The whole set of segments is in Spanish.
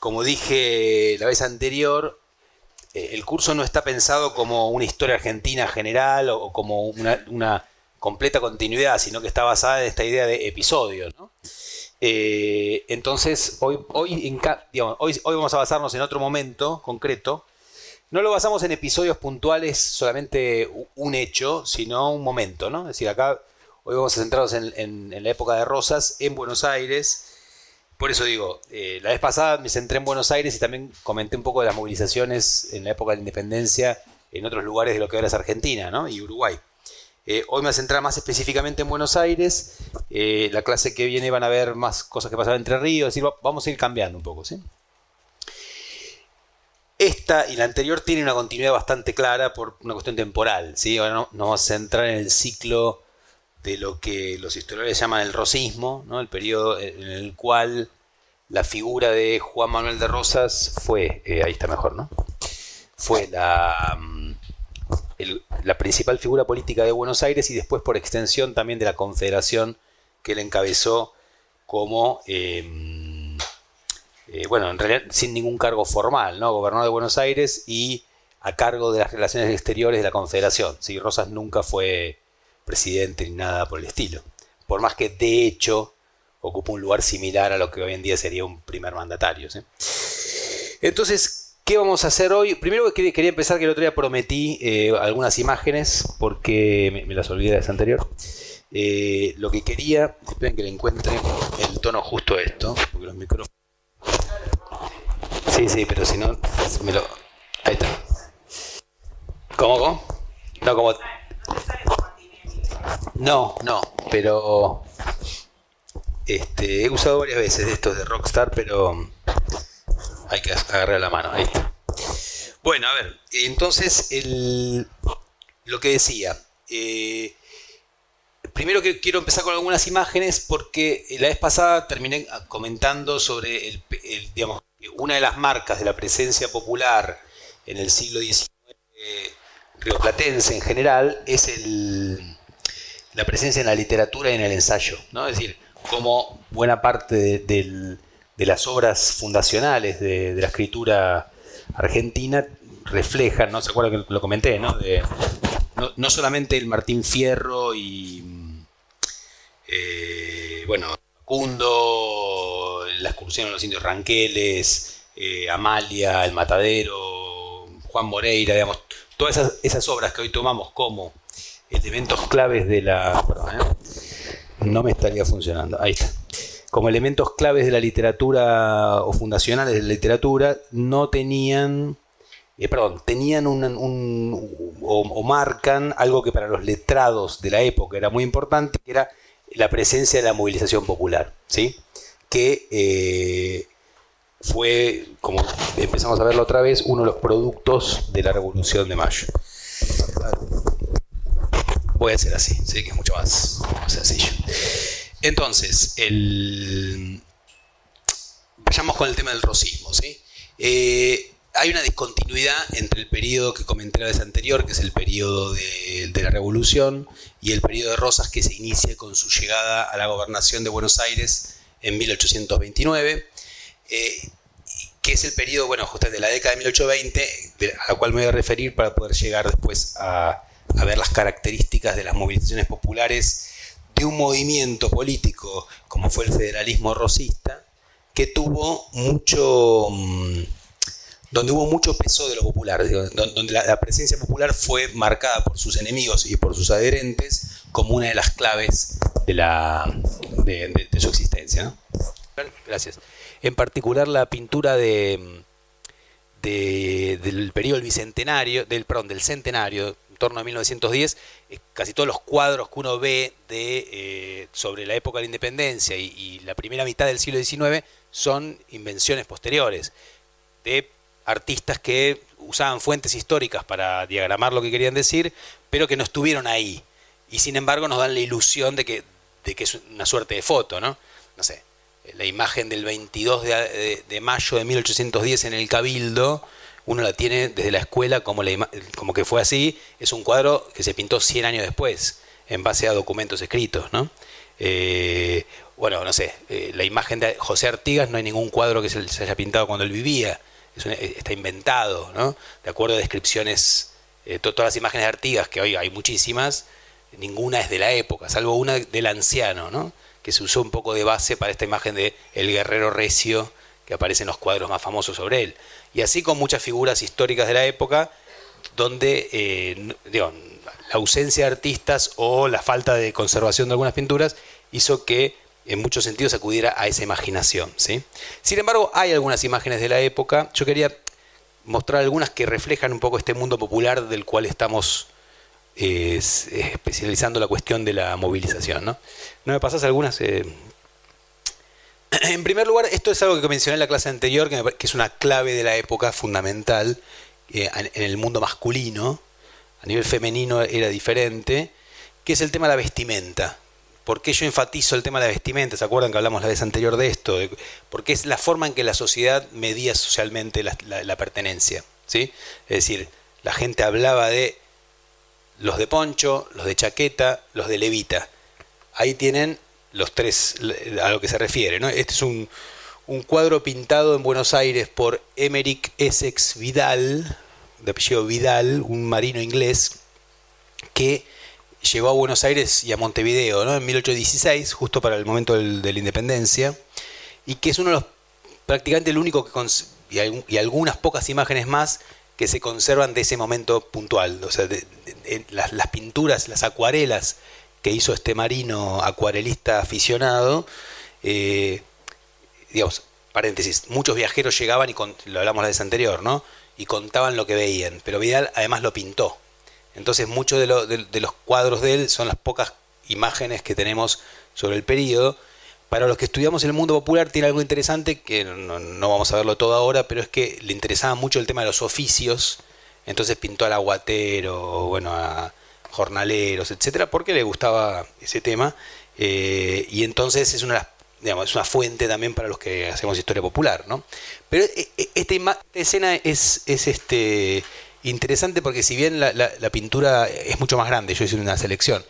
como dije la vez anterior, eh, el curso no está pensado como una historia argentina general o, como una, completa continuidad, sino que está basada en esta idea de episodio. Eh, entonces, hoy, hoy, hoy, hoy vamos a basarnos en otro momento concreto. No lo basamos en episodios puntuales, solamente un hecho, sino un momento. ¿no? Es decir, acá hoy vamos a centrarnos en, en la época de Rosas en Buenos Aires por eso digo, eh, la vez pasada me centré en Buenos Aires y también comenté un poco de las movilizaciones en la época de la independencia en otros lugares de lo que ahora es Argentina ¿no? y Uruguay. Eh, hoy me voy a centrar más específicamente en Buenos Aires. Eh, la clase que viene van a ver más cosas que pasaban entre ríos, es decir, vamos a ir cambiando un poco. ¿sí? Esta y la anterior tienen una continuidad bastante clara por una cuestión temporal. ¿sí? Ahora no, nos vamos a centrar en el ciclo de lo que los historiadores llaman el rosismo, ¿no? el periodo en el cual la figura de Juan Manuel de Rosas fue, eh, ahí está mejor, ¿no? Fue la, mm, la principal figura política de Buenos Aires y después por extensión también de la confederación que él encabezó como, em, eh, bueno, en realidad sin ningún cargo formal, ¿no? Gobernador de Buenos Aires y a cargo de las relaciones exteriores de la confederación. ¿sí? Rosas nunca fue presidente ni nada por el estilo. Por más que de hecho ocupa un lugar similar a lo que hoy en día sería un primer mandatario. Entonces, ¿qué vamos a hacer hoy? Primero quería empezar que el otro día prometí eh, algunas imágenes porque me, las olvidé de esa anterior. Eh, lo que quería, esperen que le encuentre el tono justo a esto, porque los micrófonos... Sí, sí, pero si no, me lo... Ahí está. ¿Cómo? cómo? No, como... No, no, pero este, he usado varias veces estos de Rockstar, pero hay que agarrar la mano. Ahí está. Bueno, a ver, entonces lo que decía. Eh, primero que quiero empezar con algunas imágenes porque la vez pasada terminé comentando sobre el, digamos, una de las marcas de la presencia popular en el siglo XIX eh, rioplatense en general es el la presencia en la literatura y en el ensayo, ¿no? Es decir, como buena parte de, las obras fundacionales de, la escritura argentina reflejan, ¿no? ¿Se acuerdan que lo comenté, ¿no? no, solamente el Martín Fierro y, eh, bueno, Cundo, la excursión a los indios ranqueles, eh, Amalia, El Matadero, Juan Moreira, digamos, todas esas, esas obras que hoy tomamos como elementos claves de la... ¿eh? No me estaría funcionando. Ahí está. Como elementos claves de la literatura o fundacionales de la literatura, no tenían... Eh, perdón, tenían un, o, marcan algo que para los letrados de la época era muy importante, que era la presencia de la movilización popular, ¿sí? que eh, fue, como empezamos a verlo otra vez, uno de los productos de la Revolución de Mayo voy a hacer así, ¿sí? que es mucho más, sencillo. Entonces, vayamos con el tema del rosismo. ¿sí? Eh, hay una discontinuidad entre el periodo que comenté la vez anterior, que es el periodo de, la Revolución, y el periodo de Rosas que se inicia con su llegada a la gobernación de Buenos Aires en 1829, eh, que es el periodo, bueno, justamente de la década de 1820, a la cual me voy a referir para poder llegar después a, a ver las características de las movilizaciones populares de un movimiento político como fue el federalismo rosista, que tuvo mucho, mm, donde hubo mucho peso de lo popular, donde la, presencia popular fue marcada por sus enemigos y por sus adherentes como una de las claves de, la, de, su existencia. Gracias. En particular la pintura de, del periodo bicentenario, del, perdón, del centenario, torno a 1910, eh, casi todos los cuadros que uno ve de, eh, sobre la época de la independencia y, la primera mitad del siglo XIX son invenciones posteriores de artistas que usaban fuentes históricas para diagramar lo que querían decir, pero que no estuvieron ahí. Y sin embargo nos dan la ilusión de que, de que es una suerte de foto, ¿no? No sé, la imagen del 22 de, de mayo de 1810 en el Cabildo, uno la tiene desde la escuela como, como que fue así, es un cuadro que se pintó 100 años después, en base a documentos escritos. ¿no? Eh, bueno, no sé, eh, la imagen de José Artigas no hay ningún cuadro que se, haya pintado cuando él vivía, está inventado, ¿no? De acuerdo a descripciones, todas las imágenes de Artigas, que hoy hay muchísimas, ninguna es de la época, salvo una del anciano, ¿no? Que se usó un poco de base para esta imagen de el guerrero recio que aparece en los cuadros más famosos sobre él. Y así con muchas figuras históricas de la época, donde la ausencia de artistas o la falta de conservación de algunas pinturas hizo que en muchos sentidos acudiera a esa imaginación. ¿sí? Sin embargo, hay algunas imágenes de la época. Yo quería mostrar algunas que reflejan un poco este mundo popular del cual estamos eh, especializando la cuestión de la movilización. ¿No, ¿No me pasas algunas? Eh? En primer lugar, esto es algo que mencioné en la clase anterior, que, es una clave de la época fundamental eh, en el mundo masculino. A nivel femenino era diferente, que es el tema de la vestimenta. ¿Por qué yo enfatizo el tema de la vestimenta? ¿Se acuerdan que hablamos la vez anterior de esto? Porque es la forma en que la sociedad medía socialmente la, pertenencia. ¿sí? Es decir, la gente hablaba de los de poncho, los de chaqueta, los de levita. Ahí tienen los tres a lo que se refiere. ¿no? Este es un, un cuadro pintado en Buenos Aires por Emerick Essex Vidal, de apellido Vidal, un marino inglés, que llegó a Buenos Aires y a Montevideo ¿no? en 1816, justo para el momento de la independencia, y que es uno de los, prácticamente el único que, y, algunas pocas imágenes más que se conservan de ese momento puntual. O sea, las, pinturas, las acuarelas que hizo este marino acuarelista aficionado, eh, digamos, paréntesis, muchos viajeros llegaban y lo hablamos la vez anterior, ¿no? Y contaban lo que veían, pero Vidal además lo pintó. Entonces muchos de, los cuadros de él son las pocas imágenes que tenemos sobre el periodo. Para los que estudiamos el mundo popular tiene algo interesante, que no, vamos a verlo todo ahora, pero es que le interesaba mucho el tema de los oficios, entonces pintó al aguatero, bueno, a jornaleros, etcétera, porque le gustaba ese tema, eh, y entonces es una, es una fuente también para los que hacemos historia popular, ¿no? Pero eh, eh, esta, esta escena es, es este interesante porque si bien la, pintura es mucho más grande, yo hice una selección,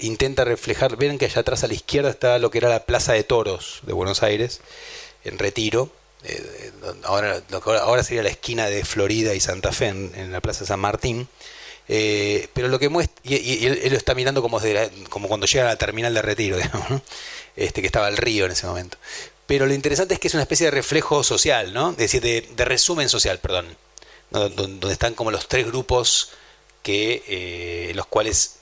intenta reflejar, ven que allá atrás a la izquierda está lo que era la Plaza de Toros de Buenos Aires, en retiro, ahora, ahora sería la esquina de Florida y Santa Fe en, la Plaza San Martín, eh, pero lo que muestra, y, él, lo está mirando como, como cuando llega a la terminal de retiro, digamos, este, que estaba el río en ese momento. Pero lo interesante es que es una especie de reflejo social, ¿no? Es decir, de resumen social, perdón donde están como los tres grupos que eh, los cuales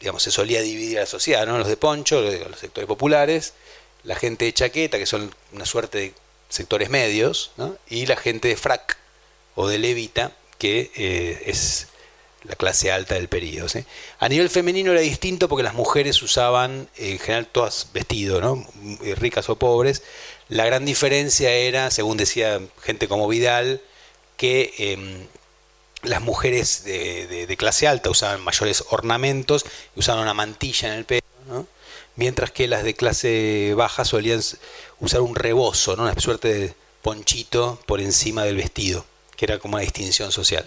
digamos se solía dividir a la sociedad, ¿no? los de poncho, los sectores populares, la gente de chaqueta, que son una suerte de sectores medios, y la gente de frac o de levita, que eh, es la clase alta del periodo. A nivel femenino era distinto porque las mujeres usaban en general todas vestido, ¿no? ricas o pobres. La gran diferencia era, según decía gente como Vidal, que em, las mujeres de, clase alta usaban mayores ornamentos usaban una mantilla en el pelo, mientras que las de clase baja solían usar un rebozo, ¿no? una suerte de ponchito por encima del vestido, que era como una distinción social.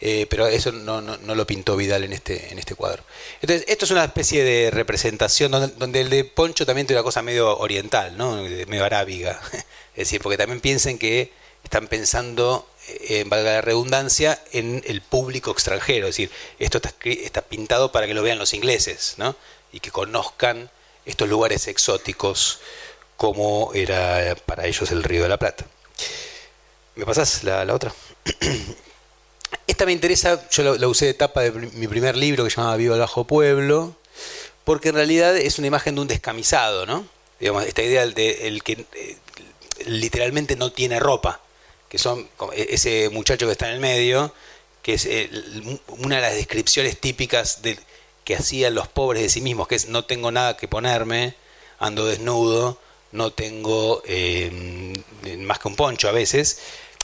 Eh, pero eso no, lo pintó Vidal en este, en este cuadro. Entonces, esto es una especie de representación donde, el de Poncho también tiene una cosa medio oriental, ¿no? medio arábiga. Es decir, porque también piensen que están pensando, en eh, valga la redundancia, en el público extranjero. Es decir, esto está, está pintado para que lo vean los ingleses, ¿no? Y que conozcan estos lugares exóticos como era para ellos el Río de la Plata. ¿Me pasás la, otra? Esta me interesa, yo la, usé de tapa de mi primer libro que se llamaba Viva el Bajo Pueblo, porque en realidad es una imagen de un descamisado, ¿no? Digamos, esta idea de el que eh, literalmente no tiene ropa que son e, ese muchacho que está en el medio, que es eh, una de las descripciones típicas de, que hacían los pobres de sí mismos, que es no tengo nada que ponerme, ando desnudo, no tengo eh, más que un poncho a veces.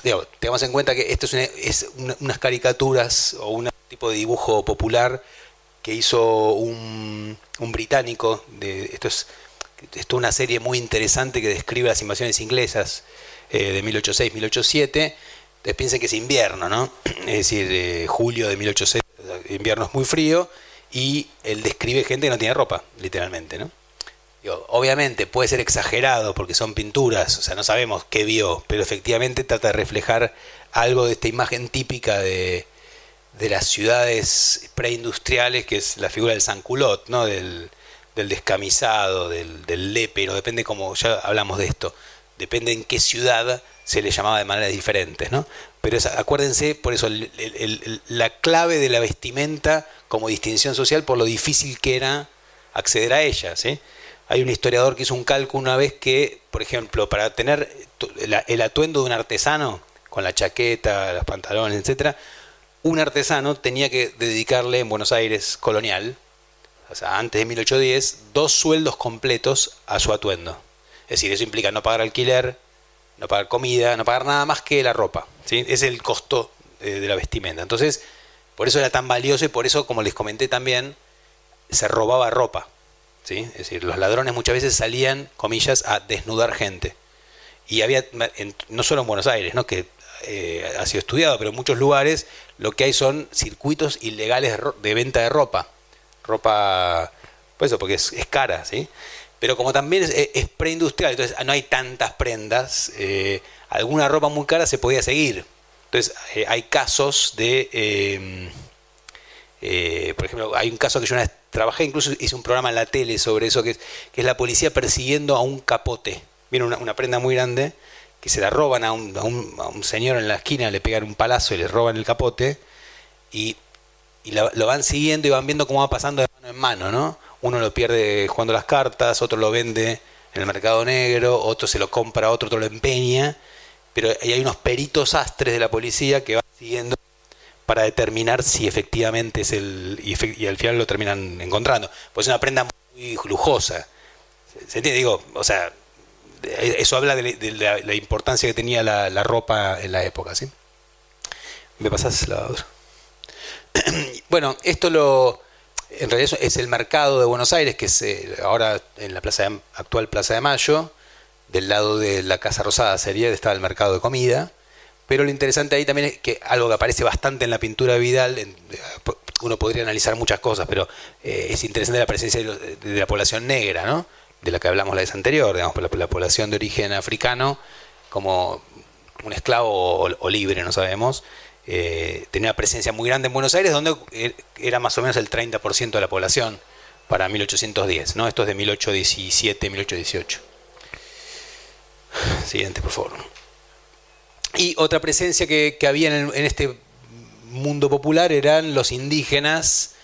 Digo, tengamos en cuenta que esto es, unas caricaturas o un tipo de dibujo popular que hizo un, británico. De, esto es, esto es una serie muy interesante que describe las invasiones inglesas eh, de 1806-1807. Ustedes piensen que es invierno, ¿no? Es decir, julio de 1806, invierno es muy frío, y él describe gente que no tiene ropa, literalmente, ¿no? Obviamente puede ser exagerado porque son pinturas, o sea, no sabemos qué vio, pero efectivamente trata de reflejar algo de esta imagen típica de, las ciudades preindustriales, que es la figura del sanculot, ¿no? del, descamisado, del, del lépero, depende como, ya hablamos de esto, depende en qué ciudad se le llamaba de maneras diferentes, ¿no? Pero acuérdense, por eso, la clave de la vestimenta como distinción social, por lo difícil que era acceder a ella, ¿sí? Hay un historiador que hizo un cálculo una vez que, por ejemplo, para tener el atuendo de un artesano, con la chaqueta, los pantalones, etcétera, un artesano tenía que dedicarle en Buenos Aires colonial, o sea, antes de 1810, dos sueldos completos a su atuendo. Es decir, eso implica no pagar alquiler, no pagar comida, no pagar nada más que la ropa. ¿sí? Es el costo eh, de la vestimenta. Entonces, por eso era tan valioso y por eso, como les comenté también, se robaba ropa. ¿Sí? Es decir, los ladrones muchas veces salían, comillas, a desnudar gente. Y había, no solo en Buenos Aires, ¿no? que eh, ha sido estudiado, pero en muchos lugares lo que hay son circuitos ilegales de venta de ropa. Ropa, pues eso, porque es, cara, ¿sí? Pero como también es, preindustrial, entonces no hay tantas prendas, eh, alguna ropa muy cara se podía seguir. Entonces eh, hay casos de, em, por ejemplo, hay un caso que yo una vez trabajé, incluso hice un programa en la tele sobre eso, que es, la policía persiguiendo a un capote. Viene una, prenda muy grande que se la roban a un, a, un, señor en la esquina, le pegan un palazo y le roban el capote y, y lo van siguiendo y van viendo cómo va pasando de mano en mano, ¿no? Uno lo pierde jugando las cartas, otro lo vende en el mercado negro, otro se lo compra, otro, otro lo empeña, pero hay unos peritos astres de la policía que van siguiendo para determinar si efectivamente es el. y, al final lo terminan encontrando. Pues es una prenda muy lujosa. ¿Se entiende? Digo, o sea, eso habla de, la, importancia que tenía la, ropa en la época, ¿sí? ¿Me pasas la otra? bueno, esto lo. En realidad es el mercado de Buenos Aires, que es eh, ahora en la plaza actual Plaza de Mayo. Del lado de la Casa Rosada sería, estaba el mercado de comida pero lo interesante ahí también es que algo que aparece bastante en la pintura Vidal, uno podría analizar muchas cosas, pero eh, es interesante la presencia de, la población negra, ¿no? de la que hablamos la vez anterior, digamos, la, la población de origen africano, como un esclavo o, libre, no sabemos, eh, tenía una presencia muy grande en Buenos Aires, donde eh, era más o menos el 30% de la población para 1810, ¿no? Esto es de 1817, 1818. Siguiente, por favor. Y otra presencia que, había en, este mundo popular eran los indígenas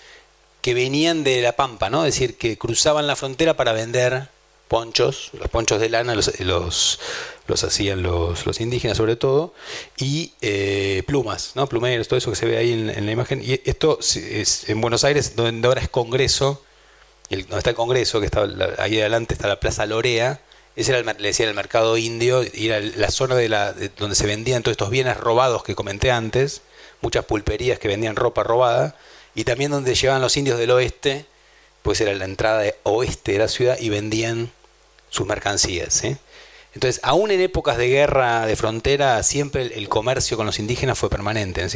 que venían de la Pampa, ¿no? Es decir, que cruzaban la frontera para vender ponchos, los ponchos de lana los, los, hacían los, los, indígenas sobre todo, y eh, plumas, ¿no? Plumeros, todo eso que se ve ahí en, la imagen. Y esto es en Buenos Aires, donde ahora es Congreso, donde está el Congreso, que está ahí adelante está la Plaza Lorea, ese era el, le decía el mercado indio, y era la zona de, la, donde se vendían todos estos bienes robados que comenté antes, muchas pulperías que vendían ropa robada, y también donde llegaban los indios del oeste, pues era la entrada de oeste de la ciudad y vendían sus mercancías. Entonces, aún en épocas de guerra de frontera, siempre el, comercio con los indígenas fue permanente.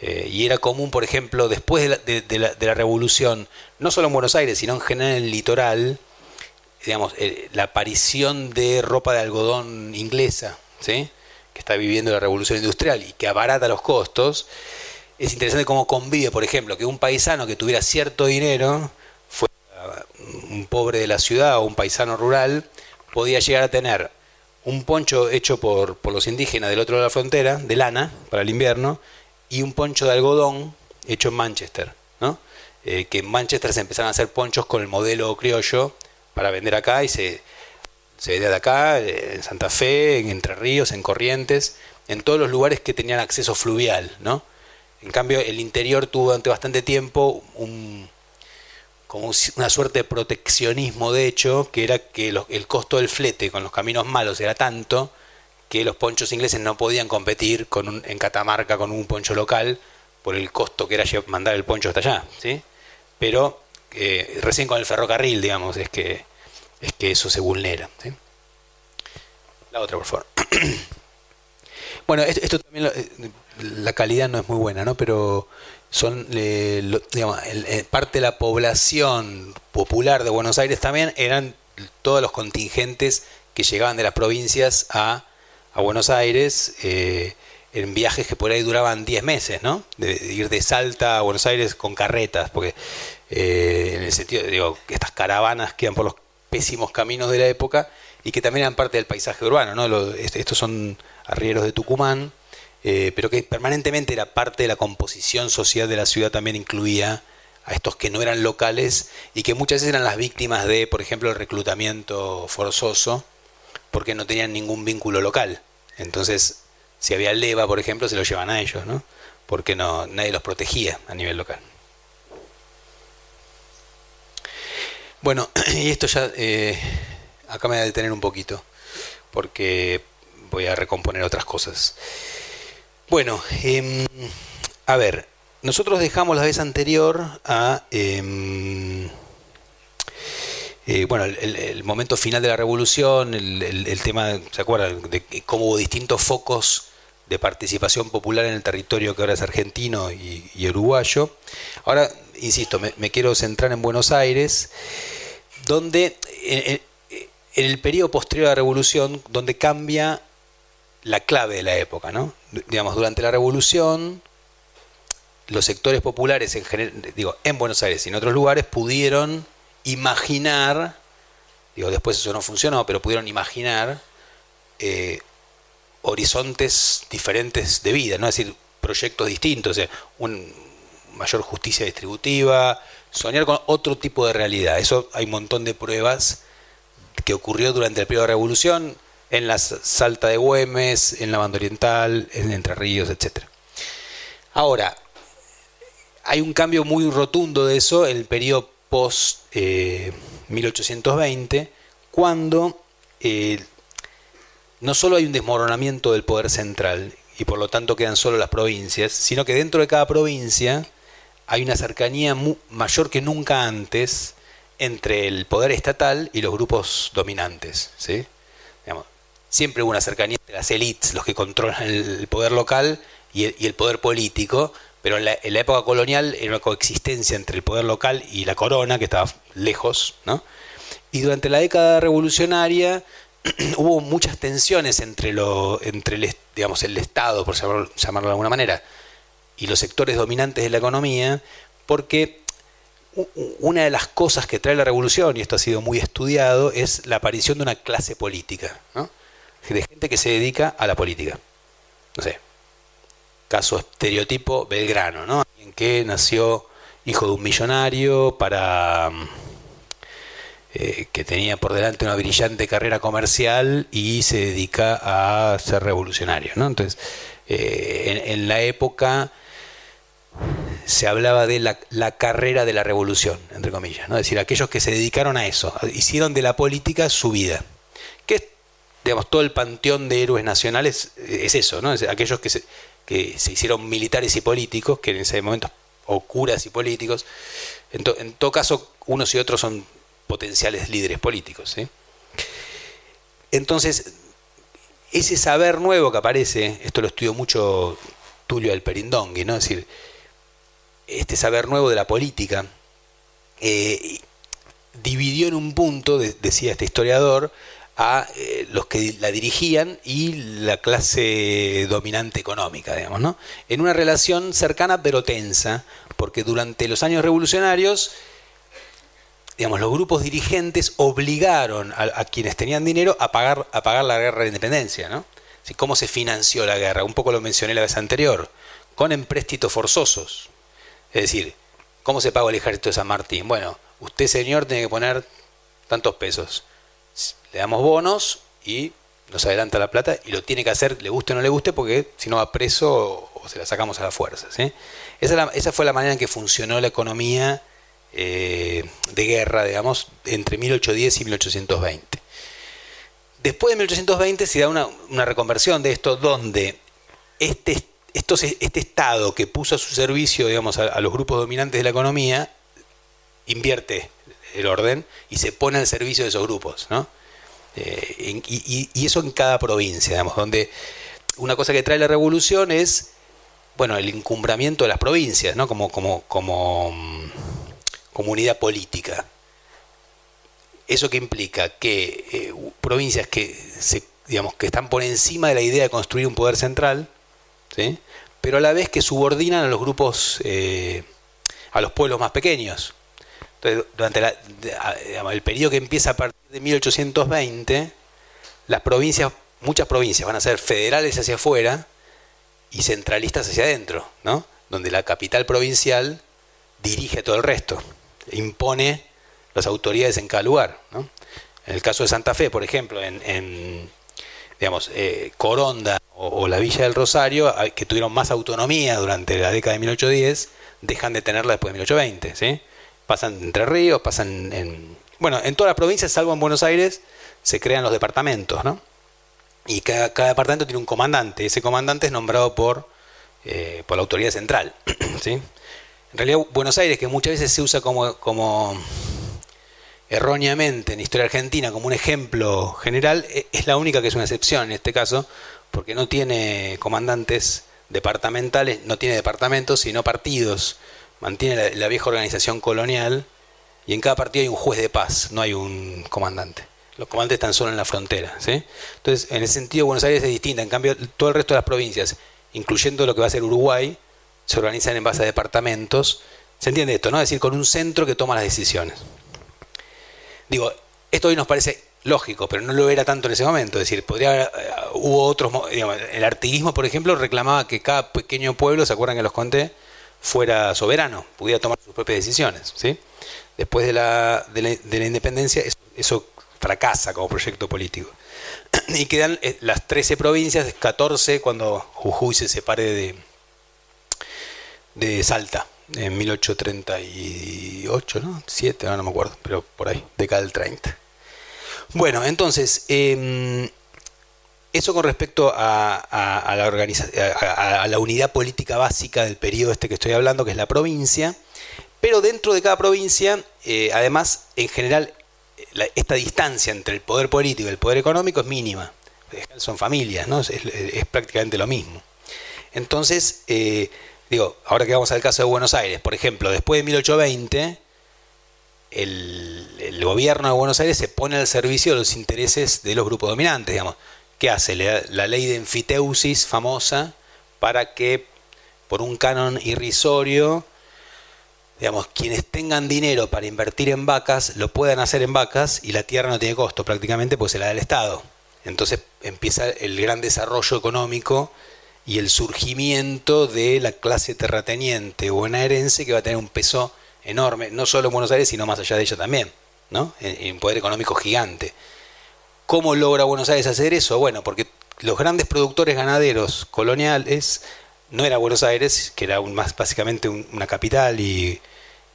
Eh, y era común, por ejemplo, después de la, de la revolución, no solo en Buenos Aires, sino en general en el litoral, digamos, eh, la aparición de ropa de algodón inglesa, ¿sí? que está viviendo la revolución industrial y que abarata los costos, es interesante cómo convive, por ejemplo, que un paisano que tuviera cierto dinero, fue un pobre de la ciudad o un paisano rural, podía llegar a tener un poncho hecho por, por los indígenas del otro lado de la frontera, de lana, para el invierno, y un poncho de algodón hecho en Manchester, ¿no? Eh, que en Manchester se empezaron a hacer ponchos con el modelo criollo para vender acá y se, se vendía de acá, en Santa Fe, en Entre Ríos, en Corrientes, en todos los lugares que tenían acceso fluvial, ¿no? En cambio, el interior tuvo durante bastante tiempo un, como una suerte de proteccionismo, de hecho, que era que el costo del flete con los caminos malos era tanto que los ponchos ingleses no podían competir con un, en Catamarca con un poncho local por el costo que era mandar el poncho hasta allá, ¿sí? Pero recién con el ferrocarril, digamos, es que, es que eso se vulnera. La otra, por favor. Bueno, esto, también, eh, la calidad no es muy buena, ¿no? Pero son, digamos, parte de la población popular de Buenos Aires también eran todos los contingentes que llegaban de las provincias a, a Buenos Aires. Eh, en viajes que por ahí duraban 10 meses, ¿no? De, ir de Salta a Buenos Aires con carretas, porque eh, en el sentido, digo, estas caravanas que iban por los pésimos caminos de la época y que también eran parte del paisaje urbano, ¿no? estos son arrieros de Tucumán, eh, pero que permanentemente era parte de la composición social de la ciudad, también incluía a estos que no eran locales y que muchas veces eran las víctimas de, por ejemplo, el reclutamiento forzoso, porque no tenían ningún vínculo local. Entonces, si había leva, por ejemplo, se lo llevan a ellos, ¿no? Porque no, nadie los protegía a nivel local. Bueno, y esto ya, eh, acá me voy a detener un poquito, porque voy a recomponer otras cosas. Bueno, em, a ver, nosotros dejamos la vez anterior a... Em, eh, bueno, el, momento final de la revolución, el, tema, ¿se acuerdan? De cómo hubo distintos focos de participación popular en el territorio que ahora es argentino y, uruguayo. Ahora, insisto, me, quiero centrar en Buenos Aires, donde en, el periodo posterior a la revolución, donde cambia la clave de la época, ¿no? Digamos, durante la revolución, los sectores populares en general, digo, en Buenos Aires y en otros lugares pudieron imaginar, digo, después eso no funcionó, pero pudieron imaginar eh, horizontes diferentes de vida, ¿no? Es decir, proyectos distintos, un mayor justicia distributiva, soñar con otro tipo de realidad. Eso hay un montón de pruebas que ocurrió durante el periodo de revolución, en la Salta de Güemes, en la Banda Oriental, en Entre Ríos, etc. Ahora, hay un cambio muy rotundo de eso en el periodo post 1820, eh, cuando eh, no solo hay un desmoronamiento del poder central y por lo tanto quedan solo las provincias, sino que dentro de cada provincia hay una cercanía mayor que nunca antes entre el poder estatal y los grupos dominantes. ¿sí? siempre hubo una cercanía entre las élites, los que controlan el poder local y el, poder político, pero en la, época colonial era una coexistencia entre el poder local y la corona, que estaba lejos. ¿no? Y durante la década revolucionaria hubo muchas tensiones entre, lo, entre el, digamos, el Estado, por llamarlo de alguna manera, y los sectores dominantes de la economía, porque una de las cosas que trae la revolución, y esto ha sido muy estudiado, es la aparición de una clase política, de gente que se dedica a la política. No sé, caso estereotipo Belgrano, ¿no? En que nació hijo de un millonario para eh, que tenía por delante una brillante carrera comercial y se dedica a ser revolucionario. ¿no? Entonces, eh, en, la época se hablaba de la, carrera de la revolución, entre comillas, ¿no? es decir, aquellos que se dedicaron a eso, hicieron de la política su vida. Que digamos, todo el panteón de héroes nacionales es eso, ¿no? aquellos que se, que se hicieron militares y políticos, que en ese momento, o curas y políticos, en, en todo caso, unos y otros son potenciales líderes políticos. Entonces, ese saber nuevo que aparece, esto lo estudió mucho Tulio del Perindongui, ¿no? es decir, este saber nuevo de la política, eh, dividió en un punto, decía este historiador, a eh, los que la dirigían y la clase dominante económica, digamos, ¿no? En una relación cercana pero tensa, porque durante los años revolucionarios digamos, los grupos dirigentes obligaron a, quienes tenían dinero a pagar, a pagar la guerra de independencia. ¿no? ¿Cómo se financió la guerra? Un poco lo mencioné la vez anterior, con empréstitos forzosos. Es decir, ¿cómo se paga el ejército de San Martín? Bueno, usted señor tiene que poner tantos pesos. Le damos bonos y nos adelanta la plata y lo tiene que hacer, le guste o no le guste, porque si no va preso o, se la sacamos a la fuerza. Esa, fue la manera en que funcionó la economía eh, de guerra, digamos, entre 1810 y 1820. Después de 1820 se da una, reconversión de esto donde este, este Estado que puso a su servicio, digamos, a, los grupos dominantes de la economía, invierte el orden y se pone al servicio de esos grupos, ¿no? Eh, y, eso en cada provincia, digamos, donde una cosa que trae la revolución es, bueno, el encumbramiento de las provincias, ¿no? Como, como, como mm, comunidad política. ¿Eso que implica? Que eh, provincias que, se, digamos, que están por encima de la idea de construir un poder central, pero a la vez que subordinan a los grupos, eh, a los pueblos más pequeños. Entonces, durante el periodo que empieza a partir de 1820, las provincias, muchas provincias van a ser federales hacia afuera y centralistas hacia adentro, ¿no? donde la capital provincial dirige todo el resto, impone las autoridades en cada lugar. En el caso de Santa Fe, por ejemplo, en, digamos, eh, Coronda o, la Villa del Rosario, que tuvieron más autonomía durante la década de 1810, dejan de tenerla después de 1820. ¿sí? Pasan entre ríos, pasan en... Bueno, en todas las provincias, salvo en Buenos Aires, se crean los departamentos, ¿no? Y cada, departamento tiene un comandante. Ese comandante es nombrado por, eh, por la autoridad central. En realidad, Buenos Aires, que muchas veces se usa como erróneamente en historia argentina como un ejemplo general, e, es la única que es una excepción en este caso, porque no tiene comandantes departamentales, no tiene departamentos, sino partidos. Mantiene la, vieja organización colonial y en cada partido hay un juez de paz, no hay un comandante. Los comandantes están solo en la frontera. Entonces, en ese sentido, Buenos Aires es distinta. En cambio, todo el resto de las provincias, incluyendo lo que va a ser Uruguay, se organizan en base a departamentos. ¿Se entiende esto? ¿no? Es decir, con un centro que toma las decisiones. Digo, esto hoy nos parece lógico, pero no lo era tanto en ese momento. Es decir, podría eh, hubo otros, digamos, el artiguismo, por ejemplo, reclamaba que cada pequeño pueblo, ¿se acuerdan que los conté? fuera soberano, pudiera tomar sus propias decisiones, ¿sí? Después de la, de la, independencia, eso, fracasa como proyecto político. Y quedan eh, las 13 provincias, 14 cuando Jujuy se separe de Salta en 1838, ¿no? 7, no, me acuerdo, pero por ahí, década del 30. Bueno, entonces, em, eso con respecto a, la a, la unidad política básica del periodo este que estoy hablando, que es la provincia, pero dentro de cada provincia, eh, además, en general, esta distancia entre el poder político y el poder económico es mínima. Son familias, ¿no? Es, es prácticamente lo mismo. Entonces, eh, digo, ahora que vamos al caso de Buenos Aires, por ejemplo, después de 1820, el, gobierno de Buenos Aires se pone al servicio de los intereses de los grupos dominantes, digamos. ¿Qué hace? La ley de enfiteusis famosa para que por un canon irrisorio, digamos, quienes tengan dinero para invertir en vacas lo puedan hacer en vacas y la tierra no tiene costo prácticamente, pues se la da el Estado. Entonces empieza el gran desarrollo económico y el surgimiento de la clase terrateniente bonaerense que va a tener un peso enorme, no solo en Buenos Aires, sino más allá de ella también, ¿no? En, poder económico gigante. ¿Cómo logra Buenos Aires hacer eso? Bueno, porque los grandes productores ganaderos coloniales no era Buenos Aires, que era un, más básicamente una capital y,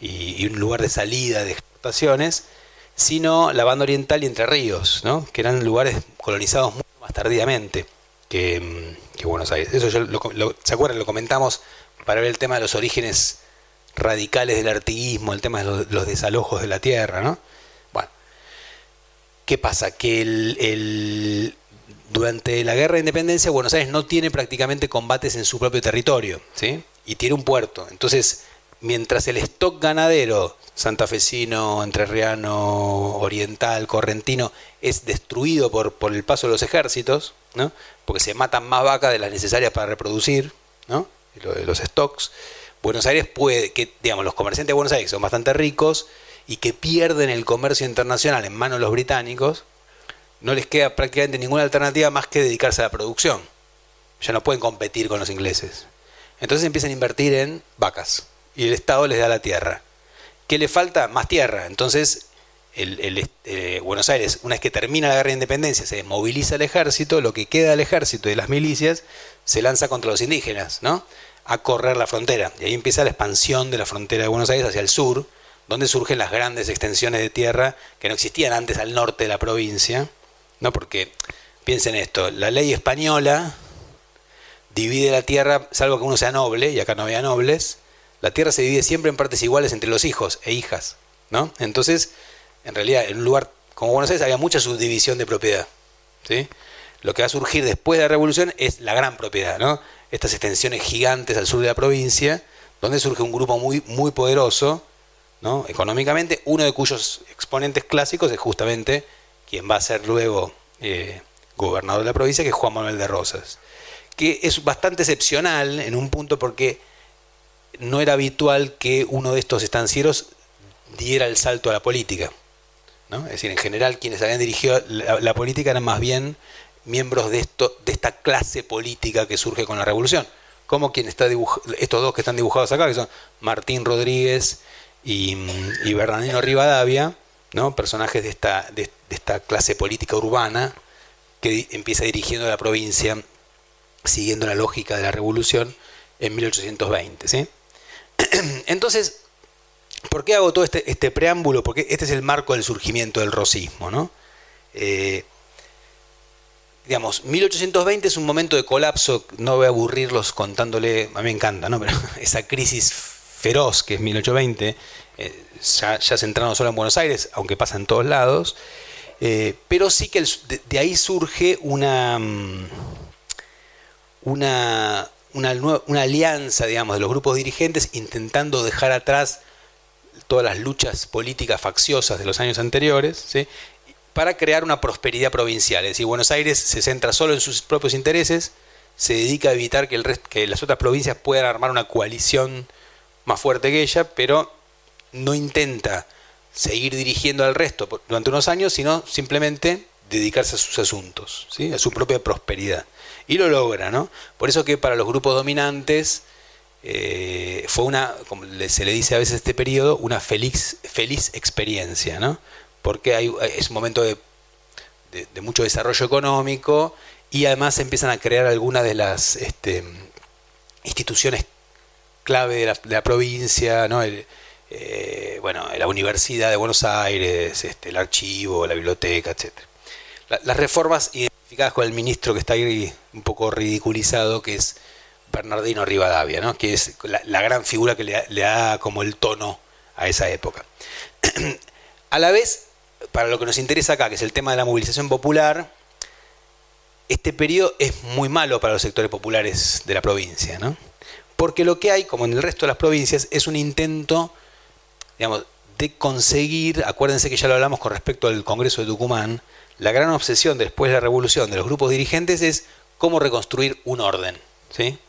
un lugar de salida de exportaciones, sino la banda oriental y Entre Ríos, ¿no? que eran lugares colonizados más tardíamente que, Buenos Aires. Eso lo, ¿se acuerdan? Lo comentamos para ver el tema de los orígenes radicales del artiguismo, el tema de los, desalojos de la tierra, ¿no? Bueno, ¿qué pasa? Que el, durante la guerra de independencia Buenos Aires no tiene prácticamente combates en su propio territorio, ¿sí? Y tiene un puerto. Entonces, mientras el stock ganadero santafesino, entrerriano, oriental, correntino es destruido por, por el paso de los ejércitos, ¿no? Porque se matan más vacas de las necesarias para reproducir, ¿no? los stocks, Buenos Aires puede, que digamos, los comerciantes de Buenos Aires son bastante ricos y que pierden el comercio internacional en manos de los británicos, no les queda prácticamente ninguna alternativa más que dedicarse a la producción. Ya no pueden competir con los ingleses. Entonces empiezan a invertir en vacas y el Estado les da la tierra. ¿Qué le falta? Más tierra. Entonces, eh, Buenos Aires, una vez que termina la guerra de independencia, se desmoviliza el ejército, lo que queda del ejército y de las milicias se lanza contra los indígenas, ¿no? a correr la frontera. Y ahí empieza la expansión de la frontera de Buenos Aires hacia el sur, donde surgen las grandes extensiones de tierra que no existían antes al norte de la provincia, ¿no? Porque piensen esto, la ley española divide la tierra, salvo que uno sea noble, y acá no había nobles, la tierra se divide siempre en partes iguales entre los hijos e hijas, ¿no? Entonces, en realidad, en un lugar como Buenos Aires había mucha subdivisión de propiedad, ¿sí? lo que va a surgir después de la revolución es la gran propiedad, ¿no? Estas extensiones gigantes al sur de la provincia, donde surge un grupo muy, muy poderoso, ¿no? Económicamente, uno de cuyos exponentes clásicos es justamente quien va a ser luego eh, gobernador de la provincia, que es Juan Manuel de Rosas. Que es bastante excepcional en un punto porque no era habitual que uno de estos estancieros diera el salto a la política. ¿No? Es decir, en general quienes habían dirigido la, política eran más bien miembros de, esto, de esta clase política que surge con la revolución. Como quien está estos dos que están dibujados acá, que son Martín Rodríguez y, Bernardino Rivadavia, ¿no? personajes de esta, de, esta clase política urbana que empieza dirigiendo la provincia siguiendo la lógica de la revolución en 1820. ¿sí? Entonces, ¿por qué hago todo este, este, preámbulo? Porque este es el marco del surgimiento del rosismo. ¿no? Eh, digamos, 1820 es un momento de colapso, no voy a aburrirlos contándole, a mí me encanta, ¿no? pero esa crisis feroz que es 1820, eh, ya, ya centrado solo en Buenos Aires, aunque pasa en todos lados, eh, pero sí que de, ahí surge una, mm, una, una, alianza, digamos, de los grupos dirigentes intentando dejar atrás todas las luchas políticas facciosas de los años anteriores, para crear una prosperidad provincial. Es decir, Buenos Aires se centra solo en sus propios intereses, se dedica a evitar que, el que las otras provincias puedan armar una coalición más fuerte que ella, pero no intenta seguir dirigiendo al resto durante unos años, sino simplemente dedicarse a sus asuntos, ¿sí? a su propia prosperidad. Y lo logra, ¿no? Por eso que para los grupos dominantes eh, fue una, como se le dice a veces este periodo, una feliz, feliz experiencia, ¿no? Porque hay, es un momento de, mucho desarrollo económico y además se empiezan a crear algunas de las este, instituciones clave de la, provincia, ¿no? Eh, bueno, la Universidad de Buenos Aires, este, el archivo, la biblioteca, etc. las reformas identificadas con el ministro que está ahí un poco ridiculizado, que es Bernardino Rivadavia, ¿no? que es la, gran figura que le, da como el tono a esa época. a la vez, para lo que nos interesa acá, que es el tema de la movilización popular, este periodo es muy malo para los sectores populares de la provincia, ¿no? porque lo que hay, como en el resto de las provincias, es un intento digamos, de conseguir, acuérdense que ya lo hablamos con respecto al Congreso de Tucumán, la gran obsesión después de la revolución de los grupos dirigentes es cómo reconstruir un orden, ¿sí?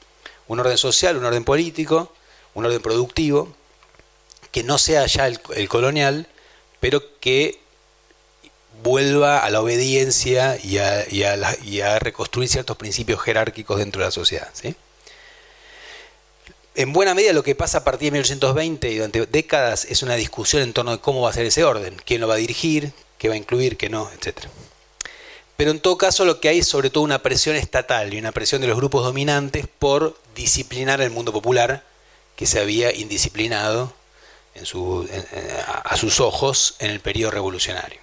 Un orden social, un orden político, un orden productivo, que no sea ya el, colonial, pero que vuelva a la obediencia y a, reconstruir ciertos principios jerárquicos dentro de la sociedad. en buena medida lo que pasa a partir de 1820 y durante décadas es una discusión en torno de cómo va a ser ese orden, quién lo va a dirigir, qué va a incluir, qué no, etc. Pero en todo caso lo que hay es sobre todo una presión estatal y una presión de los grupos dominantes por disciplinar el mundo popular que se había indisciplinado a sus ojos en el periodo revolucionario.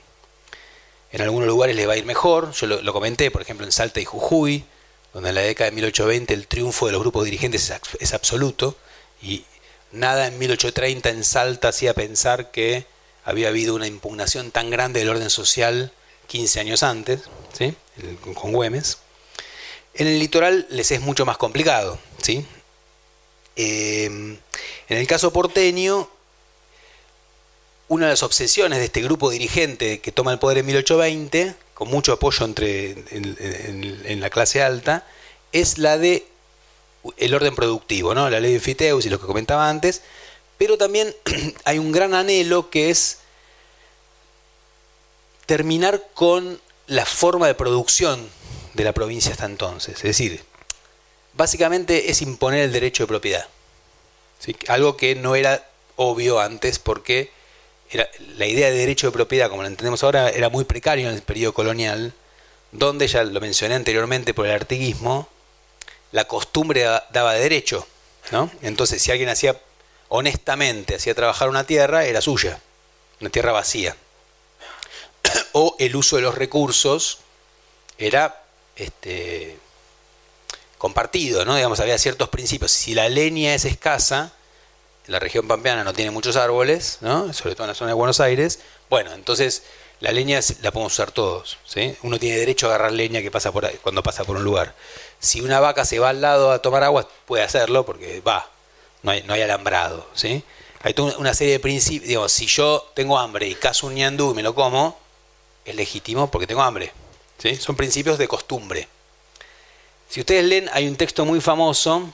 En algunos lugares les va a ir mejor, yo lo comenté, por ejemplo en Salta y Jujuy, donde en la década de 1820 el triunfo de los grupos dirigentes es, absoluto y nada en 1830 en Salta hacía pensar que había habido una impugnación tan grande del orden social 15 años antes, ¿sí? con Güemes. En el litoral les es mucho más complicado. ¿Sí? Eh, en el caso porteño, una de las obsesiones de este grupo dirigente que toma el poder en 1820 con mucho apoyo entre, en, la clase alta, es la de el orden productivo, ¿no? la ley de Fiteus y lo que comentaba antes, pero también hay un gran anhelo que es terminar con la forma de producción de la provincia hasta entonces. Es decir, básicamente es imponer el derecho de propiedad. Algo que no era obvio antes porque la idea de derecho de propiedad, como la entendemos ahora, era muy precario en el periodo colonial, donde, ya lo mencioné anteriormente por el artiguismo, la costumbre daba derecho. ¿no? Entonces, si alguien hacía honestamente, hacía trabajar una tierra, era suya, una tierra vacía. o el uso de los recursos era este, compartido, ¿no? Digamos, había ciertos principios. Si la leña es escasa, la región pampeana no tiene muchos árboles, ¿no? sobre todo en la zona de Buenos Aires, bueno, entonces la leña la podemos usar todos. ¿sí? Uno tiene derecho a agarrar leña que pasa por cuando pasa por un lugar. Si una vaca se va al lado a tomar agua, puede hacerlo porque va, no hay, no hay alambrado. ¿sí? Hay una serie de principios. Digamos, si yo tengo hambre y cazo un ñandú y me lo como, es legítimo porque tengo hambre. ¿sí? Son principios de costumbre. Si ustedes leen, hay un texto muy famoso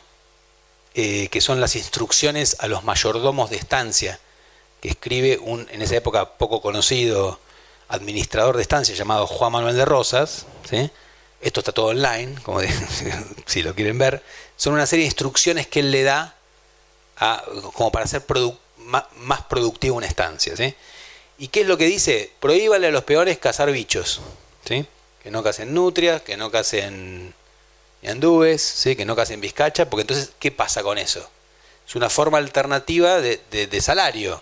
eh, que son las instrucciones a los mayordomos de estancia, que escribe un, en esa época poco conocido administrador de estancia llamado Juan Manuel de Rosas. Esto está todo online, como si lo quieren ver. Son una serie de instrucciones que él le da como para hacer más, productiva una estancia. ¿Y qué es lo que dice? Prohíbale a los peores cazar bichos. Que no casen nutrias, que no casen andúes, ¿sí? que no casen bizcacha, porque entonces, ¿qué pasa con eso? Es una forma alternativa de, salario.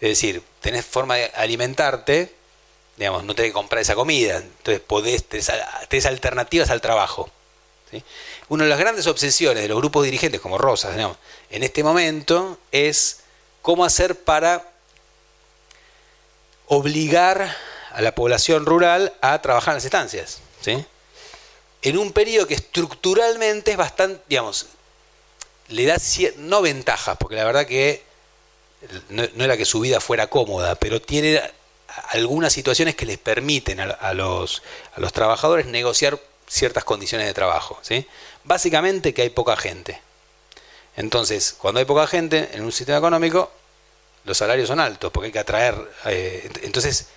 Es decir, tenés forma de alimentarte, digamos, no tenés que comprar esa comida, entonces podés, tenés, alternativas al trabajo. Una de las grandes obsesiones de los grupos dirigentes como Rosas, digamos, en este momento es cómo hacer para obligar a la población rural a trabajar en las estancias. ¿sí? En un periodo que estructuralmente es bastante, digamos, le da no ventajas, porque la verdad que no, era que su vida fuera cómoda, pero tiene algunas situaciones que les permiten a, los, trabajadores negociar ciertas condiciones de trabajo. ¿sí? Básicamente que hay poca gente. Entonces, cuando hay poca gente en un sistema económico, los salarios son altos, porque hay que atraer... Eh, entonces,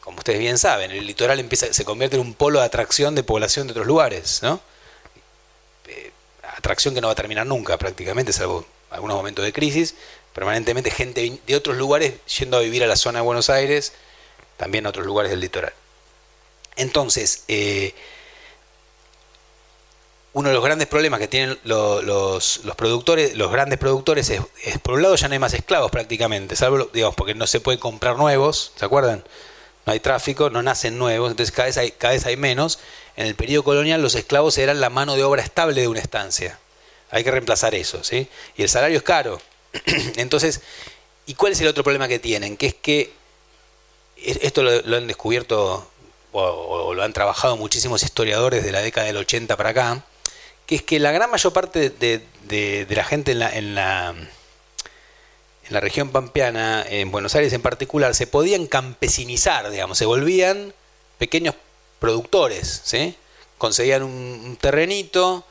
como ustedes bien saben, el litoral se convierte en un polo de atracción de población de otros lugares, ¿no? Eh, atracción que no va a terminar nunca prácticamente, salvo algunos momentos de crisis, permanentemente gente de otros lugares yendo a vivir a la zona de Buenos Aires, también a otros lugares del litoral. Entonces, eh, uno de los grandes problemas que tienen los, productores, los grandes productores, es, por un lado ya no hay más esclavos prácticamente, salvo, digamos, porque no se puede comprar nuevos, ¿se acuerdan? No hay tráfico, no nacen nuevos, entonces cada vez hay, cada vez hay menos. En el periodo colonial los esclavos eran la mano de obra estable de una estancia. Hay que reemplazar eso, ¿sí? Y el salario es caro. entonces, ¿y cuál es el otro problema que tienen? Que es que esto lo, han descubierto o, lo han trabajado muchísimos historiadores de la década del 80 para acá, que es que la gran mayor parte de, la gente en la, en la, en la región pampeana, en Buenos Aires en particular, se podían campesinizar, digamos, se volvían pequeños productores, ¿sí? Conseguían un, terrenito,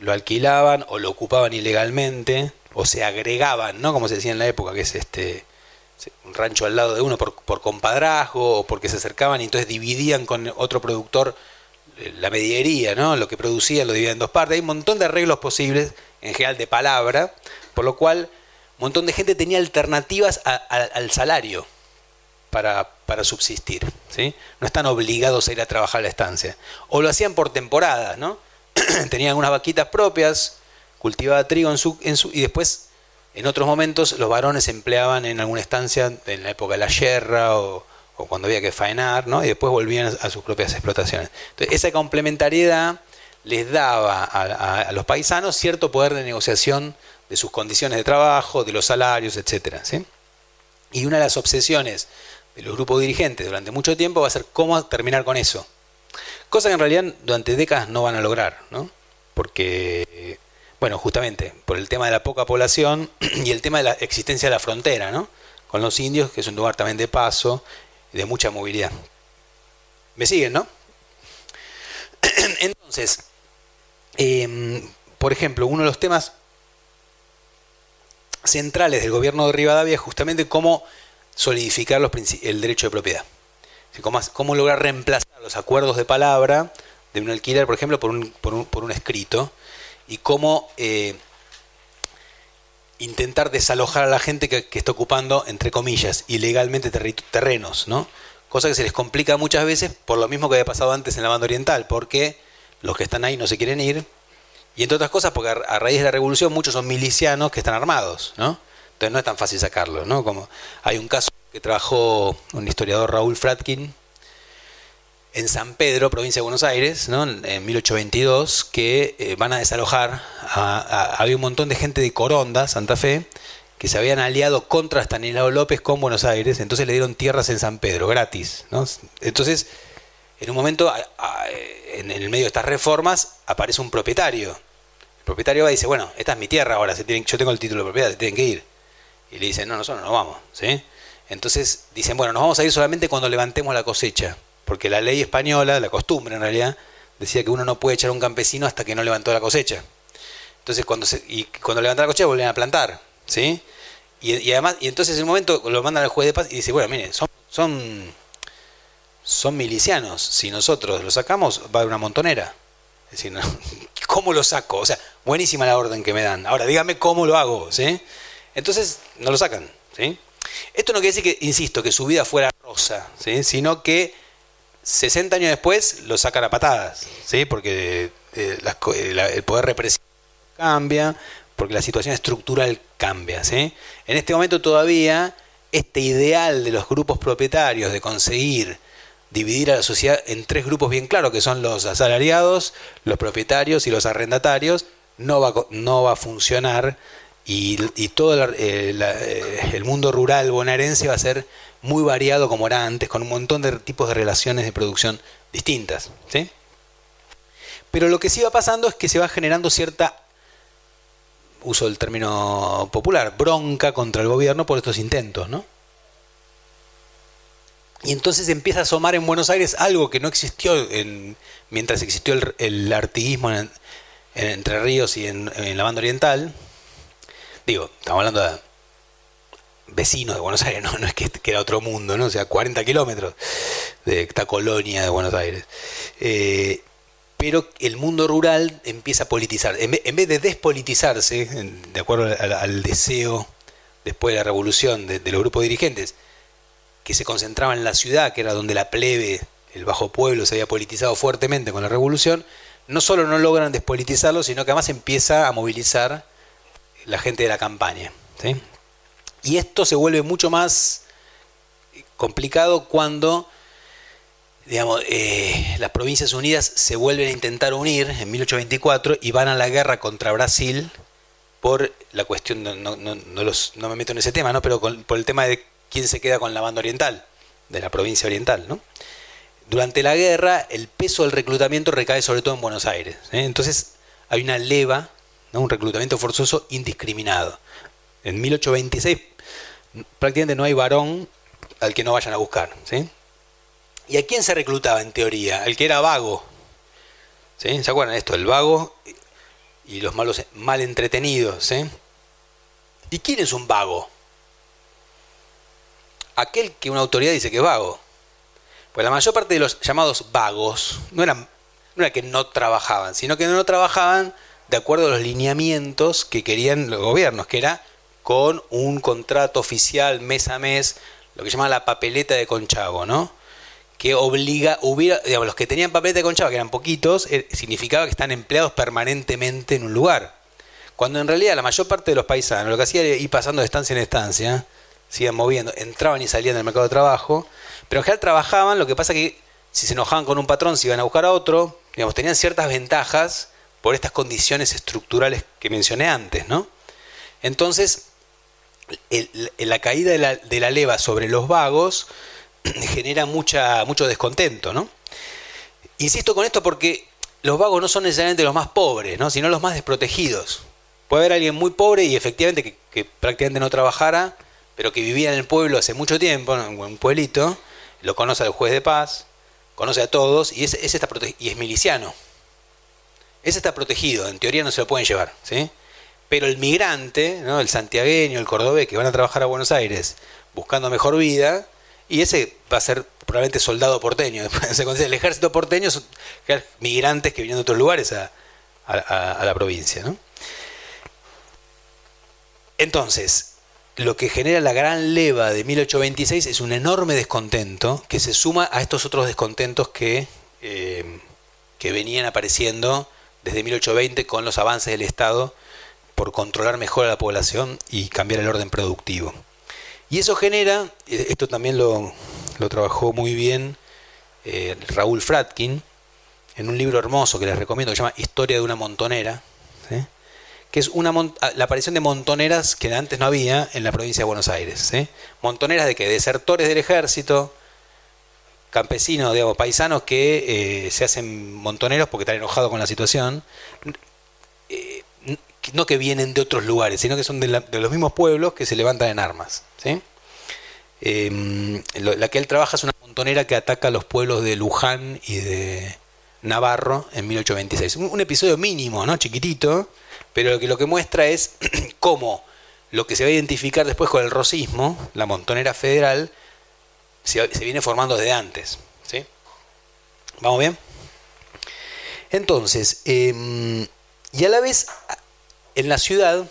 lo alquilaban o lo ocupaban ilegalmente, o se agregaban, ¿no? Como se decía en la época, que es este un rancho al lado de uno por, por compadrazgo o porque se acercaban y entonces dividían con otro productor la mediería, ¿no? lo que producía lo dividía en dos partes. Hay un montón de arreglos posibles, en general de palabra, por lo cual un montón de gente tenía alternativas al salario para, subsistir. ¿sí? No están obligados a ir a trabajar a la estancia. O lo hacían por temporadas, ¿no? Tenían unas vaquitas propias, cultivaba trigo en su, en su, y después, en otros momentos, los varones se empleaban en alguna estancia, en la época de la yerra o o cuando había que faenar, ¿no? y después volvían a sus propias explotaciones. Entonces, esa complementariedad les daba a, los paisanos cierto poder de negociación de sus condiciones de trabajo, de los salarios, etc. Y una de las obsesiones de los grupos dirigentes durante mucho tiempo va a ser cómo terminar con eso. Cosa que en realidad durante décadas no van a lograr, ¿no? Porque, bueno, justamente por el tema de la poca población y el tema de la existencia de la frontera, ¿no? Con los indios, que es un lugar también de paso, de mucha movilidad. ¿Me siguen, no? Entonces, em, por ejemplo, uno de los temas centrales del gobierno de Rivadavia es justamente cómo solidificar los el derecho de propiedad. Cómo, lograr reemplazar los acuerdos de palabra de un alquiler, por ejemplo, por un, por un, por un escrito, y cómo eh, intentar desalojar a la gente que, está ocupando, entre comillas, ilegalmente terrenos, ¿no? Cosa que se les complica muchas veces por lo mismo que había pasado antes en la banda oriental, porque los que están ahí no se quieren ir, y entre otras cosas porque a, raíz de la revolución muchos son milicianos que están armados, ¿no? Entonces no es tan fácil sacarlos, ¿no? Como hay un caso que trabajó un historiador Raúl Fratkin, en San Pedro, provincia de Buenos Aires, ¿no? en 1822, que eh, van a desalojar, a, había un montón de gente de Coronda, Santa Fe, que se habían aliado contra Stanislao López con Buenos Aires, entonces le dieron tierras en San Pedro, gratis. ¿no? Entonces, en un momento, en el medio de estas reformas, aparece un propietario. Propietario va y dice, bueno, esta es mi tierra ahora, yo tengo el título de propiedad, se tienen que ir. Y le dicen, no, nosotros no vamos. ¿sí? Entonces dicen, bueno, nos vamos a ir solamente cuando levantemos la cosecha, porque la ley española, la costumbre en realidad, decía que uno no puede echar a un campesino hasta que no levantó la cosecha. Entonces cuando se, y cuando levanta la cosecha vuelven a plantar, ¿sí? Y, además, y entonces en un momento lo mandan al juez de paz y dice, bueno, miren, son, son, son milicianos, si nosotros lo sacamos va a haber una montonera. Es decir, ¿cómo lo saco? O sea, buenísima la orden que me dan. Ahora dígame cómo lo hago, ¿sí? Entonces no lo sacan, ¿sí? Esto no quiere decir que, insisto, que su vida fuera rosa, ¿sí? sino que 60 años después lo sacan a patadas, ¿sí? porque eh, eh, el poder represivo cambia, porque la situación estructural cambia. ¿sí? En este momento todavía este ideal de los grupos propietarios de conseguir dividir a la sociedad en tres grupos bien claros, que son los asalariados, los propietarios y los arrendatarios, no va, no va a funcionar y, todo eh, eh, el, mundo rural bonaerense va a ser muy variado como era antes, con un montón de tipos de relaciones de producción distintas. ¿sí? Pero lo que sí va pasando es que se va generando cierta, uso del término popular, bronca contra el gobierno por estos intentos. ¿no? Y entonces empieza a asomar en Buenos Aires algo que no existió en, mientras existió el, el artiguismo en, Entre Ríos y en, la banda oriental, digo, estamos hablando de vecinos de Buenos Aires, no, no es que, era otro mundo, ¿no? O sea, 40 kilómetros de esta colonia de Buenos Aires. Eh, pero el mundo rural empieza a politizar. En vez, de despolitizarse, de acuerdo al, deseo después de la revolución de, los grupos dirigentes, que se concentraban en la ciudad, que era donde la plebe, el bajo pueblo, se había politizado fuertemente con la revolución, no solo no logran despolitizarlo, sino que además empieza a movilizar la gente de la campaña. Y esto se vuelve mucho más complicado cuando digamos, eh, las Provincias Unidas se vuelven a intentar unir en 1824 y van a la guerra contra Brasil por la cuestión, no, no, no me meto en ese tema, ¿no? pero por el tema de quién se queda con la banda oriental, de la provincia oriental. ¿no? Durante la guerra el peso del reclutamiento recae sobre todo en Buenos Aires. ¿eh? Entonces hay una leva un reclutamiento forzoso indiscriminado. En 1826 prácticamente no hay varón al que no vayan a buscar. ¿sí? ¿Y a quién se reclutaba en teoría? Al que era vago. ¿sí? ¿Se acuerdan de esto? El vago y los malos mal entretenidos. ¿sí? ¿Y quién es un vago? Aquel que una autoridad dice que es vago. Pues la mayor parte de los llamados vagos no eran no era que no trabajaban, sino que no trabajaban de acuerdo a los lineamientos que querían los gobiernos, que era con un contrato oficial mes a mes, lo que se llama la papeleta de Conchavo, ¿no? Que obliga, hubiera, digamos, los que tenían papeleta de Conchavo, que eran poquitos, eh, significaba que están empleados permanentemente en un lugar. Cuando en realidad la mayor parte de los paisanos lo que hacía era ir pasando de estancia en estancia, se iban moviendo, entraban y salían del mercado de trabajo, pero en general trabajaban, lo que pasa que si se enojaban con un patrón, se iban a buscar a otro, digamos, tenían ciertas ventajas por estas condiciones estructurales que mencioné antes, ¿no? Entonces, la caída de la, leva sobre los vagos genera mucha, mucho descontento, ¿no? Insisto con esto porque los vagos no son necesariamente los más pobres, ¿no? sino los más desprotegidos. Puede haber alguien muy pobre y efectivamente que, prácticamente no trabajara, pero que vivía en el pueblo hace mucho tiempo, en un pueblito, lo conoce al juez de paz, conoce a todos y es, está y es miliciano. Ese está protegido, en teoría no se lo pueden llevar, ¿sí? Pero el migrante, ¿no? el santiagueño, el cordobés, que van a trabajar a Buenos Aires buscando mejor vida, y ese va a ser probablemente soldado porteño. El ejército porteño son migrantes que vienen de otros lugares a, la provincia. ¿no? Entonces, lo que genera la gran leva de 1826 es un enorme descontento que se suma a estos otros descontentos que, eh, que venían apareciendo desde 1820 con los avances del Estado por controlar mejor a la población y cambiar el orden productivo. Y eso genera, eh, esto también lo, trabajó muy bien eh, Raúl Fratkin, en un libro hermoso que les recomiendo, que se llama Historia de una montonera, que es una la aparición de montoneras que antes no había en la provincia de Buenos Aires. Montoneras de que desertores del ejército, campesinos, digamos, paisanos que eh, se hacen montoneros porque están enojados con la situación. Eh, no que vienen de otros lugares, sino que son de, los mismos pueblos que se levantan en armas. ¿sí? Em, la que él trabaja es una montonera que ataca a los pueblos de Luján y de Navarro en 1826. Un, episodio mínimo, ¿no? Chiquitito, pero lo que, lo que muestra es cómo lo que se va a identificar después con el rosismo, la montonera federal, se, viene formando desde antes. ¿sí? ¿Vamos bien? Entonces, em, y a la vez, en la ciudad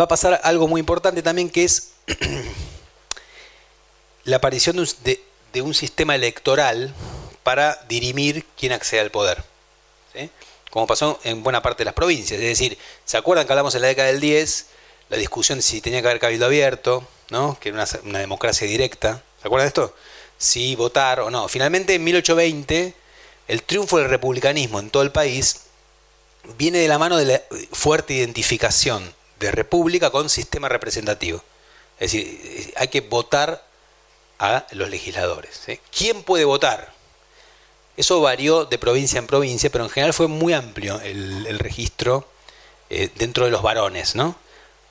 va a pasar algo muy importante también, que es la aparición de, un sistema electoral para dirimir quién accede al poder. Como pasó en buena parte de las provincias. Es decir, ¿se acuerdan que hablamos en la década del 10? La discusión de si tenía que haber cabildo abierto, ¿no? que era una, democracia directa. ¿Se acuerdan de esto? Si votar o no. Finalmente, en 1820, el triunfo del republicanismo en todo el país viene de la mano de la fuerte identificación de república con sistema representativo. Es decir, hay que votar a los legisladores. ¿Quién puede votar? Eso varió de provincia en provincia, pero en general fue muy amplio el, registro eh, dentro de los varones. ¿no?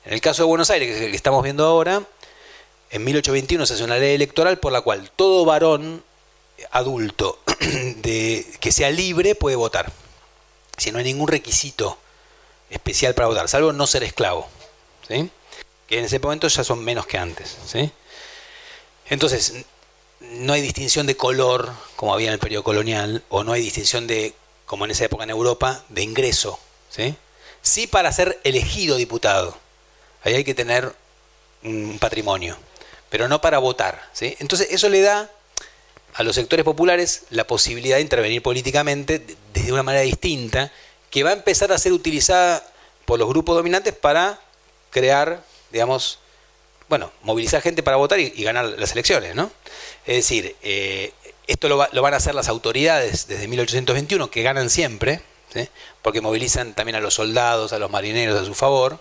En el caso de Buenos Aires, que que estamos viendo ahora, en 1821 se hace una ley electoral por la cual todo varón adulto que sea libre puede votar. Si no hay ningún requisito especial para votar, salvo no ser esclavo. ¿sí? Que en ese momento ya son menos que antes. ¿sí? Entonces, no hay distinción de color, como había en el periodo colonial, o no hay distinción de, como en esa época en Europa, de ingreso. ¿sí? Sí para ser elegido diputado. Ahí hay que tener un patrimonio, pero no para votar. ¿sí? Entonces, eso le da a los sectores populares la posibilidad de intervenir políticamente desde una manera distinta que va a empezar a ser utilizada por los grupos dominantes para crear, digamos, bueno, movilizar gente para votar y, ganar las elecciones, ¿no? Es decir, eh, esto lo, van a hacer las autoridades desde 1821, que ganan siempre, porque movilizan también a los soldados, a los marineros a su favor.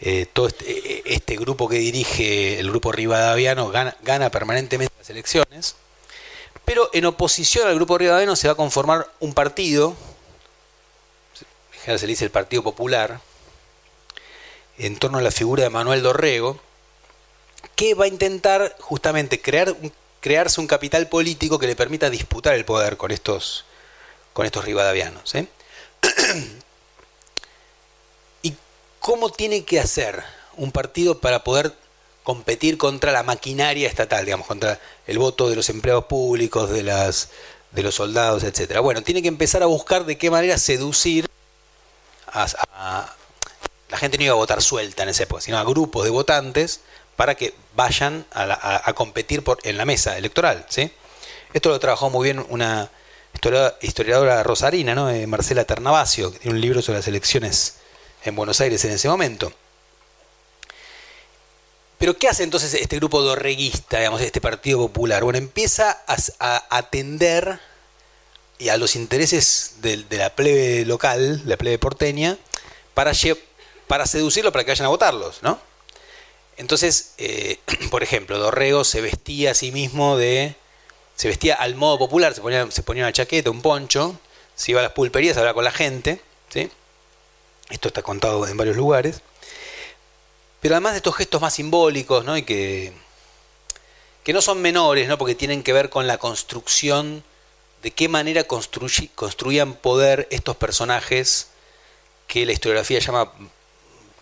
Eh, todo este, este, grupo que dirige el grupo Rivadaviano gana, gana permanentemente las elecciones. Pero en oposición al grupo Rivadaviano se va a conformar un partido se le dice el Partido Popular, en torno a la figura de Manuel Dorrego, que va a intentar justamente crear, crearse un capital político que le permita disputar el poder con estos, con estos rivadavianos. ¿eh? ¿Y cómo tiene que hacer un partido para poder competir contra la maquinaria estatal, digamos, contra el voto de los empleados públicos, de, las, de los soldados, etcétera? Bueno, tiene que empezar a buscar de qué manera seducir la gente no iba a votar suelta en esa época, sino a grupos de votantes para que vayan a, competir por, en la mesa electoral. ¿sí? Esto lo trabajó muy bien una historiadora rosarina, ¿no? Eh, Marcela Ternavasio, que tiene un libro sobre las elecciones en Buenos Aires en ese momento. Pero ¿qué hace entonces este grupo dorreguista, digamos, este Partido Popular? Bueno, empieza a atender y a los intereses de, la plebe local, la plebe porteña, para, para seducirlo para que vayan a votarlos, ¿no? Entonces, eh, por ejemplo, Dorrego se vestía a sí mismo de. se vestía al modo popular, se ponía, se ponía una chaqueta, un poncho, se iba a las pulperías a hablar con la gente, ¿sí? Esto está contado en varios lugares. Pero además de estos gestos más simbólicos, ¿no? Y que, que no son menores, ¿no? Porque tienen que ver con la construcción de qué manera construían poder estos personajes que la historiografía llama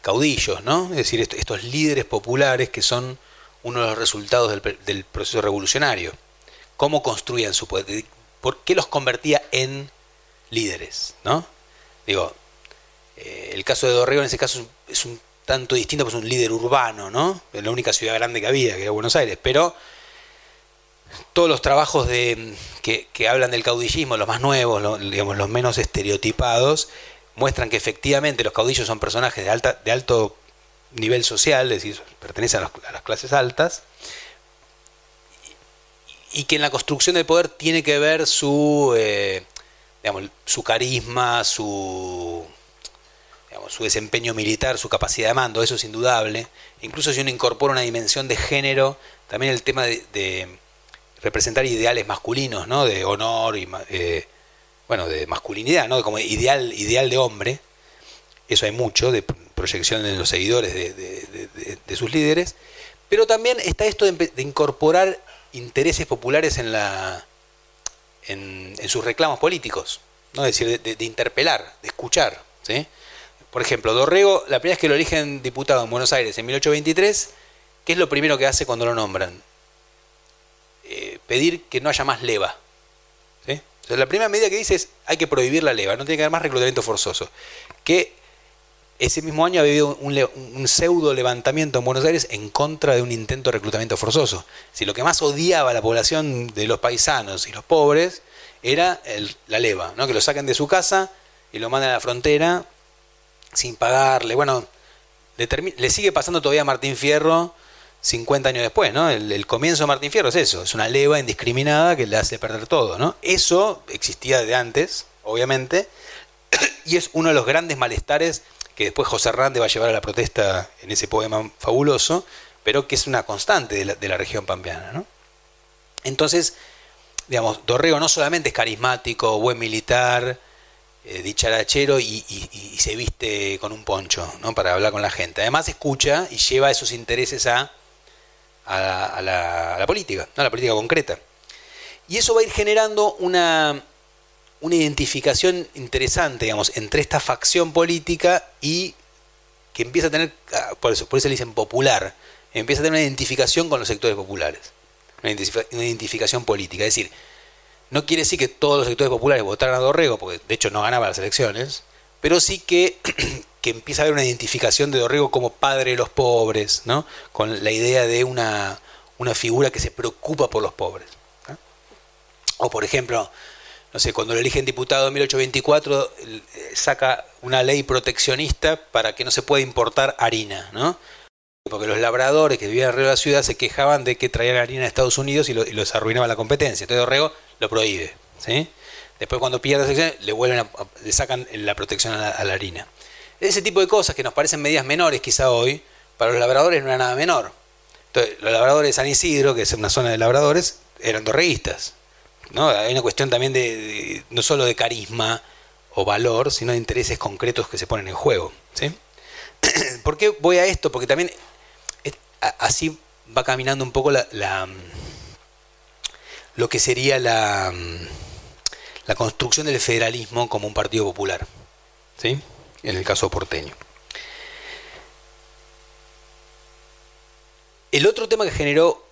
caudillos, ¿no? Es decir, estos líderes populares que son uno de los resultados del, proceso revolucionario. ¿Cómo construían su poder? ¿Por qué los convertía en líderes? ¿no? Digo, eh, el caso de Dorrego en ese caso es un, tanto distinto, es un líder urbano, ¿no? La única ciudad grande que había, que era Buenos Aires, pero todos los trabajos de, que, hablan del caudillismo, los más nuevos, digamos, los menos estereotipados, muestran que efectivamente los caudillos son personajes de, alta, de alto nivel social, es decir, pertenecen a, las clases altas, y, que en la construcción del poder tiene que ver su, eh, su carisma, su, su desempeño militar, su capacidad de mando, eso es indudable. Incluso si uno incorpora una dimensión de género, también el tema de, representar ideales masculinos, ¿no? De honor y eh, bueno, de masculinidad, ¿no? Como ideal, ideal de hombre. Eso hay mucho, de proyección de los seguidores de, sus líderes. Pero también está esto de, incorporar intereses populares en, la, en, sus reclamos políticos. ¿no? Es decir, de, interpelar, de escuchar. ¿sí? Por ejemplo, Dorrego, la primera vez que lo eligen diputado en Buenos Aires en 1823, ¿qué es lo primero que hace cuando lo nombran? Eh, pedir que no haya más leva. La primera medida que dice es hay que prohibir la leva, no tiene que haber más reclutamiento forzoso. Que ese mismo año había habido un, pseudo levantamiento en Buenos Aires en contra de un intento de reclutamiento forzoso. Si lo que más odiaba la población de los paisanos y los pobres era la leva, ¿no? que lo saquen de su casa y lo manden a la frontera sin pagarle. Bueno, le, sigue pasando todavía a Martín Fierro 50 años después, ¿no? El, comienzo de Martín Fierro es eso, es una leva indiscriminada que le hace perder todo, ¿no? Eso existía de antes, obviamente, y es uno de los grandes malestares que después José Hernández va a llevar a la protesta en ese poema fabuloso, pero que es una constante de la, región pampeana, ¿no? Entonces, digamos, Dorrego no solamente es carismático, buen militar, eh, dicharachero y, se viste con un poncho ¿no? para hablar con la gente. Además escucha y lleva esos intereses a, a, la, política, a la política concreta. Y eso va a ir generando una, una identificación interesante, digamos, entre esta facción política y que empieza a tener, ah, por eso, por eso le dicen popular, empieza a tener una identificación con los sectores populares, una, identificación política. Es decir, no quiere decir que todos los sectores populares votaran a Dorrego, porque de hecho no ganaba las elecciones, pero sí que, que empieza a haber una identificación de Dorrego como padre de los pobres, ¿no? con la idea de una, una figura que se preocupa por los pobres. O por ejemplo, no sé, cuando lo eligen diputado en 1824 eh, saca una ley proteccionista para que no se pueda importar harina, ¿no? Porque los labradores que vivían alrededor de la ciudad se quejaban de que traían harina de Estados Unidos y, lo, los arruinaba la competencia. Entonces Dorrego lo prohíbe, ¿sí? Después cuando pierde la elecciones le vuelven le sacan la protección a a la, harina. Ese tipo de cosas que nos parecen medidas menores quizá hoy, para los labradores no era nada menor. Entonces, los labradores de San Isidro, que es una zona de labradores, eran dorreístas. ¿no? Hay una cuestión también de, no solo de carisma o valor, sino de intereses concretos que se ponen en juego. ¿sí? ¿Por qué voy a esto? Porque también así va caminando un poco lo que sería la, la construcción del federalismo como un partido popular, ¿sí? En el caso porteño. El otro tema que generó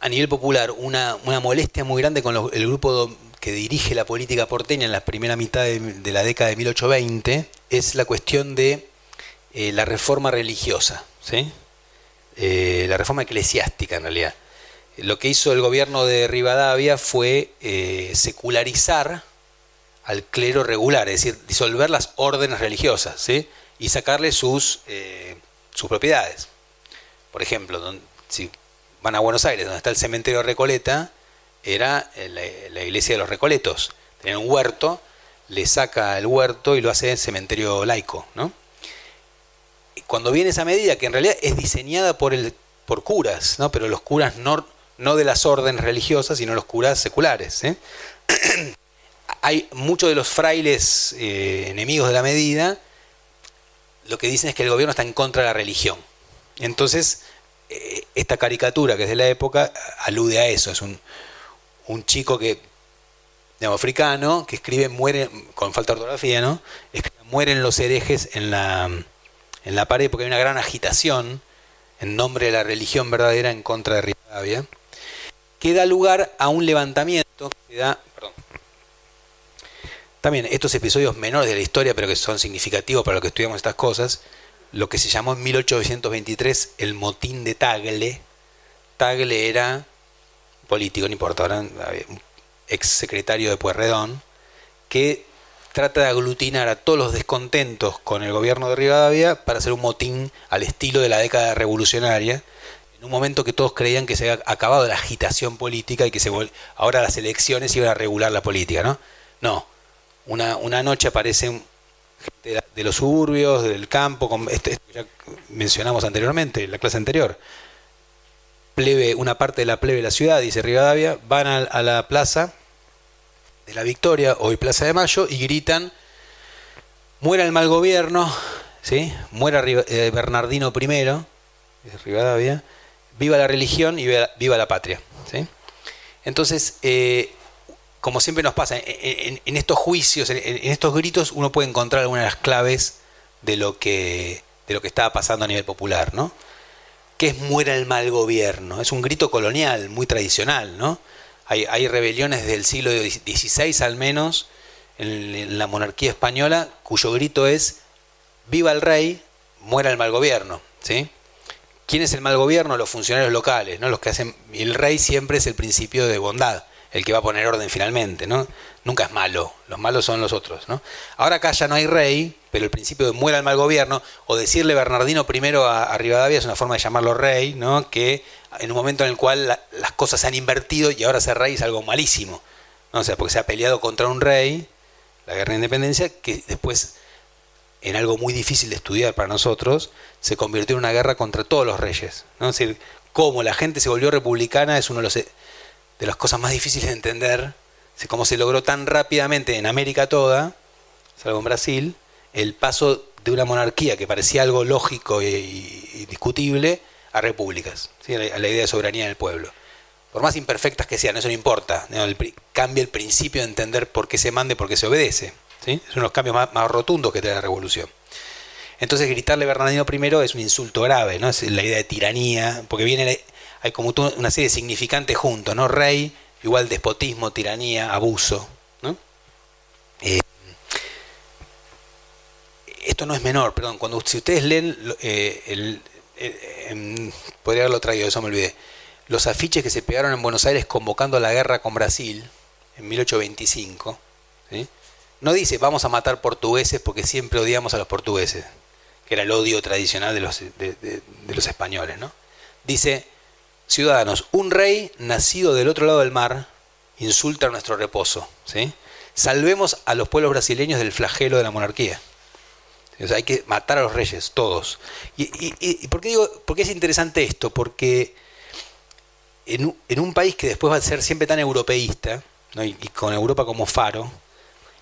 a nivel popular una, molestia muy grande con el grupo que dirige la política porteña en la primera mitad de, la década de 1820 es la cuestión de eh, la reforma religiosa. Eh, la reforma eclesiástica en realidad. Lo que hizo el gobierno de Rivadavia fue eh, secularizar al clero regular, es decir, disolver las órdenes religiosas ¿sí? y sacarle sus, sus propiedades. Por ejemplo, si van a Buenos Aires, donde está el cementerio Recoleta, era la, iglesia de los Recoletos. Tenía un huerto, le saca el huerto y lo hace cementerio laico. ¿no? Cuando viene esa medida, que en realidad es diseñada por, el, por curas, ¿no? pero los curas no, no de las órdenes religiosas, sino los curas seculares. ¿eh? Hay muchos de los frailes eh, enemigos de la medida, lo que dicen es que el gobierno está en contra de la religión. Entonces, eh, esta caricatura que es de la época alude a eso. Es un, un chico que, africano, que escribe, muere, con falta de ortografía, ¿no? mueren los herejes en la, en la pared porque hay una gran agitación en nombre de la religión verdadera en contra de Rivadavia, que da lugar a un levantamiento que da, perdón, también estos episodios menores de la historia, pero que son significativos para lo que estudiamos estas cosas, lo que se llamó en 1823 el motín de Tagle. Tagle era político, no importa, era un ex secretario de Pueyrredón, que trata de aglutinar a todos los descontentos con el gobierno de Rivadavia para hacer un motín al estilo de la década revolucionaria, en un momento que todos creían que se había acabado la agitación política y que se ahora las elecciones iban a regular la política, ¿no? No, una, una noche aparecen gente de los suburbios, del campo, como esto, ya mencionamos anteriormente, en la clase anterior. Plebe, una parte de la plebe de la ciudad, dice Rivadavia, van a, la plaza de la Victoria, hoy Plaza de Mayo, y gritan, muera el mal gobierno, ¿sí? muera eh, Bernardino I, dice Rivadavia, viva la religión y viva, la patria. ¿sí? Entonces, eh, como siempre nos pasa, en, estos juicios, en, estos gritos, uno puede encontrar algunas de las claves de lo que, que estaba pasando a nivel popular, ¿no? ¿Qué es muera el mal gobierno? Es un grito colonial, muy tradicional, ¿no? Hay, hay rebeliones del siglo XVI al menos, en, la monarquía española, cuyo grito es viva el rey, muera el mal gobierno, ¿sí? ¿Quién es el mal gobierno? Los funcionarios locales, ¿no? Los que hacen. El rey siempre es el principio de bondad el que va a poner orden finalmente, ¿no? Nunca es malo, los malos son los otros, ¿no? Ahora acá ya no hay rey, pero el principio de muera el mal gobierno, o decirle Bernardino primero a, Rivadavia es una forma de llamarlo rey, ¿no? Que en un momento en el cual las cosas se han invertido y ahora ser rey es algo malísimo, ¿no? O sea, porque se ha peleado contra un rey, la guerra de independencia, que después, en algo muy difícil de estudiar para nosotros, se convirtió en una guerra contra todos los reyes, ¿no? Es decir, cómo la gente se volvió republicana es uno de los de las cosas más difíciles de entender, cómo se logró tan rápidamente en América toda, salvo en Brasil, el paso de una monarquía que parecía algo lógico y, discutible a repúblicas, a, la, idea de soberanía del pueblo. Por más imperfectas que sean, eso no importa, cambia el principio de entender por qué se manda y por qué se obedece. ¿sí? De los cambios más, rotundos que trae la revolución. Entonces gritarle Bernardino I es un insulto grave, ¿no? es la idea de tiranía, porque viene hay como una serie de significantes juntos, ¿no? Rey, igual despotismo, tiranía, abuso, ¿no? Eh, esto no es menor, perdón, cuando si ustedes leen, eh, eh, podría haberlo traído, eso me olvidé, los afiches que se pegaron en Buenos Aires convocando a la guerra con Brasil en 1825, no dice vamos a matar portugueses porque siempre odiamos a los portugueses, que era el odio tradicional de los, de los españoles, ¿no? Dice ciudadanos, un rey nacido del otro lado del mar insulta nuestro reposo. ¿sí? Salvemos a los pueblos brasileños del flagelo de la monarquía. hay que matar a los reyes, todos. ¿Y, por, qué digo, por es interesante esto? Porque en, un país que después va a ser siempre tan europeísta, y, con Europa como faro,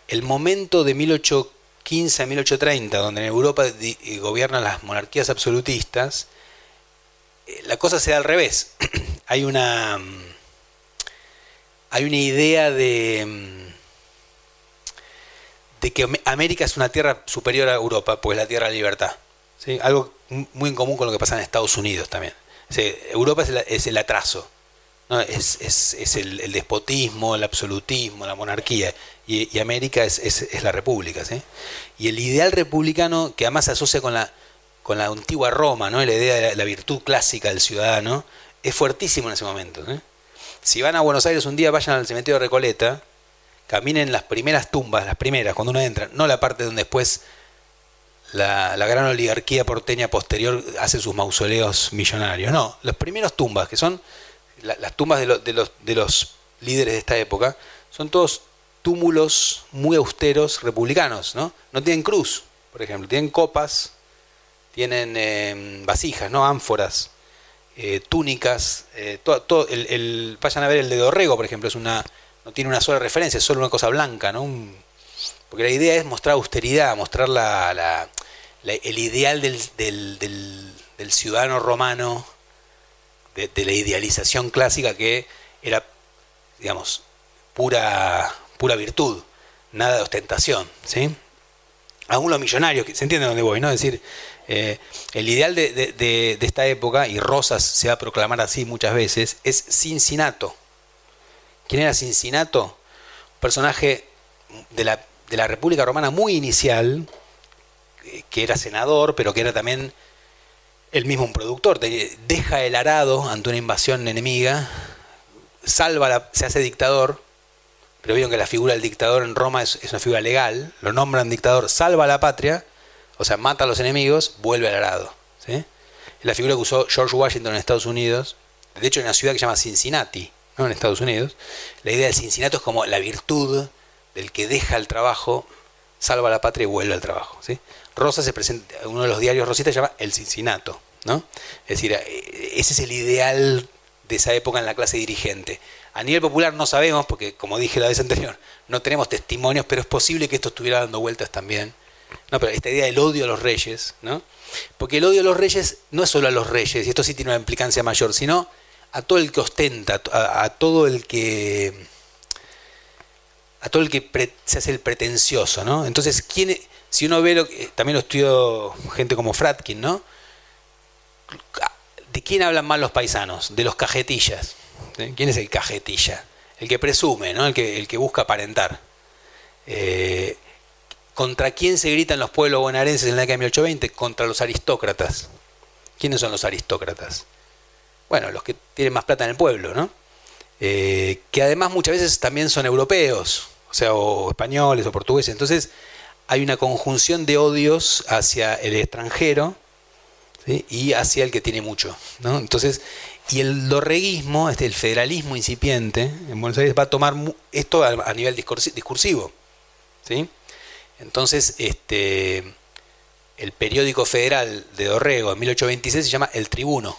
el momento de 1815 a 1830, donde en Europa gobiernan las monarquías absolutistas, la cosa se da al revés. hay una. Hay una idea de. de que América es una tierra superior a Europa, pues la tierra de libertad. ¿sí? Algo muy en común con lo que pasa en Estados Unidos también. Europa es el, atraso. Es, el, despotismo, el absolutismo, la monarquía. Y, América es, la república. Y el ideal republicano, que además se asocia con la, con la antigua Roma, ¿no? la idea de la, virtud clásica del ciudadano, es fuertísimo en ese momento. ¿eh? Si van a Buenos Aires un día, vayan al cementerio de Recoleta, caminen las primeras tumbas, las primeras, cuando uno entra, no la parte donde después la, gran oligarquía porteña posterior hace sus mausoleos millonarios, no, las primeras tumbas, que son las tumbas de, de, los, de los líderes de esta época, son todos túmulos muy austeros republicanos, ¿no? No tienen cruz, por ejemplo, tienen copas, tienen em, vasijas, ¿no? ánforas, eh, túnicas, eh, todo, el, vayan a ver el de Dorrego, por ejemplo, es una, no tiene una sola referencia, es solo una cosa blanca, ¿no? porque la idea es mostrar austeridad, mostrar la, el ideal del, del, ciudadano romano, de, la idealización clásica que era, digamos, pura, pura virtud, nada de ostentación, ¿sí? Aún millonarios, ¿se entiende dónde voy? ¿no? Decir, eh, el ideal de, esta época, y Rosas se va a proclamar así muchas veces, es Cincinato. ¿Quién era Cincinato? Un personaje de la, de la República Romana muy inicial, eh, que era senador, pero que era también el mismo un productor. Deja el arado ante una invasión enemiga, salva la, se hace dictador, pero vieron que la figura del dictador en Roma es, es una figura legal, lo nombran dictador, salva a la patria, o sea, mata a los enemigos, vuelve al arado. ¿sí? La figura que usó George Washington en Estados Unidos. De hecho, en una ciudad que se llama Cincinnati, ¿no? en Estados Unidos. La idea de Cincinnati es como la virtud del que deja el trabajo, salva la patria y vuelve al trabajo. ¿sí? Rosa se presenta, uno de los diarios Rosita se llama El Cincinato. ¿no? Es decir, eh, ese es el ideal de esa época en la clase dirigente. A nivel popular no sabemos, porque como dije la vez anterior, no tenemos testimonios, pero es posible que esto estuviera dando vueltas también. No, pero esta idea del odio a los reyes, ¿no? Porque el odio a los reyes no es solo a los reyes, y esto sí tiene una implicancia mayor, sino a todo el que ostenta, a, todo el que a todo el que se hace el pretencioso, ¿no? Entonces, ¿quién, si uno ve lo que, también lo estudió gente como Fratkin, ¿no? ¿De quién hablan mal los paisanos? De los cajetillas. ¿Quién es el cajetilla? El que presume, ¿no? El que, el que busca aparentar. Eh, ¿Contra quién se gritan los pueblos bonaerenses en la década de 1820? Contra los aristócratas. ¿Quiénes son los aristócratas? Bueno, los que tienen más plata en el pueblo, ¿no? Eh, que además muchas veces también son europeos, o sea, o españoles o portugueses. Entonces hay una conjunción de odios hacia el extranjero y hacia el que tiene mucho. ¿no? Entonces, y el dorreguismo, este, el federalismo incipiente en Buenos Aires va a tomar esto a, nivel discursivo. ¿sí? Entonces, este, el periódico federal de Dorrego en 1826 se llama El Tribuno,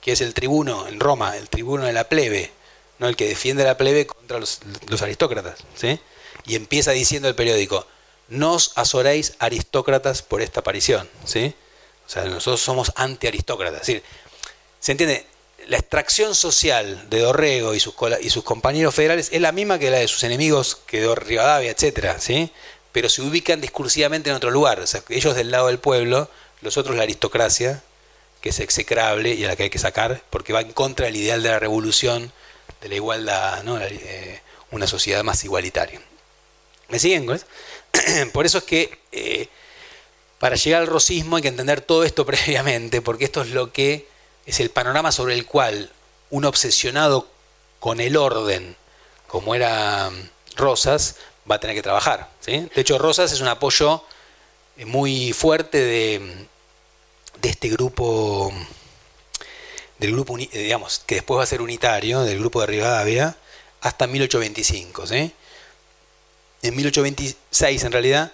que es el tribuno en Roma, el tribuno de la plebe, ¿no? el que defiende a la plebe contra los, aristócratas. ¿sí? Y empieza diciendo el periódico, nos azoréis aristócratas por esta aparición. ¿sí? O sea, nosotros somos anti-aristócratas. Es decir, ¿se entiende? La extracción social de Dorrego y sus, compañeros federales es la misma que la de sus enemigos, que de Rivadavia, etcétera, ¿sí? Pero se ubican discursivamente en otro lugar. Ellos del lado del pueblo, los otros la aristocracia, que es execrable y a la que hay que sacar, porque va en contra del ideal de la revolución, de la igualdad, ¿no? Eh, una sociedad más igualitaria. ¿Me siguen? Por eso es que eh, para llegar al rosismo hay que entender todo esto previamente, porque esto es lo que es el panorama sobre el cual un obsesionado con el orden, como era Rosas, va a tener que trabajar. De hecho, Rosas es un apoyo eh, muy fuerte de, este grupo, del grupo, eh, digamos, que después va a ser unitario, del grupo de Rivadavia, hasta 1825. ¿sí? En 1826, en realidad,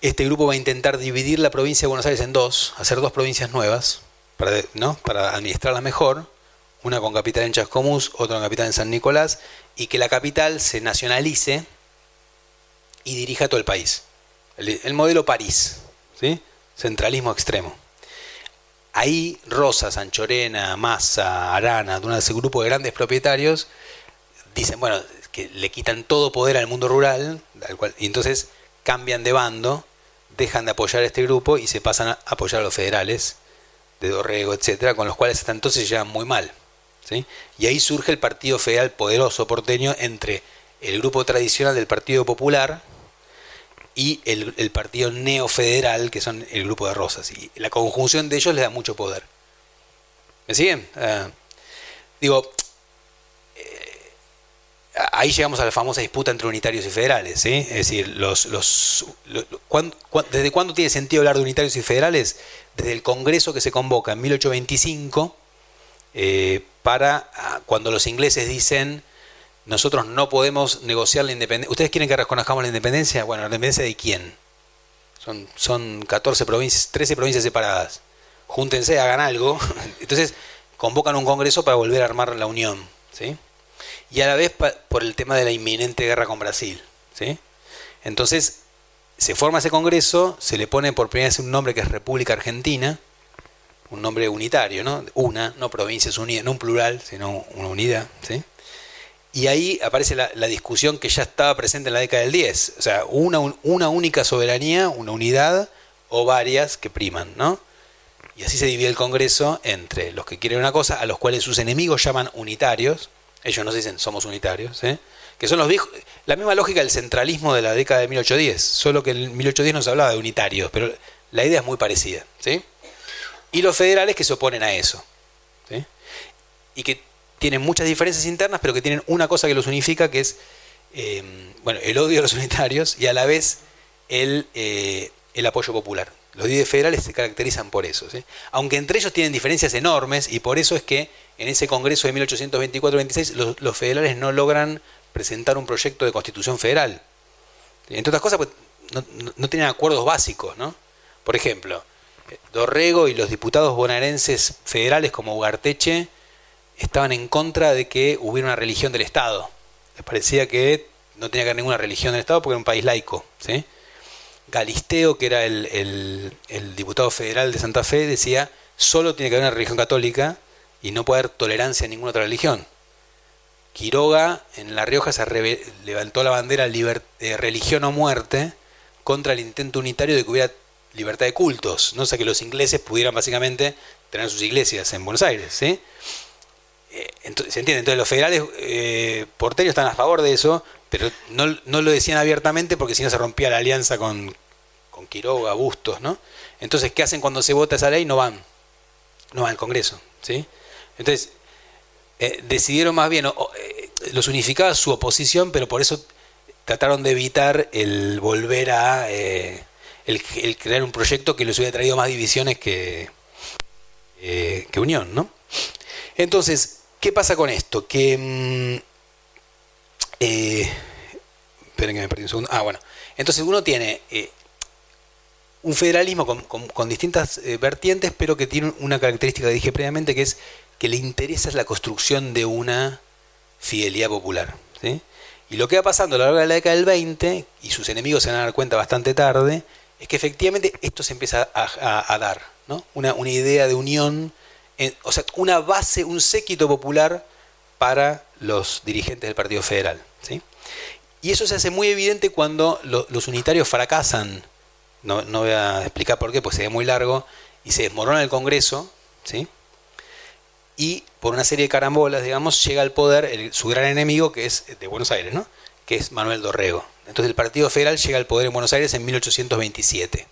este grupo va a intentar dividir la provincia de Buenos Aires en dos, hacer dos provincias nuevas, para, ¿no? para administrarla mejor, una con capital en Chascomús, otra con capital en San Nicolás, y que la capital se nacionalice y dirija todo el país. El, modelo París, ¿sí? centralismo extremo. Ahí Rosa, Sanchorena, Massa, Arana, de ese grupo de grandes propietarios, dicen, bueno, que le quitan todo poder al mundo rural, y entonces cambian de bando, dejan de apoyar a este grupo y se pasan a apoyar a los federales de Dorrego, etcétera, con los cuales hasta entonces llevan muy mal. Y ahí surge el Partido Federal Poderoso porteño entre el grupo tradicional del Partido Popular y el, Partido Neofederal, que son el grupo de Rosas. Y la conjunción de ellos les da mucho poder. ¿Me siguen? Ah, digo, eh, ahí llegamos a la famosa disputa entre unitarios y federales. Es decir, ¿desde cuándo tiene sentido hablar de unitarios y federales? Desde el Congreso que se convoca en 1825 eh, para ah, cuando los ingleses dicen nosotros no podemos negociar la independencia. ¿Ustedes quieren que reconozcamos la independencia? Bueno, ¿la independencia de quién? Son, son 14 provincias, 13 provincias separadas. Júntense, hagan algo. Entonces, convocan un congreso para volver a armar la unión. ¿sí? Y a la vez por el tema de la inminente guerra con Brasil. ¿sí? Entonces, se forma ese congreso, se le pone por primera vez un nombre que es República Argentina un nombre unitario, ¿no? Una, no provincias unidas, no un plural, sino una unidad, ¿sí? Y ahí aparece la, discusión que ya estaba presente en la década del 10, o sea, una, una única soberanía, una unidad o varias que priman, ¿no? Y así se divide el Congreso entre los que quieren una cosa, a los cuales sus enemigos llaman unitarios, ellos no dicen somos unitarios, ¿eh? que son los viejos, la misma lógica del centralismo de la década de 1810, solo que en 1810 no se hablaba de unitarios, pero la idea es muy parecida, ¿sí? Y los federales que se oponen a eso. Y que tienen muchas diferencias internas, pero que tienen una cosa que los unifica, que es em, bueno, el odio a los unitarios y a la vez el, eh, el apoyo popular. Los 10 federales se caracterizan por eso. Aunque entre ellos tienen diferencias enormes y por eso es que en ese Congreso de 1824-26 los, federales no logran presentar un proyecto de constitución federal. Entre otras cosas, pues, no, no, tenían acuerdos básicos. ¿no? Por ejemplo, Dorrego y los diputados bonaerenses federales como Ugarteche estaban en contra de que hubiera una religión del Estado. Les parecía que no tenía que haber ninguna religión del Estado porque era un país laico. ¿sí? Galisteo, que era el, diputado federal de Santa Fe, decía, solo tiene que haber una religión católica y no puede haber tolerancia a ninguna otra religión. Quiroga en La Rioja se levantó la bandera de religión o muerte contra el intento unitario de que hubiera libertad de cultos, ¿no? o sea que los ingleses pudieran básicamente tener sus iglesias en Buenos Aires. ¿sí? Eh, entonces, ¿Se entiende? Entonces los federales eh, están a favor de eso, pero no, lo decían abiertamente porque si no se rompía la alianza con, con Quiroga, Bustos, ¿no? Entonces, ¿qué hacen cuando se vota esa ley? No van, no van al Congreso, ¿sí? Entonces, eh, decidieron más bien, eh, los unificaba su oposición, pero por eso trataron de evitar el volver a, el, crear un proyecto que les hubiera traído más divisiones que, que unión, ¿no? Entonces, ¿qué pasa con esto? Que... Mm, eh, esperen que me perdí un segundo. Ah, bueno. Entonces uno tiene eh, un federalismo con, distintas eh, vertientes, pero que tiene una característica que dije previamente, que es que le interesa la construcción de una fidelidad popular. Y lo que va pasando a lo largo de la década del 20, y sus enemigos se van a dar cuenta bastante tarde, es que efectivamente esto se empieza a, dar, ¿no? una, idea de unión, o sea, una base, un séquito popular para los dirigentes del Partido Federal. Y eso se hace muy evidente cuando los unitarios fracasan, no, voy a explicar por qué, pues sería muy largo, y se desmorona el Congreso, ¿sí? y por una serie de carambolas, digamos, llega al poder su gran enemigo, que es de Buenos Aires, ¿no? que es Manuel Dorrego. Entonces el Partido Federal llega al poder en Buenos Aires en 1827.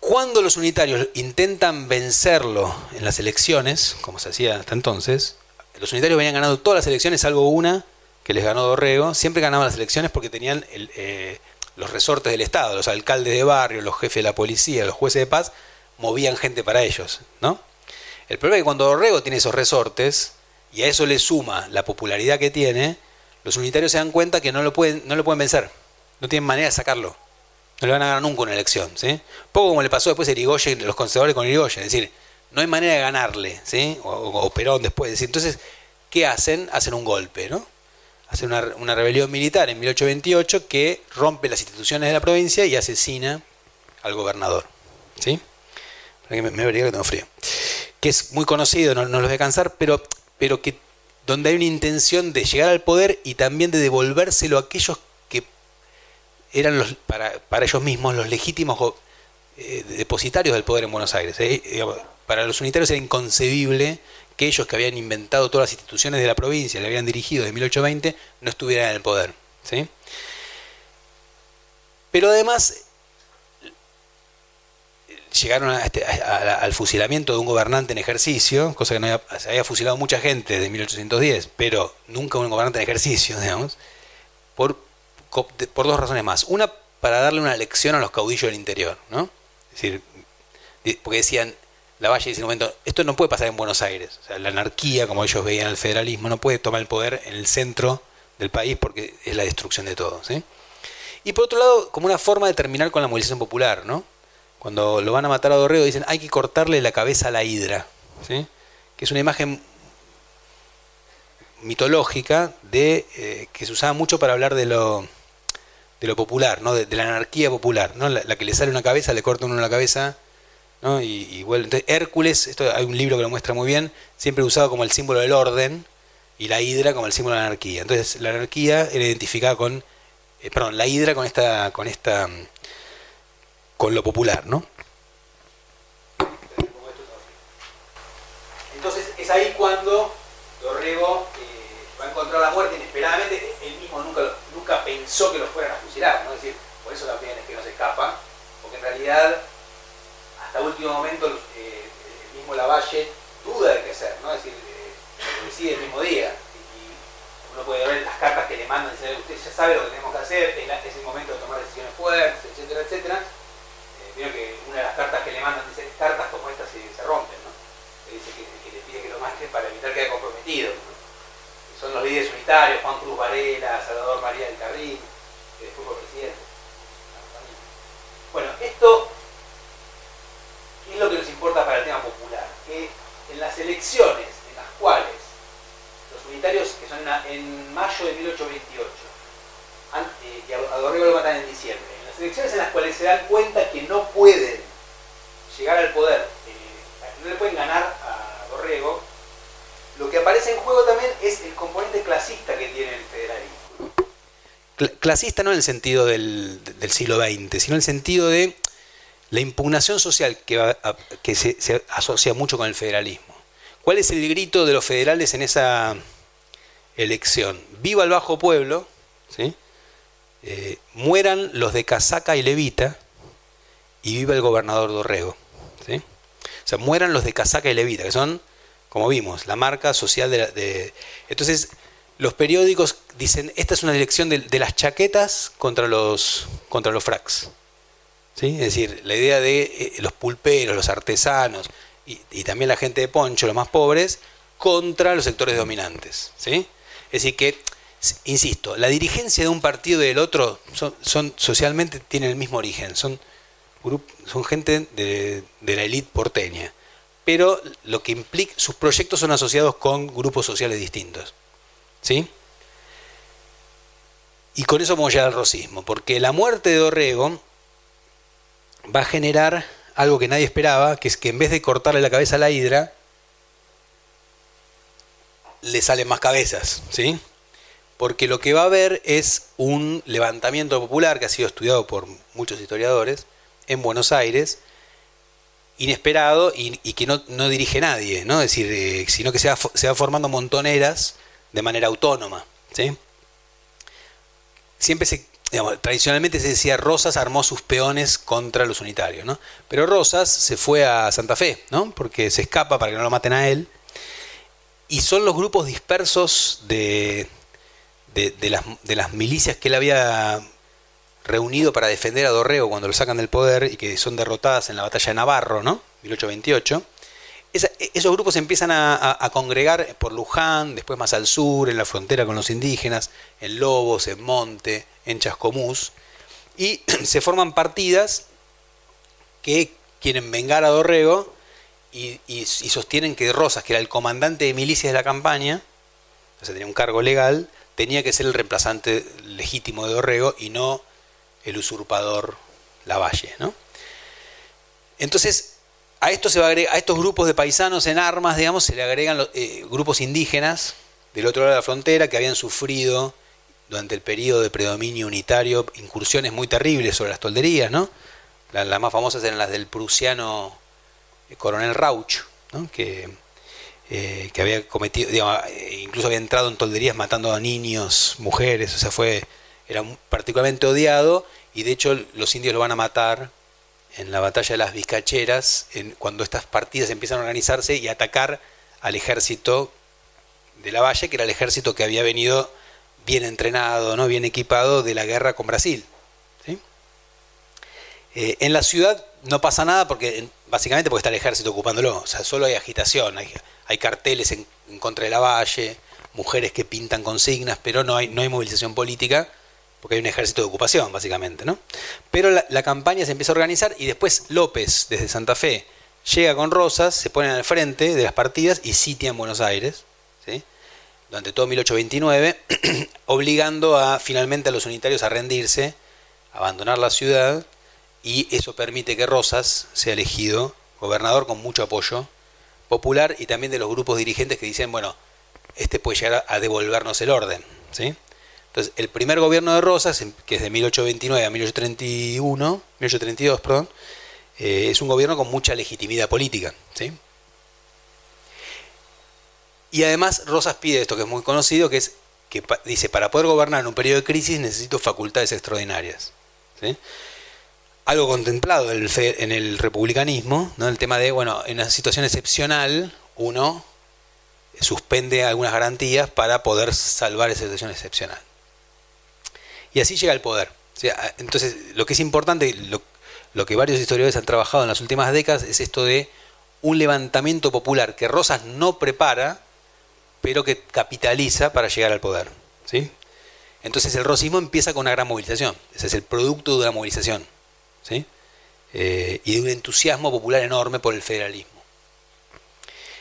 Cuando los unitarios intentan vencerlo en las elecciones, como se hacía hasta entonces, los unitarios venían ganando todas las elecciones, salvo una que les ganó Dorrego. Siempre ganaban las elecciones porque tenían eh, los resortes del Estado, los alcaldes de barrio, los jefes de la policía, los jueces de paz, movían gente para ellos, ¿no? El problema es que cuando Dorrego tiene esos resortes, y a eso le suma la popularidad que tiene, los unitarios se dan cuenta que no lo pueden, no lo pueden vencer. No tienen manera de sacarlo. No le van a ganar nunca una elección, ¿sí? Poco como le pasó después a Irigoyen, los conservadores con Irigoyen. Es decir, no hay manera de ganarle, ¿sí? O, Perón después. Entonces, ¿qué hacen? Hacen un golpe, ¿no? Hacen una, rebelión militar en 1828 que rompe las instituciones de la provincia y asesina al gobernador, ¿sí? Me, que tengo frío. Que es muy conocido, no, no los voy a cansar, pero, pero que donde hay una intención de llegar al poder y también de devolvérselo a aquellos que eran los, para, para ellos mismos los legítimos eh, depositarios del poder en Buenos Aires. ¿eh? para los unitarios era inconcebible que ellos que habían inventado todas las instituciones de la provincia, le habían dirigido de 1820, no estuvieran en el poder. ¿sí? Pero además llegaron este, al fusilamiento de un gobernante en ejercicio, cosa que no se había fusilado mucha gente desde 1810, pero nunca un gobernante en ejercicio, digamos, por, por dos razones más. Una, para darle una lección a los caudillos del interior, ¿no? Es decir, porque decían, la Valle dice en un momento, esto no puede pasar en Buenos Aires. O sea, la anarquía, como ellos veían el federalismo, no puede tomar el poder en el centro del país porque es la destrucción de todo. ¿sí? Y por otro lado, como una forma de terminar con la movilización popular, ¿no? Cuando lo van a matar a Dorrego, dicen, hay que cortarle la cabeza a la hidra. ¿sí? Que es una imagen mitológica de eh, que se usaba mucho para hablar de lo, de lo popular, ¿no? de, la anarquía popular. ¿no? La, que le sale una cabeza, le corta uno la cabeza y, entonces, Hércules, esto hay un libro que lo muestra muy bien, siempre usado como el símbolo del orden y la hidra como el símbolo de la anarquía. Entonces la anarquía era identificada con, eh, perdón, la hidra con esta, con esta, con lo popular, ¿no? Entonces es ahí cuando Dorrego eh, va a encontrar la muerte inesperadamente. Él mismo nunca, nunca pensó que lo fueran a fusilar, ¿no? Es decir, por eso también es que no se escapa, porque en realidad hasta último momento eh, el mismo Lavalle duda de qué hacer, ¿no? Es decir, eh, decide el mismo día. Y uno puede ver las cartas que le mandan, usted ya sabe lo que tenemos que hacer, es, el momento de tomar decisiones fuertes, etcétera, etcétera que una de las cartas que le mandan dice, cartas como estas se, rompen, ¿no? Le dice que, le pide que lo manden para evitar que haya comprometido. ¿no? Son los líderes unitarios, Juan Cruz Varela, Salvador María del Carril, que después fue presidente. Bueno, esto es lo que nos importa para el tema popular, que en las elecciones en las cuales los unitarios, que son en mayo de 1828, eh, y a Dorrego lo matan en diciembre, elecciones en las cuales se dan cuenta que no pueden llegar al poder, eh, no le pueden ganar a Dorrego, lo que aparece en juego también es el componente clasista que tiene el federalismo. Clasista no en el sentido del, siglo XX, sino en el sentido de la impugnación social que, que se, asocia mucho con el federalismo. ¿Cuál es el grito de los federales en esa elección? Viva el bajo pueblo, ¿sí? Eh, mueran los de Casaca y Levita y viva el gobernador Dorrego. O sea, mueran los de Casaca y Levita, que son como vimos, la marca social de, Entonces, los periódicos dicen, esta es una dirección de, las chaquetas contra los, contra los fracs. ¿Sí? Es decir, la idea de eh, los pulperos, los artesanos y, también la gente de poncho, los más pobres, contra los sectores dominantes. ¿sí? Es decir, que, insisto, la dirigencia de un partido y del otro son, socialmente tienen el mismo origen, son, son gente de, de la élite porteña pero lo que implica, sus proyectos son asociados con grupos sociales distintos. ¿Sí? Y con eso vamos a llegar al rosismo, porque la muerte de Dorrego va a generar algo que nadie esperaba, que es que en vez de cortarle la cabeza a la hidra, le salen más cabezas, ¿sí? Porque lo que va a haber es un levantamiento popular que ha sido estudiado por muchos historiadores en Buenos Aires, inesperado y, que no, dirige nadie, ¿no? Decir, eh, sino que se va, se va, formando montoneras de manera autónoma. ¿sí? Siempre se, tradicionalmente se decía Rosas armó sus peones contra los unitarios, ¿no? Pero Rosas se fue a Santa Fe, ¿no? Porque se escapa para que no lo maten a él. Y son los grupos dispersos de, de, las, milicias que él había reunido para defender a Dorrego cuando lo sacan del poder y que son derrotadas en la batalla de Navarro, ¿no? 1828. esos grupos empiezan a, congregar por Luján, después más al sur, en la frontera con los indígenas, en Lobos, en Monte, en Chascomús, y se forman partidas que quieren vengar a Dorrego y, y, sostienen que Rosas, que era el comandante de milicias de la campaña, o sea, tenía un cargo legal, tenía que ser el reemplazante legítimo de Dorrego y no el usurpador Lavalle. ¿no? Entonces, a, esto se va a, estos grupos de paisanos en armas, digamos, se le agregan los, eh, grupos indígenas del otro lado de la frontera que habían sufrido durante el periodo de predominio unitario incursiones muy terribles sobre las tolderías, ¿no? Las, más famosas eran las del prusiano eh, coronel Rauch, ¿no? que, eh, que había cometido, digamos, incluso había entrado en tolderías matando a niños, mujeres, o sea, fue era particularmente odiado y de hecho los indios lo van a matar en la batalla de las Vizcacheras, cuando estas partidas empiezan a organizarse y atacar al ejército de la Valle, que era el ejército que había venido bien entrenado, ¿no? bien equipado de la guerra con Brasil. Eh, en la ciudad no pasa nada porque básicamente porque está el ejército ocupándolo, o sea, solo hay agitación, hay carteles en, contra de la Valle, mujeres que pintan consignas, pero no hay, no hay movilización política porque hay un ejército de ocupación, básicamente, ¿no? Pero la, campaña se empieza a organizar y después López, desde Santa Fe, llega con Rosas, se ponen al frente de las partidas y sitian Buenos Aires, ¿sí? durante todo 1829, obligando a finalmente a los unitarios a rendirse, a abandonar la ciudad, y eso permite que Rosas sea elegido gobernador con mucho apoyo popular y también de los grupos dirigentes que dicen, bueno, este puede llegar a devolvernos el orden, ¿sí? Entonces, el primer gobierno de Rosas, que es de 1829 a 1831, 1832, perdón, eh, es un gobierno con mucha legitimidad política. ¿sí? Y además Rosas pide esto que es muy conocido, que es que dice, para poder gobernar en un periodo de crisis necesito facultades extraordinarias. ¿sí? Algo contemplado en el, republicanismo, ¿no? el tema de, bueno, en una situación excepcional, uno suspende algunas garantías para poder salvar esa situación excepcional. Y así llega al poder. entonces, lo que es importante, lo, lo que varios historiadores han trabajado en las últimas décadas es esto de un levantamiento popular que Rosas no prepara, pero que capitaliza para llegar al poder. ¿sí? Entonces el rosismo empieza con una gran movilización, ese es el producto de una movilización Eh, y de un entusiasmo popular enorme por el federalismo.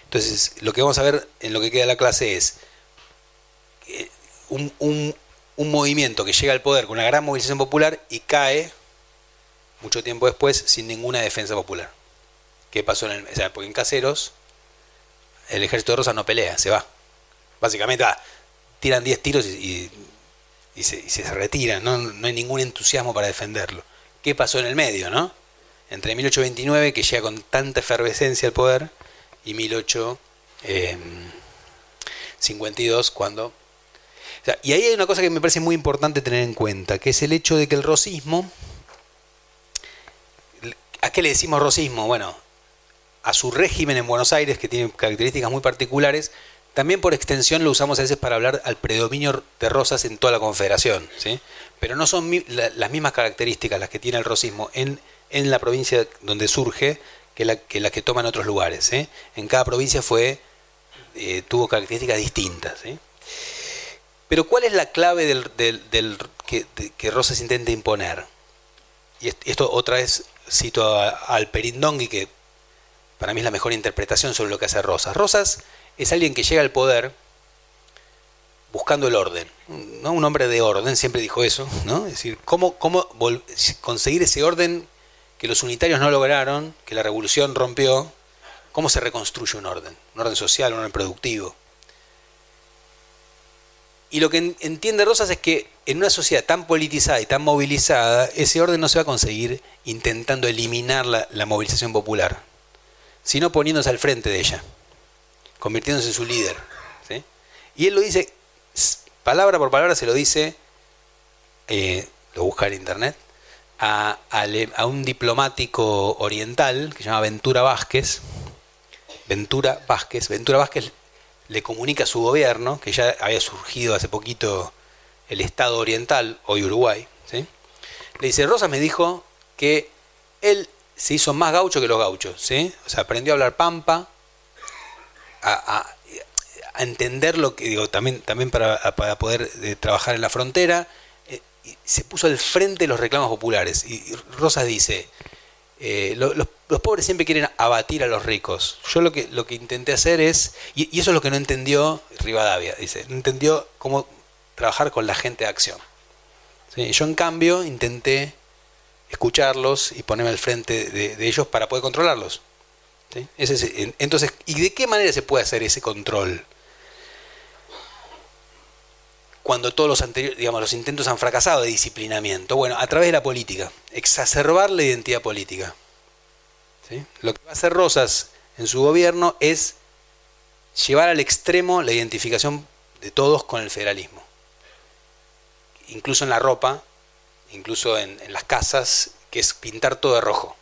Entonces lo que vamos a ver en lo que queda la clase es eh, un, un, un movimiento que llega al poder con una gran movilización popular y cae mucho tiempo después sin ninguna defensa popular. ¿Qué pasó en el... O sea, porque en Caseros el ejército de Rosas no pelea, se va. Básicamente ah, tiran 10 tiros y, se, retiran, ¿no? no hay ningún entusiasmo para defenderlo. ¿Qué pasó en el medio, no? Entre 1829, que llega con tanta efervescencia al poder, y 1852, em, cuando... y ahí hay una cosa que me parece muy importante tener en cuenta, que es el hecho de que el rosismo... ¿A qué le decimos rosismo? Bueno, a su régimen en Buenos Aires, que tiene características muy particulares, también por extensión lo usamos a veces para hablar al predominio de Rosas en toda la Confederación, ¿sí? Pero no son las mismas características las que tiene el rosismo en, en la provincia donde surge que, la, que las que toma en otros lugares. En cada provincia fue, eh, tuvo características distintas. Pero ¿cuál es la clave del, que, que, Rosas intenta imponer? Y esto otra vez cito al Perindongui, que para mí es la mejor interpretación sobre lo que hace Rosas. Rosas es alguien que llega al poder buscando el orden. ¿no? Un hombre de orden, siempre dijo eso. ¿no? Es decir, ¿cómo, cómo conseguir ese orden que los unitarios no lograron, que la revolución rompió? ¿Cómo se reconstruye un orden? Un orden social, un orden productivo. Y lo que entiende Rosas es que en una sociedad tan politizada y tan movilizada, ese orden no se va a conseguir intentando eliminar la movilización popular sino poniéndose al frente de ella, convirtiéndose en su líder. Y él lo dice, palabra por palabra se lo dice, eh, lo busca en internet, a, un diplomático oriental que se llama Ventura Vázquez. Ventura Vázquez. Ventura Vázquez le comunica a su gobierno, que ya había surgido hace poquito el Estado Oriental, hoy Uruguay. Le dice, Rosas me dijo que él se hizo más gaucho que los gauchos, ¿sí? O sea, aprendió a hablar pampa, a, entender lo que, digo, también, también para, poder eh, trabajar en la frontera, eh, y se puso al frente de los reclamos populares. Y, Rosas dice, eh, los, pobres siempre quieren abatir a los ricos. Yo lo que, lo que intenté hacer es, y, y, eso es lo que no entendió Rivadavia, dice, no entendió cómo trabajar con la gente de acción. Yo en cambio intenté escucharlos y ponerme al frente de, ellos para poder controlarlos. entonces, ¿y de qué manera se puede hacer ese control? Cuando todos los anteriores, digamos, los intentos han fracasado de disciplinamiento. Bueno, a través de la política, exacerbar la identidad política. Lo que va a hacer Rosas en su gobierno es llevar al extremo la identificación de todos con el federalismo. Incluso en la ropa, incluso en, las casas, que es pintar todo de rojo.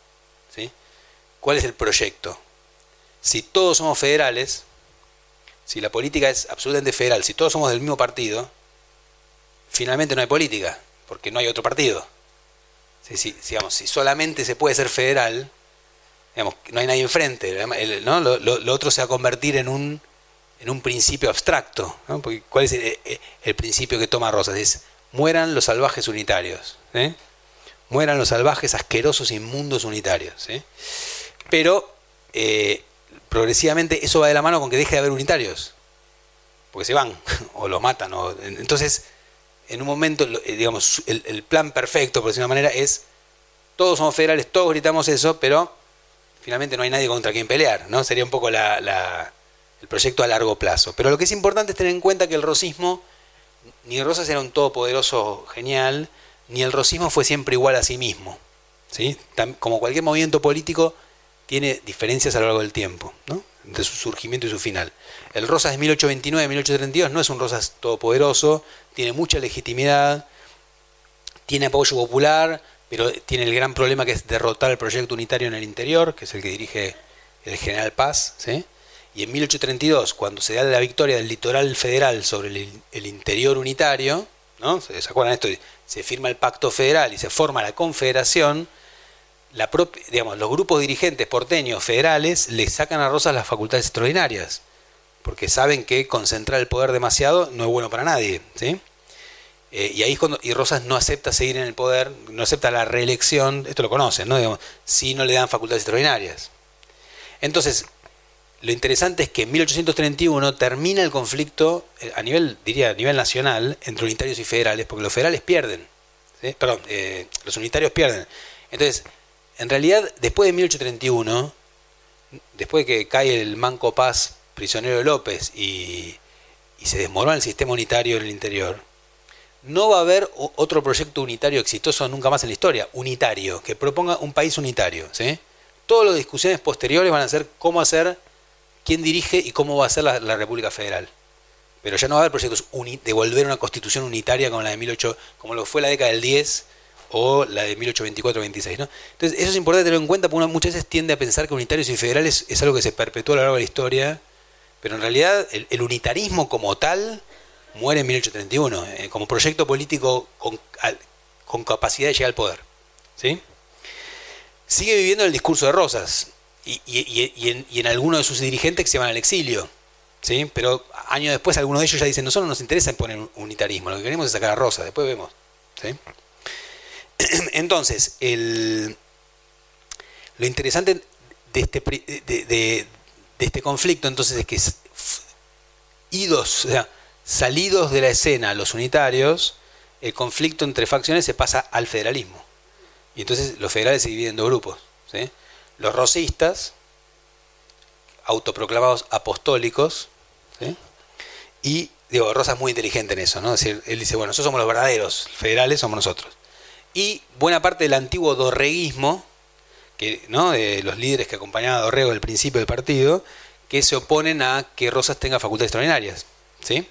¿sí? ¿Cuál es el proyecto? Si todos somos federales, si la política es absolutamente federal, si todos somos del mismo partido, finalmente no hay política, porque no hay otro partido. Si, digamos, si solamente se puede ser federal, digamos, no hay nadie enfrente, ¿no? lo, otro se va a convertir en un, en un principio abstracto. Porque, ¿Cuál es el, el, principio que toma Rosas? Es mueran los salvajes unitarios. ¿eh? Mueran los salvajes, asquerosos, inmundos unitarios. ¿eh? Pero eh, progresivamente eso va de la mano con que deje de haber unitarios. Porque se van, o los matan. O, entonces, en un momento, digamos, el, plan perfecto, por decirlo de una manera, es todos somos federales, todos gritamos eso, pero finalmente no hay nadie contra quien pelear, ¿no? Sería un poco la, el proyecto a largo plazo. Pero lo que es importante es tener en cuenta que el rosismo ni Rosas era un todopoderoso genial, ni el rosismo fue siempre igual a sí mismo. ¿sí? Como cualquier movimiento político, tiene diferencias a lo largo del tiempo, ¿no? de su surgimiento y su final. El Rosas de 1829-1832 no es un Rosas todopoderoso, tiene mucha legitimidad, tiene apoyo popular, pero tiene el gran problema que es derrotar el proyecto unitario en el interior, que es el que dirige el general Paz. ¿sí? Y en 1832, cuando se da la victoria del litoral federal sobre el, interior unitario, ¿no? ¿Se, acuerdan esto? Se firma el pacto federal y se forma la confederación, la digamos, los grupos dirigentes porteños federales le sacan a Rosas las facultades extraordinarias. porque saben que concentrar el poder demasiado no es bueno para nadie. ¿sí? Eh, y ahí y Rosas no acepta seguir en el poder, no acepta la reelección, esto lo conocen, ¿no? Si no le dan facultades extraordinarias. Entonces, lo interesante es que en 1831 termina el conflicto eh, a nivel, diría, a nivel nacional entre unitarios y federales, porque los federales pierden. Perdón, eh, los unitarios pierden. Entonces, en realidad, después de 1831, después de que cae el Manco Paz prisionero de López y se desmorona el sistema unitario en el interior, no va a haber otro proyecto unitario exitoso nunca más en la historia, unitario, que proponga un país unitario. ¿sí? Todas las discusiones posteriores van a ser cómo hacer, quién dirige y cómo va a ser la, República Federal. Pero ya no va a haber proyectos de volver a una constitución unitaria como la de 18, como lo fue la década del 10 o la de 1824-26. ¿no? Entonces, eso es importante tenerlo en cuenta porque muchas veces tiende a pensar que unitarios y federales es algo que se perpetúa a lo largo de la historia, pero en realidad el unitarismo como tal muere en 1831, eh, como proyecto político con, con, capacidad de llegar al poder. ¿sí? Sigue viviendo el discurso de Rosas y, y, en, y, en, algunos de sus dirigentes que se van al exilio. ¿sí? Pero años después algunos de ellos ya dicen, nosotros nos interesa imponer unitarismo, lo que queremos es sacar a Rosas, después vemos. ¿sí? Entonces, el, lo interesante de este, de, de, este conflicto entonces es que idos, Salidos de la escena los unitarios, el conflicto entre facciones se pasa al federalismo. Y entonces los federales se dividen en dos grupos. Los rosistas, autoproclamados apostólicos, y digo, Rosa es muy inteligente en eso, ¿no? decir, él dice, bueno, nosotros somos los verdaderos, federales somos nosotros. Y buena parte del antiguo dorreguismo, que, ¿no? de los líderes que acompañaban a Dorrego el principio del partido, que se oponen a que Rosas tenga facultades extraordinarias. ¿sí?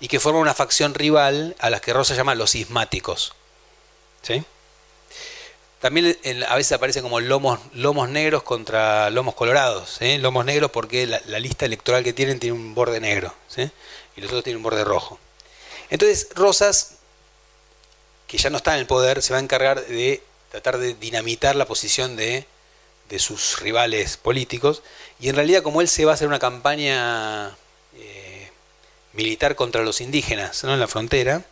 Y que forma una facción rival a las que Rosa llama los sismáticos. ¿Sí? También a veces aparecen como lomos, lomos negros contra lomos colorados. Lomos negros porque la, lista electoral que tienen tiene un borde negro y los otros tienen un borde rojo. Entonces Rosas, que ya no está en el poder, se va a encargar de tratar de dinamitar la posición de, de sus rivales políticos y en realidad como él se va a hacer una campaña militar contra los indígenas ¿no? en la frontera,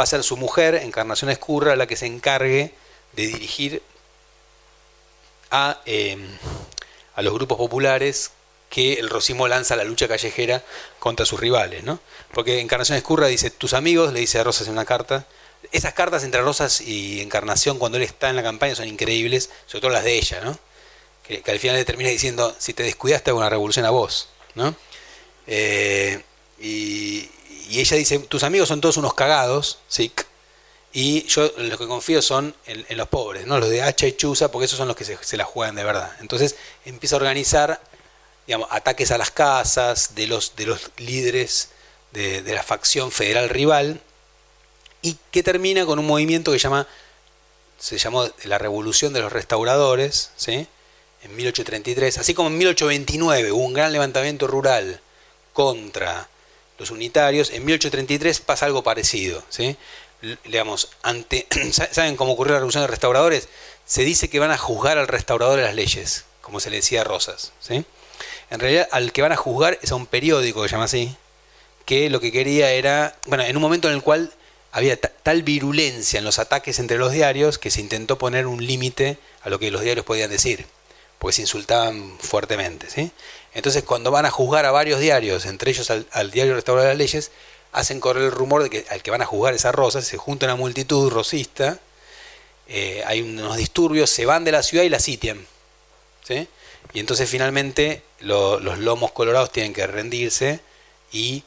va a ser su mujer, Encarnación Escurra, la que se encargue de dirigir a, em, a los grupos populares que el Rosimo lanza la lucha callejera contra sus rivales, ¿no? Porque Encarnación Escurra dice, tus amigos, le dice a Rosas en una carta, esas cartas entre Rosas y Encarnación cuando él está en la campaña son increíbles, sobre todo las de ella, ¿no? Que, al final le termina diciendo, si te descuidaste hago una revolución a vos, ¿no? Eh, y, ella dice, tus amigos son todos unos cagados, ¿sí? Y yo los que confío son en, los pobres, ¿no? Los de hacha y chuza, porque esos son los que se, la juegan de verdad. Entonces empieza a organizar ataques a las casas de los, de los líderes de, la facción federal rival y que termina con un movimiento que llama, se llamó la Revolución de los Restauradores, ¿sí? en 1833, así como en 1829 hubo un gran levantamiento rural contra los unitarios. En 1833 pasa algo parecido. ¿sí? Digamos, ante, ¿Saben cómo ocurrió la revolución de restauradores? Se dice que van a juzgar al restaurador de las leyes, como se le decía a Rosas. ¿sí? En realidad, al que van a juzgar es a un periódico que se llama así, que lo que quería era, bueno, en un momento en el cual había tal virulencia en los ataques entre los diarios que se intentó poner un límite a lo que los diarios podían decir, porque se insultaban fuertemente. ¿sí? Entonces, cuando van a juzgar a varios diarios, entre ellos al, diario Restaurador de las Leyes, hacen correr el rumor de que al que van a juzgar esa rosa, se junta una multitud rosista, eh, hay unos disturbios, se van de la ciudad y la sitian. ¿sí? Y entonces finalmente los lomos colorados tienen que rendirse y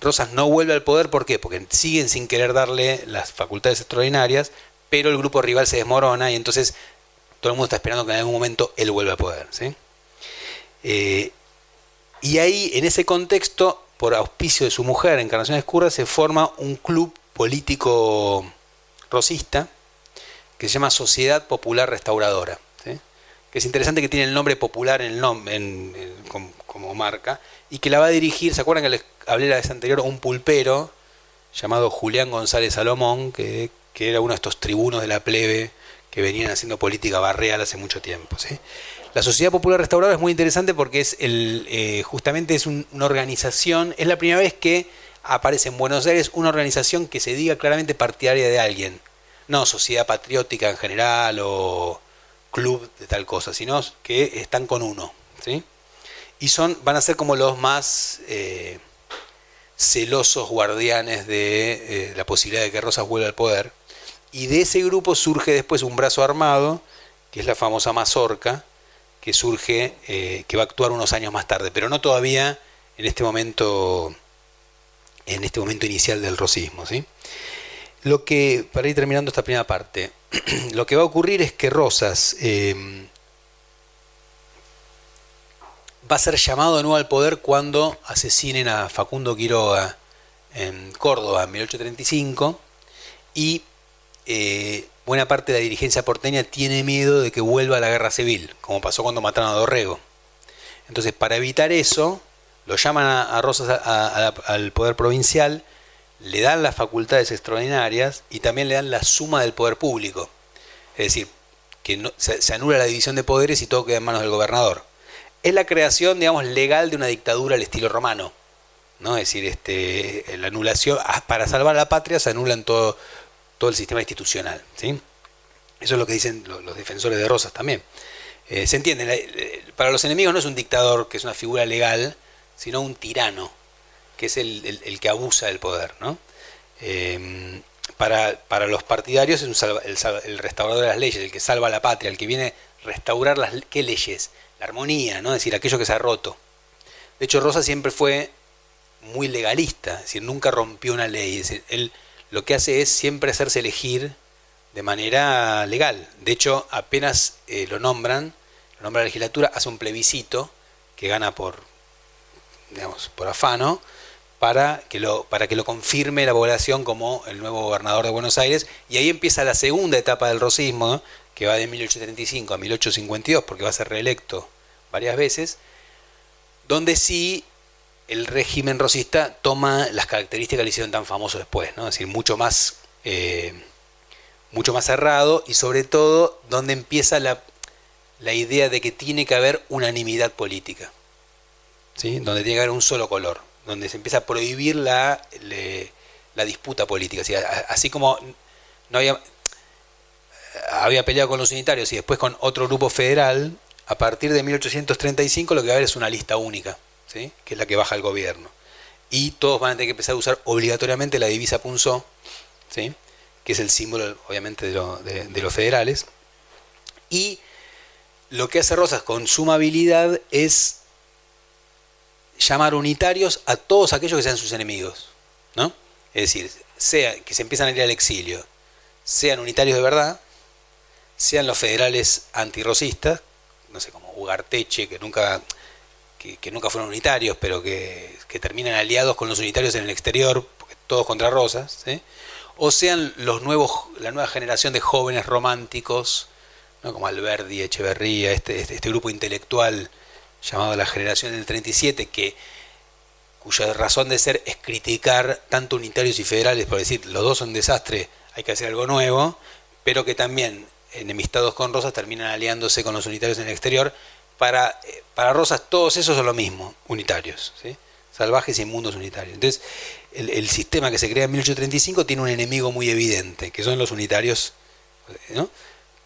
Rosas no vuelve al poder, ¿por qué? Porque siguen sin querer darle las facultades extraordinarias, pero el grupo rival se desmorona y entonces todo el mundo está esperando que en algún momento él vuelva al poder. ¿sí? Eh, y ahí, en ese contexto, por auspicio de su mujer, Encarnación Escurra, se forma un club político rosista que se llama Sociedad Popular Restauradora. Que es interesante que tiene el nombre popular en el como, marca, y que la va a dirigir, ¿se acuerdan que les hablé la vez anterior? Un pulpero llamado Julián González Salomón, que, que era uno de estos tribunos de la plebe que venían haciendo política barreal hace mucho tiempo. ¿sí? La Sociedad Popular Restauradora es muy interesante porque es eh, justamente es una organización, es la primera vez que aparece en Buenos Aires una organización que se diga claramente partidaria de alguien. No sociedad patriótica en general o club de tal cosa, sino que están con uno. ¿sí? Y son, van a ser como los más eh, celosos guardianes de eh, la posibilidad de que Rosas vuelva al poder. Y de ese grupo surge después un brazo armado, que es la famosa Mazorca, que surge, eh, que va a actuar unos años más tarde, pero no todavía en este momento, en este momento inicial del rosismo. ¿sí? Lo que, para ir terminando esta primera parte, lo que va a ocurrir es que Rosas eh, va a ser llamado de nuevo al poder cuando asesinen a Facundo Quiroga en Córdoba en 1835 y buena parte de la dirigencia porteña tiene miedo de que vuelva la guerra civil, como pasó cuando mataron a Dorrego. Entonces, para evitar eso, lo llaman a, Rosas al poder provincial, le dan las facultades extraordinarias y también le dan la suma del poder público. Es decir, que se, anula la división de poderes y todo queda en manos del gobernador. Es la creación, digamos, legal de una dictadura al estilo romano. ¿no? Es decir, este, la anulación, para salvar a la patria se anulan todo, todo el sistema institucional. ¿sí? Eso es lo que dicen los, defensores de Rosas también. Eh, se entiende, para los enemigos no es un dictador que es una figura legal, sino un tirano, que es el, que abusa del poder. ¿no? Em, para, para, los partidarios es el, restaurador de las leyes, el que salva a la patria, el que viene a restaurar las ¿qué leyes, la armonía, ¿no? es decir, aquello que se ha roto. De hecho, Rosa siempre fue muy legalista, es decir, nunca rompió una ley. Él lo que hace es siempre hacerse elegir de manera legal. De hecho, apenas eh, lo nombran, lo nombra la legislatura, hace un plebiscito que gana por, digamos, por afano, para que, lo, para que lo confirme la población como el nuevo gobernador de Buenos Aires. Y ahí empieza la segunda etapa del rosismo, que va de 1835 a 1852, porque va a ser reelecto varias veces, donde sí el régimen rosista toma las características que le hicieron tan famoso después, ¿no? es decir, mucho más, eh, mucho más cerrado y sobre todo donde empieza la, la, idea de que tiene que haber unanimidad política, ¿sí? donde tiene que haber un solo color, donde se empieza a prohibir la, la disputa política, así como no había, había peleado con los unitarios y después con otro grupo federal, a partir de 1835 lo que va a haber es una lista única que es la que baja el gobierno. Y todos van a tener que empezar a usar obligatoriamente la divisa punzó, ¿sí? que es el símbolo obviamente de, los federales. Y lo que hace Rosas con suma habilidad es llamar unitarios a todos aquellos que sean sus enemigos. ¿no? Es decir, sea que se empiezan a ir al exilio, sean unitarios de verdad, sean los federales antirrosistas, no sé, como Ugarteche, que nunca que, nunca fueron unitarios, pero que, terminan aliados con los unitarios en el exterior, todos contra Rosas, o sean los nuevos, la nueva generación de jóvenes románticos, ¿no? como Alberdi, Echeverría, este, este, este, grupo intelectual llamado la generación del 37, que cuya razón de ser es criticar tanto unitarios y federales, por decir, los dos son desastre, hay que hacer algo nuevo, pero que también, enemistados con Rosas, terminan aliándose con los unitarios en el exterior para, eh, para Rosas todos esos son lo mismo, unitarios, salvajes y inmundos unitarios. Entonces, el, sistema que se crea en 1835 tiene un enemigo muy evidente, que son los unitarios. ¿no?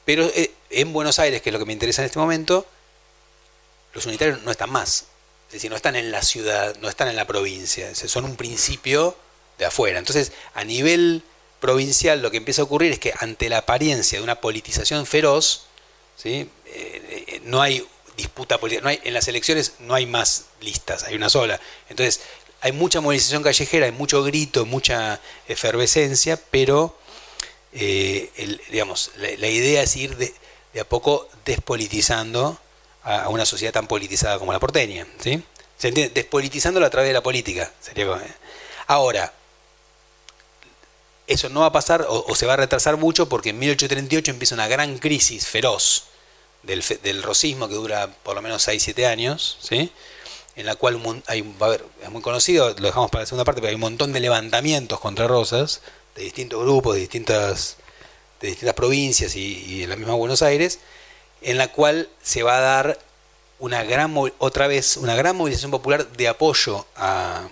Pero eh, en Buenos Aires, que es lo que me interesa en este momento, los unitarios no están más. Es decir, no están en la ciudad, no están en la provincia, son un principio de afuera. Entonces, a nivel provincial lo que empieza a ocurrir es que ante la apariencia de una politización feroz, ¿sí? Eh, no hay disputa política. No hay, en las elecciones no hay más listas, hay una sola. Entonces, hay mucha movilización callejera, hay mucho grito, mucha efervescencia, pero eh, digamos, la, idea es ir de, a poco despolitizando a, una sociedad tan politizada como la porteña. ¿sí? ¿Se entiende? Despolitizándola a través de la política. Sería, ahora, eso no va a pasar o, o, se va a retrasar mucho porque en 1838 empieza una gran crisis feroz del, rosismo que dura por lo menos 6-7 años, ¿sí? en la cual hay, va a haber, es muy conocido, lo dejamos para la segunda parte, pero hay un montón de levantamientos contra Rosas, de distintos grupos, de distintas, de distintas provincias y, en la misma Buenos Aires, en la cual se va a dar una gran, otra vez, una gran movilización popular de apoyo a,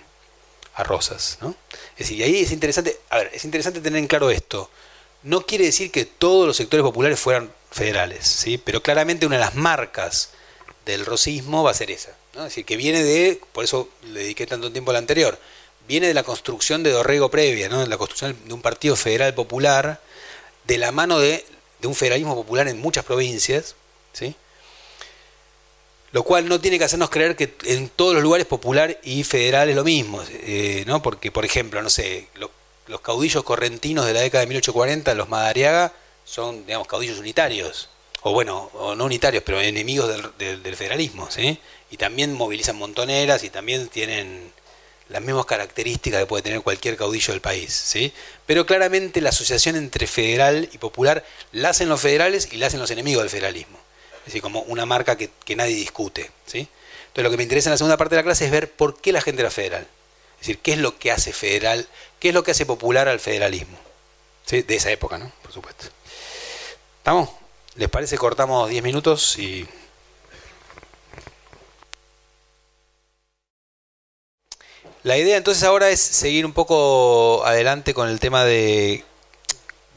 a Rosas. ¿no? Es decir, y ahí es interesante, a ver, es interesante tener en claro esto. No quiere decir que todos los sectores populares fueran federales, ¿sí? pero claramente una de las marcas del rosismo va a ser esa. Es decir, que viene de, por eso le dediqué tanto tiempo al anterior, viene de la construcción de Dorrego previa, ¿no? de la construcción de un partido federal popular, de la mano de, de un federalismo popular en muchas provincias, ¿sí? Lo cual no tiene que hacernos creer que en todos los lugares popular y federal es lo mismo, eh, ¿no? Porque, por ejemplo, no sé, los caudillos correntinos de la década de 1840, los Madariaga, son, digamos, caudillos unitarios, o bueno, o no unitarios, pero enemigos del, del, federalismo, ¿sí? Y también movilizan montoneras y también tienen las mismas características que puede tener cualquier caudillo del país, ¿sí? Pero claramente la asociación entre federal y popular la hacen los federales y la hacen los enemigos del federalismo es decir, como una marca que, nadie discute. ¿sí? Entonces lo que me interesa en la segunda parte de la clase es ver por qué la gente era federal. Es decir, qué es lo que hace federal, qué es lo que hace popular al federalismo. ¿Sí? De esa época, ¿no? Por supuesto. ¿Estamos? ¿Les parece? Cortamos 10 minutos y... La idea entonces ahora es seguir un poco adelante con el tema de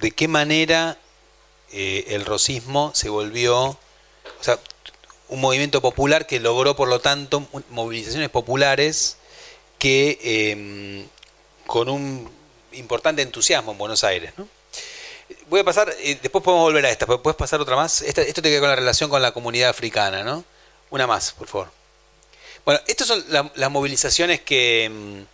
de qué manera eh, el rosismo se volvió o sea, un movimiento popular que logró, por lo tanto, movilizaciones populares que em, con un importante entusiasmo en Buenos Aires. ¿no? Voy a pasar, eh, después podemos volver a esta, puedes pasar otra más. esto te queda con la relación con la comunidad africana, ¿no? Una más, por favor. Bueno, estas son las movilizaciones que em,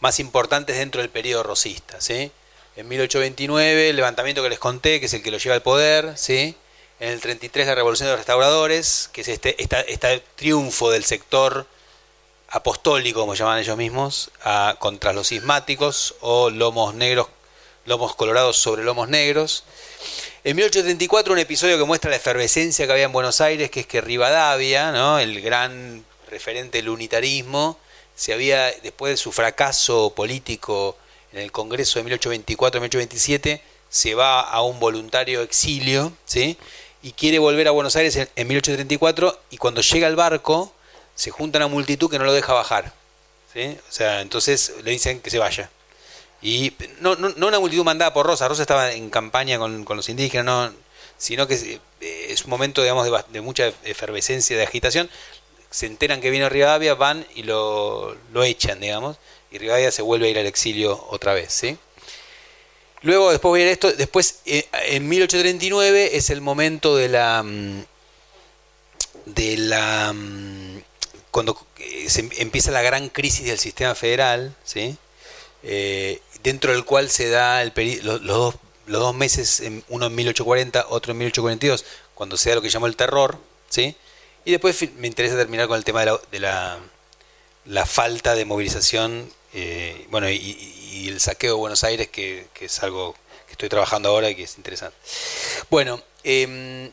más importantes dentro del periodo rosista, ¿sí? En 1829, el levantamiento que les conté, que es el que lo lleva al poder, ¿sí? en el 33 la Revolución de los Restauradores, que es este, este triunfo del sector apostólico, como llaman ellos mismos, contra los sismáticos o lomos negros, lomos colorados sobre lomos negros. En 1834 un episodio que muestra la efervescencia que había en Buenos Aires, que es que Rivadavia, ¿no? el gran referente del unitarismo, se había, después de su fracaso político en el Congreso de 1824-1827, se va a un voluntario exilio, ¿sí? y quiere volver a Buenos Aires en, 1834 y cuando llega al barco se junta una multitud que no lo deja bajar. ¿sí? O sea, entonces le dicen que se vaya. Y no, no, no una multitud mandada por Rosa, Rosa estaba en campaña con, los indígenas, no, sino que es, un momento digamos, de, mucha efervescencia, de agitación. Se enteran que viene Rivadavia, van y lo, lo echan, digamos, y Rivadavia se vuelve a ir al exilio otra vez. ¿sí? Luego, después voy a ir esto. Después, eh, en 1839 es el momento de la. Mm, de la. Mm, cuando eh, se em, empieza la gran crisis del sistema federal, ¿sí? Eh, dentro del cual se da el los, dos, los dos meses, uno en 1840, otro en 1842, cuando se da lo que llamó el terror, ¿sí? Y después me interesa terminar con el tema de la, la, falta de movilización eh, bueno, y, el saqueo de Buenos Aires, que, es algo que estoy trabajando ahora y que es interesante. Bueno, em,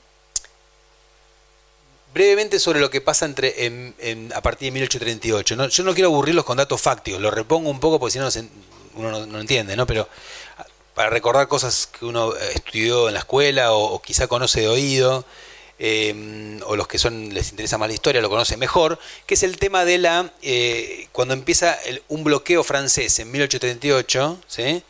brevemente sobre lo que pasa entre a partir de 1838. Yo no quiero aburrirlos con datos fácticos, lo repongo un poco porque si no uno no, entiende, ¿no? Pero ah, para recordar cosas que uno estudió en la escuela o quizá conoce de oído. Em, o los que son les interesa más la historia lo conocen mejor, que es el tema de la eh, cuando empieza un bloqueo francés en 1838, ¿sí?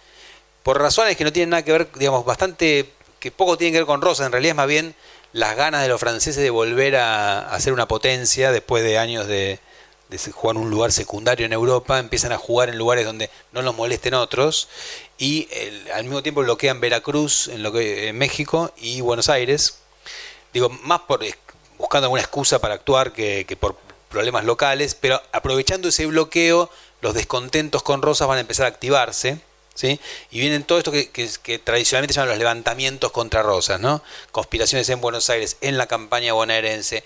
por razones que no tienen nada que ver, digamos, bastante que poco tienen que ver con Rosa, en realidad es más bien las ganas de los franceses de volver a, hacer una potencia después de años de, jugar un lugar secundario en Europa, empiezan a jugar en lugares donde no los molesten otros y al mismo tiempo bloquean Veracruz en, lo que, en México y Buenos Aires, digo, más por buscando alguna excusa para actuar que, por problemas locales, pero aprovechando ese bloqueo, los descontentos con Rosas van a empezar a activarse. ¿Sí? Y vienen todo esto que, que, tradicionalmente se llaman los levantamientos contra Rosas, ¿no? Conspiraciones en Buenos Aires, en la campaña bonaerense,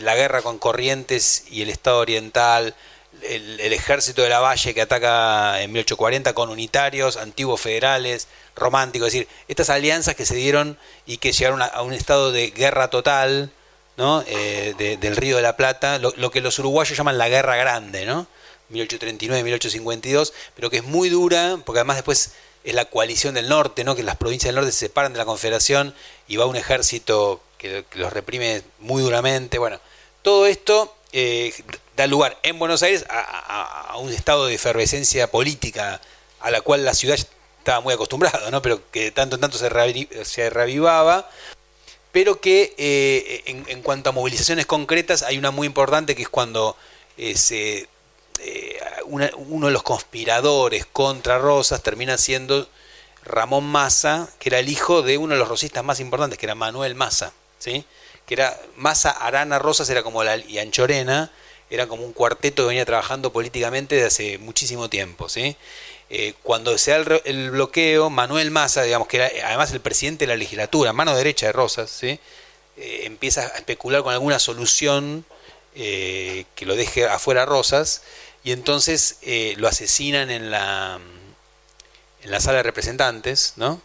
la guerra con Corrientes y el Estado Oriental, el, ejército de la Valle que ataca en 1840 con unitarios, antiguos federales, románticos, es decir, estas alianzas que se dieron y que llegaron a, un estado de guerra total, ¿no? Eh, del Río de la Plata, lo, que los uruguayos llaman la Guerra Grande, ¿no? 1839-1852, pero que es muy dura, porque además después es la coalición del norte, ¿no? que las provincias del norte se separan de la Confederación y va un ejército que, los reprime muy duramente. Bueno, todo esto eh, da lugar en Buenos Aires a, un estado de efervescencia política a la cual la ciudad estaba muy acostumbrada, ¿no? pero que de tanto en tanto se, se reavivaba pero que eh, en, cuanto a movilizaciones concretas hay una muy importante que es cuando eh, uno de los conspiradores contra Rosas termina siendo Ramón Massa, que era el hijo de uno de los rosistas más importantes, que era Manuel Massa, ¿sí? que era Massa, Arana, Rosas, era como la, y Anchorena, era como un cuarteto que venía trabajando políticamente desde hace muchísimo tiempo. ¿sí? Eh, cuando se da el, bloqueo, Manuel Massa, digamos que era además el presidente de la legislatura, mano derecha de Rosas, ¿sí? Eh, empieza a especular con alguna solución eh, que lo deje afuera Rosas, y entonces lo asesinan en la en la sala de representantes, ¿no?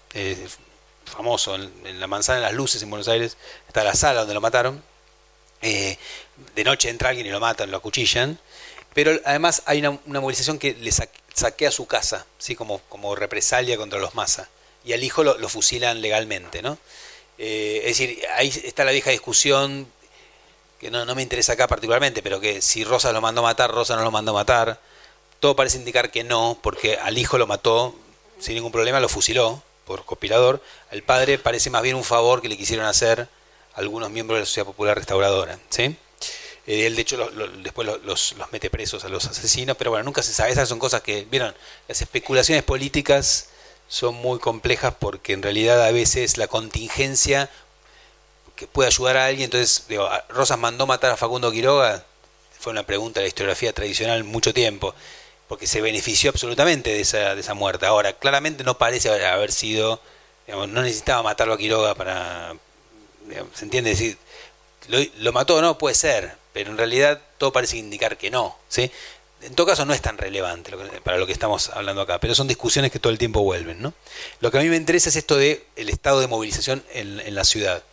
Famoso, en, la manzana de las luces en Buenos Aires, está la sala donde lo mataron. Eh, de noche entra alguien y lo matan, lo acuchillan. Pero además hay una, movilización que le saquea su casa, ¿sí? como, como represalia contra los Massa. Y al hijo lo, fusilan legalmente, ¿no? Eh, es decir, ahí está la vieja discusión, que no, no me interesa acá particularmente, pero que si Rosa lo mandó matar, Rosa no lo mandó matar. Todo parece indicar que no, porque al hijo lo mató sin ningún problema, lo fusiló por compilador. Al padre parece más bien un favor que le quisieron hacer algunos miembros de la Sociedad Popular Restauradora. ¿sí? Eh, él, de hecho, después los, mete presos a los asesinos, pero bueno, nunca se sabe. Esas son cosas que, vieron, las especulaciones políticas son muy complejas porque en realidad a veces la contingencia que puede ayudar a alguien. Entonces, digo, Rosas mandó matar a Facundo Quiroga, fue una pregunta de la historiografía tradicional mucho tiempo porque se benefició absolutamente de esa, de esa muerte. Ahora, claramente no parece haber sido, no necesitaba matarlo a Quiroga para, ¿se entiende? Decir, lo, mató, no, puede ser, pero en realidad todo parece indicar que no, ¿sí? En todo caso no es tan relevante para lo que estamos hablando acá, pero son discusiones que todo el tiempo vuelven, ¿no? Lo que a mí me interesa es esto de el estado de movilización en, en la ciudad.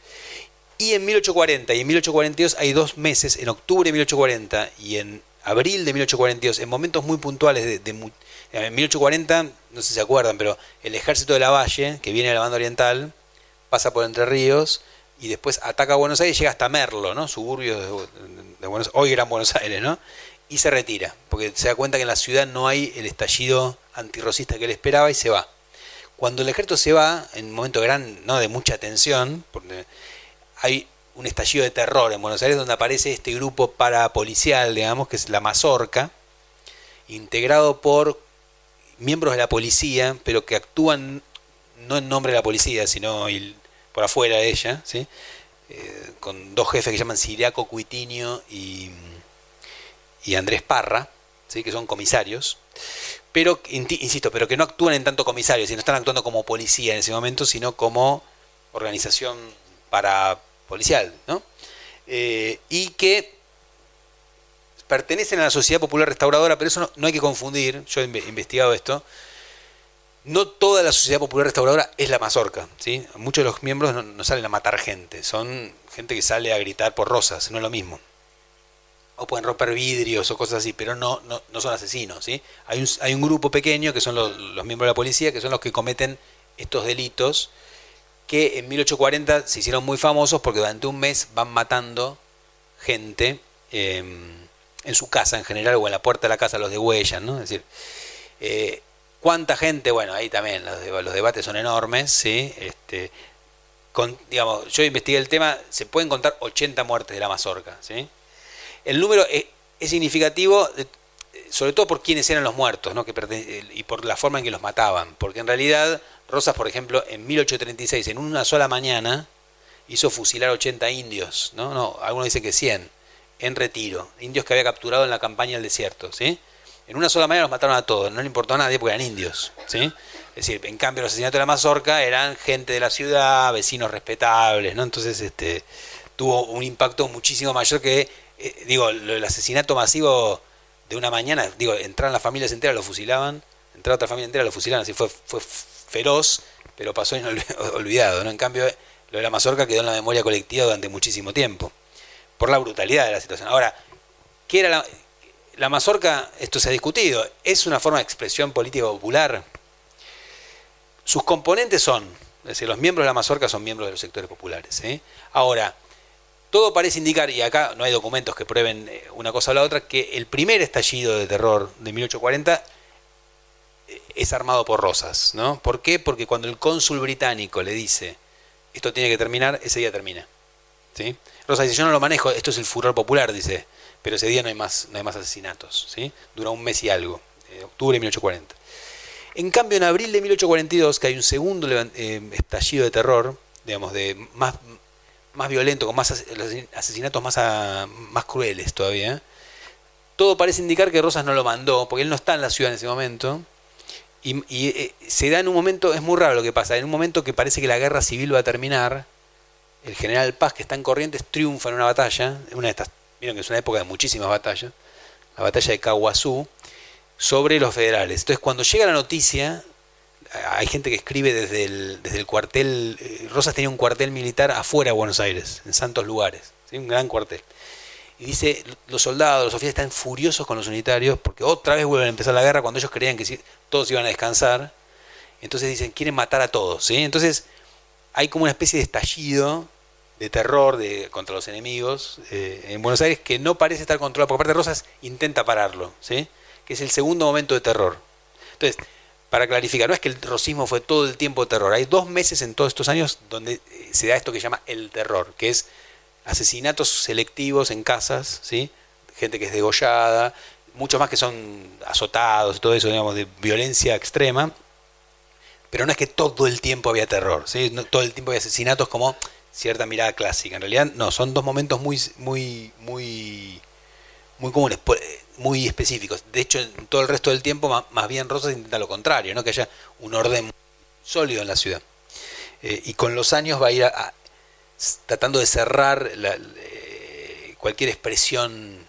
Y en 1840 y en 1842 hay dos meses, en octubre de 1840 y en abril de 1842, en momentos muy puntuales de, en 1840, no sé si se acuerdan, pero el ejército de la Valle, que viene de la banda oriental, pasa por Entre Ríos y después ataca a Buenos Aires y llega hasta Merlo, ¿no? Suburbios de, Buenos hoy Gran Buenos Aires, ¿no? Y se retira, porque se da cuenta que en la ciudad no hay el estallido antirrocista que él esperaba y se va. Cuando el ejército se va, en un momento gran, ¿no? de mucha tensión, porque hay un estallido de terror en Buenos Aires donde aparece este grupo parapolicial, digamos, que es la Mazorca, integrado por miembros de la policía, pero que actúan no en nombre de la policía, sino por afuera de ella. Eh, con dos jefes que llaman Siriaco Cuitinio y, y Andrés Parra, ¿sí? que son comisarios, pero, insisto, pero que no actúan en tanto comisarios, sino están actuando como policía en ese momento, sino como organización para policial, ¿no? Eh, y que pertenecen a la Sociedad Popular Restauradora, pero eso no, hay que confundir, yo he investigado esto, no toda la Sociedad Popular Restauradora es la mazorca, ¿sí? Muchos de los miembros no, salen a matar gente, son gente que sale a gritar por rosas, no es lo mismo. O pueden romper vidrios o cosas así, pero no, no, son asesinos, ¿sí? Hay un, hay un grupo pequeño que son los miembros de la policía, que son los que cometen estos delitos, que en 1840 se hicieron muy famosos porque durante un mes van matando gente em, en su casa en general o en la puerta de la casa los de huellas, ¿no? Es decir, eh, ¿cuánta gente? Bueno, ahí también los, debates son enormes, ¿sí? Este, digamos, yo investigué el tema, se pueden contar 80 muertes de la mazorca, ¿sí? El número es, significativo, sobre todo por quienes eran los muertos, ¿no? Que, y por la forma en que los mataban, porque en realidad Rosas, por ejemplo, en 1836, en una sola mañana, hizo fusilar 80 indios, ¿no? No, algunos dicen que 100, en retiro, indios que había capturado en la campaña del desierto, ¿sí? En una sola mañana los mataron a todos, no le importó a nadie porque eran indios, ¿sí? Es decir, en cambio los asesinatos de la Mazorca eran gente de la ciudad, vecinos respetables, ¿no? Entonces, este, tuvo un impacto muchísimo mayor que, eh, digo, el asesinato masivo de una mañana, digo, entraron las familias enteras, lo fusilaban, entraba otra familia entera, lo fusilaban, así fue, fue feroz, pero pasó olvidado. ¿no? En cambio, lo de la mazorca quedó en la memoria colectiva durante muchísimo tiempo, por la brutalidad de la situación. Ahora, ¿qué era la, mazorca? Esto se ha discutido. ¿Es una forma de expresión política popular? Sus componentes son, Es decir, los miembros de la mazorca son miembros de los sectores populares. Ahora, todo parece indicar, y acá no hay documentos que prueben eh, una cosa o la otra, que el primer estallido de terror de 1840 eh, es armado por Rosas. ¿no? ¿Por qué? Porque cuando el cónsul británico le dice, esto tiene que terminar, ese día termina. ¿sí? Rosas dice, yo no lo manejo, esto es el furor popular, dice, pero ese día no hay más, no hay más asesinatos. ¿sí? Dura un mes y algo, eh, octubre de 1840. En cambio, en abril de 1842, que hay un segundo estallido de terror, digamos, de más, más violento, con más asesinatos más, más crueles todavía. Todo parece indicar que Rosas no lo mandó, porque él no está en la ciudad en ese momento. Y, eh, se da en un momento, es muy raro lo que pasa, en un momento que parece que la guerra civil va a terminar, el general Paz, que está en Corrientes, triunfa en una batalla, una de estas, vieron que es una época de muchísimas batallas, la batalla de Caguazú, sobre los federales. Entonces, cuando llega la noticia, hay gente que escribe desde el, desde el cuartel, eh, Rosas tenía un cuartel militar afuera de Buenos Aires, en santos lugares, un gran cuartel. Y dice, los soldados, los oficiales están furiosos con los unitarios porque otra vez vuelven a empezar la guerra cuando ellos creían que todos iban a descansar. Entonces dicen, quieren matar a todos. ¿sí? Entonces hay como una especie de estallido de terror de, contra los enemigos eh, en Buenos Aires que no parece estar controlado, porque aparte Rosas intenta pararlo, ¿sí? que es el segundo momento de terror. Entonces, para clarificar, no es que el rosismo fue todo el tiempo terror. Hay dos meses en todos estos años donde eh, se da esto que se llama el terror, que es asesinatos selectivos en casas, ¿sí? gente que es degollada, muchos más que son azotados y todo eso, digamos, de violencia extrema. Pero no es que todo el tiempo había terror, ¿sí? todo el tiempo había asesinatos como cierta mirada clásica. En realidad, no, son dos momentos muy, muy, muy, muy comunes muy específicos. De hecho, todo el resto del tiempo, más, bien Rosas intenta lo contrario, ¿no? que haya un orden sólido en la ciudad. Eh, y con los años va a ir tratando de cerrar eh, cualquier expresión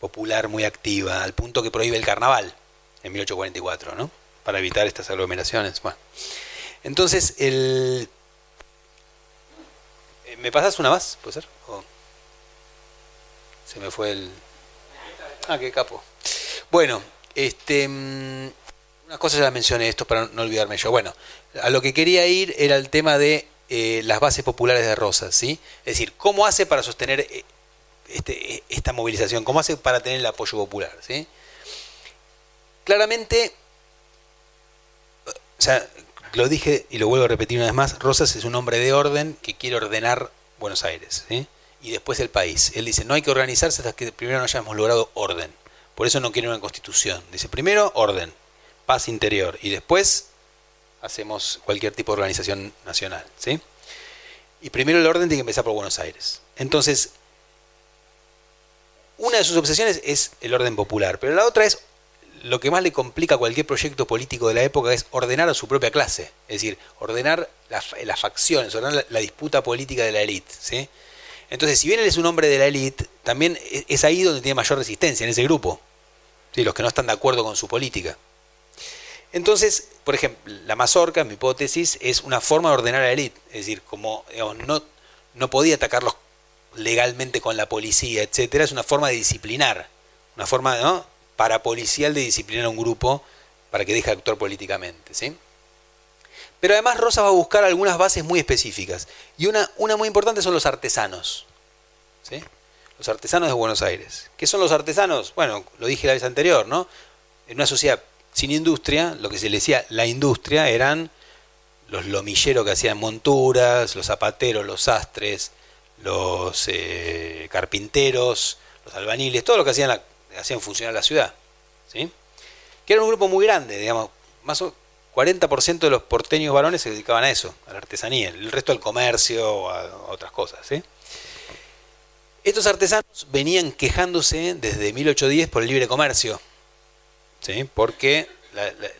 popular muy activa, al punto que prohíbe el carnaval en 1844, ¿no? para evitar estas aglomeraciones. Bueno. Entonces, el... Eh, ¿me pasas una más? ¿Puede ser? Se me fue el... Ah, qué capo. Bueno, este, mm, unas cosas ya mencioné esto para no olvidarme yo. Bueno, a lo que quería ir era el tema de eh, las bases populares de Rosas, ¿sí? Es decir, ¿cómo hace para sostener eh, este, esta movilización? ¿Cómo hace para tener el apoyo popular? ¿sí? Claramente, o sea, lo dije y lo vuelvo a repetir una vez más, Rosas es un hombre de orden que quiere ordenar Buenos Aires, ¿sí? y después el país. Él dice, no hay que organizarse hasta que primero no hayamos logrado orden. Por eso no quiere una constitución. Dice, primero orden, paz interior, y después hacemos cualquier tipo de organización nacional. ¿sí? Y primero el orden tiene que empezar por Buenos Aires. Entonces, una de sus obsesiones es el orden popular, pero la otra es lo que más le complica a cualquier proyecto político de la época es ordenar a su propia clase, es decir, ordenar las, facciones, ordenar la, disputa política de la élite. ¿sí? Entonces, si bien él es un hombre de la élite, también e-, es ahí donde tiene mayor resistencia, en ese grupo. ¿sí? Los que no están de acuerdo con su política. Entonces, por ejemplo, la mazorca, mi hipótesis, es una forma de ordenar a la élite. Es decir, como no, no podía atacarlos legalmente con la policía, etcétera, es una forma de disciplinar. Una forma ¿no? parapolicial de disciplinar a un grupo para que deje de actuar políticamente. ¿sí? Pero además Rosa va a buscar algunas bases muy específicas. Y una, una muy importante son los artesanos. ¿sí? Los artesanos de Buenos Aires. ¿Qué son los artesanos? Bueno, lo dije la vez anterior, ¿no? En una sociedad sin industria, lo que se le decía la industria eran los lomilleros que hacían monturas, los zapateros, los sastres, los eh, carpinteros, los albaniles, todo lo que hacían, hacían funcionar la ciudad. ¿sí? Que era un grupo muy grande, digamos, más o 40% de los porteños varones se dedicaban a eso, a la artesanía, el resto al comercio, a otras cosas. Estos artesanos venían quejándose desde 1810 por el libre comercio, ¿sí? porque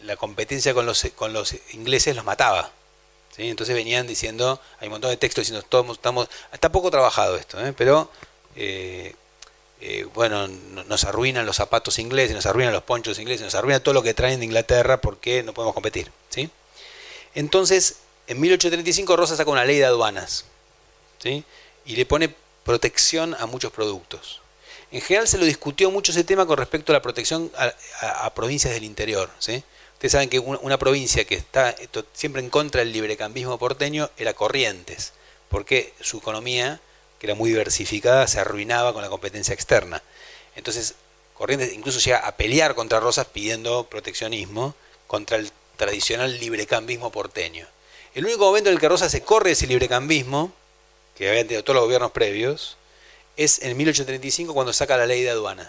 la, competencia con los, con los ingleses los mataba. ¿sí? Entonces venían diciendo, hay un montón de textos diciendo, estamos, estamos, está poco trabajado esto, ¿eh? pero eh, eh, bueno, nos arruinan los zapatos ingleses, nos arruinan los ponchos ingleses, nos arruinan todo lo que traen de Inglaterra porque no podemos competir. ¿sí? Entonces, en 1835 Rosa saca una ley de aduanas ¿sí? y le pone protección a muchos productos. En general se lo discutió mucho ese tema con respecto a la protección a, provincias del interior, ¿sí? Ustedes saben que una provincia que está siempre en contra del librecambismo porteño era Corrientes, porque su economía, que era muy diversificada, se arruinaba con la competencia externa. Entonces, Corrientes incluso llega a pelear contra Rosas pidiendo proteccionismo contra el tradicional librecambismo porteño. El único momento en el que Rosas se corre ese librecambismo, que habían tenido todos los gobiernos previos, es en 1835 cuando saca la ley de aduanas.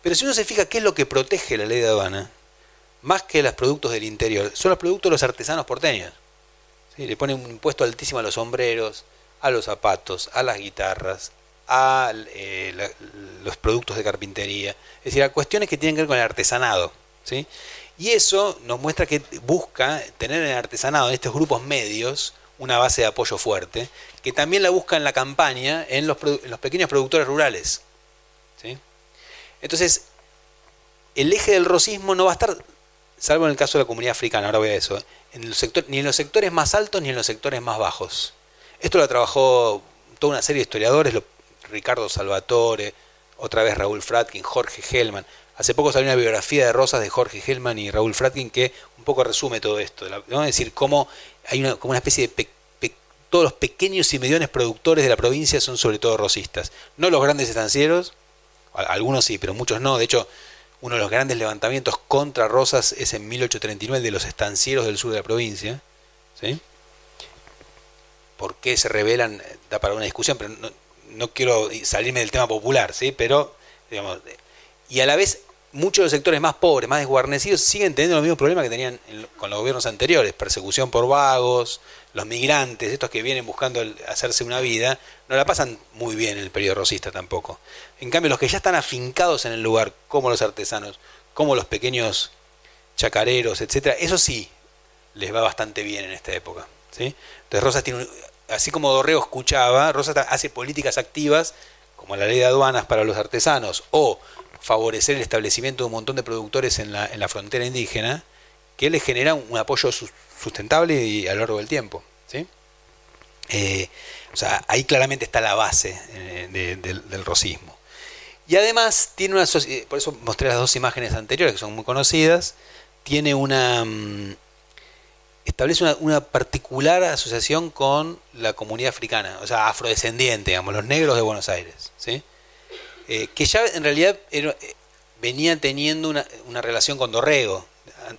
Pero si uno se fija qué es lo que protege la ley de aduanas, más que los productos del interior, son los productos de los artesanos porteños. Le ponen un impuesto altísimo a los sombreros, a los zapatos, a las guitarras, a eh, los productos de carpintería, es decir, a cuestiones que tienen que ver con el artesanado. ¿sí? Y eso nos muestra que busca tener en el artesanado, en estos grupos medios, una base de apoyo fuerte, que también la busca en la campaña en los, pequeños productores rurales. ¿sí? Entonces, el eje del rosismo no va a estar salvo en el caso de la comunidad africana, ahora voy a eso, en ni en los sectores más altos ni en los sectores más bajos. Esto lo trabajó toda una serie de historiadores, Ricardo Salvatore, otra vez Raúl Fratkin, Jorge Hellman. Hace poco salió una biografía de Rosas de Jorge Hellman y Raúl Fratkin que un poco resume todo esto. ¿no? Es decir, cómo hay una, como una especie de... todos los pequeños y mediones productores de la provincia son sobre todo rosistas. No los grandes estancieros, algunos sí, pero muchos no. De hecho, uno de los grandes levantamientos contra Rosas es en 1839 de los estancieros del sur de la provincia. ¿sí? ¿Por qué se rebelan? Da para una discusión, pero no, quiero salirme del tema popular, ¿sí? pero digamos, y a la vez muchos de los sectores más pobres, más desguarnecidos, siguen teniendo los mismos problemas que tenían con los gobiernos anteriores, persecución por vagos, los migrantes, estos que vienen buscando hacerse una vida, no la pasan muy bien en el periodo rosista tampoco. En cambio, los que ya están afincados en el lugar, como los artesanos, como los pequeños chacareros, etcétera, eso sí les va bastante bien en esta época. ¿sí? Entonces Rosas tiene, así como Dorrego escuchaba, Rosas hace políticas activas, como la ley de aduanas para los artesanos, o favorecer el establecimiento de un montón de productores en la, en la frontera indígena, que les genera un, apoyo sustentable y a lo largo del tiempo. ¿sí? Eh, o sea, ahí claramente está la base eh, del, rosismo. Y además tiene una por eso mostré las dos imágenes anteriores que son muy conocidas, tiene una mm, establece una, una, particular asociación con la comunidad africana, o sea, afrodescendiente, digamos, los negros de Buenos Aires, ¿sí? Eh, que ya en realidad era, venía teniendo una, una, relación con Dorrego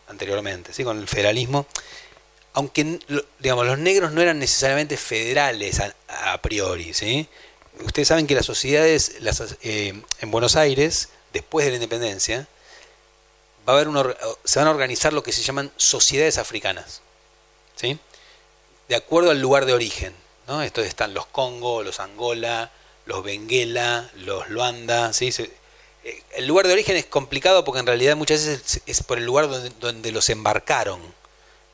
anteriormente, ¿sí? con el federalismo, aunque digamos, los negros no eran necesariamente federales a, priori. ¿sí? Ustedes saben que las sociedades las, eh, en Buenos Aires, después de la independencia, va a haber se van a organizar lo que se llaman sociedades africanas, ¿sí? de acuerdo al lugar de origen. ¿no? Estos están los Congo, los Angola, los Benguela, los Luanda, ¿sí? Eh, el lugar de origen es complicado porque en realidad muchas veces es por el lugar donde, los embarcaron,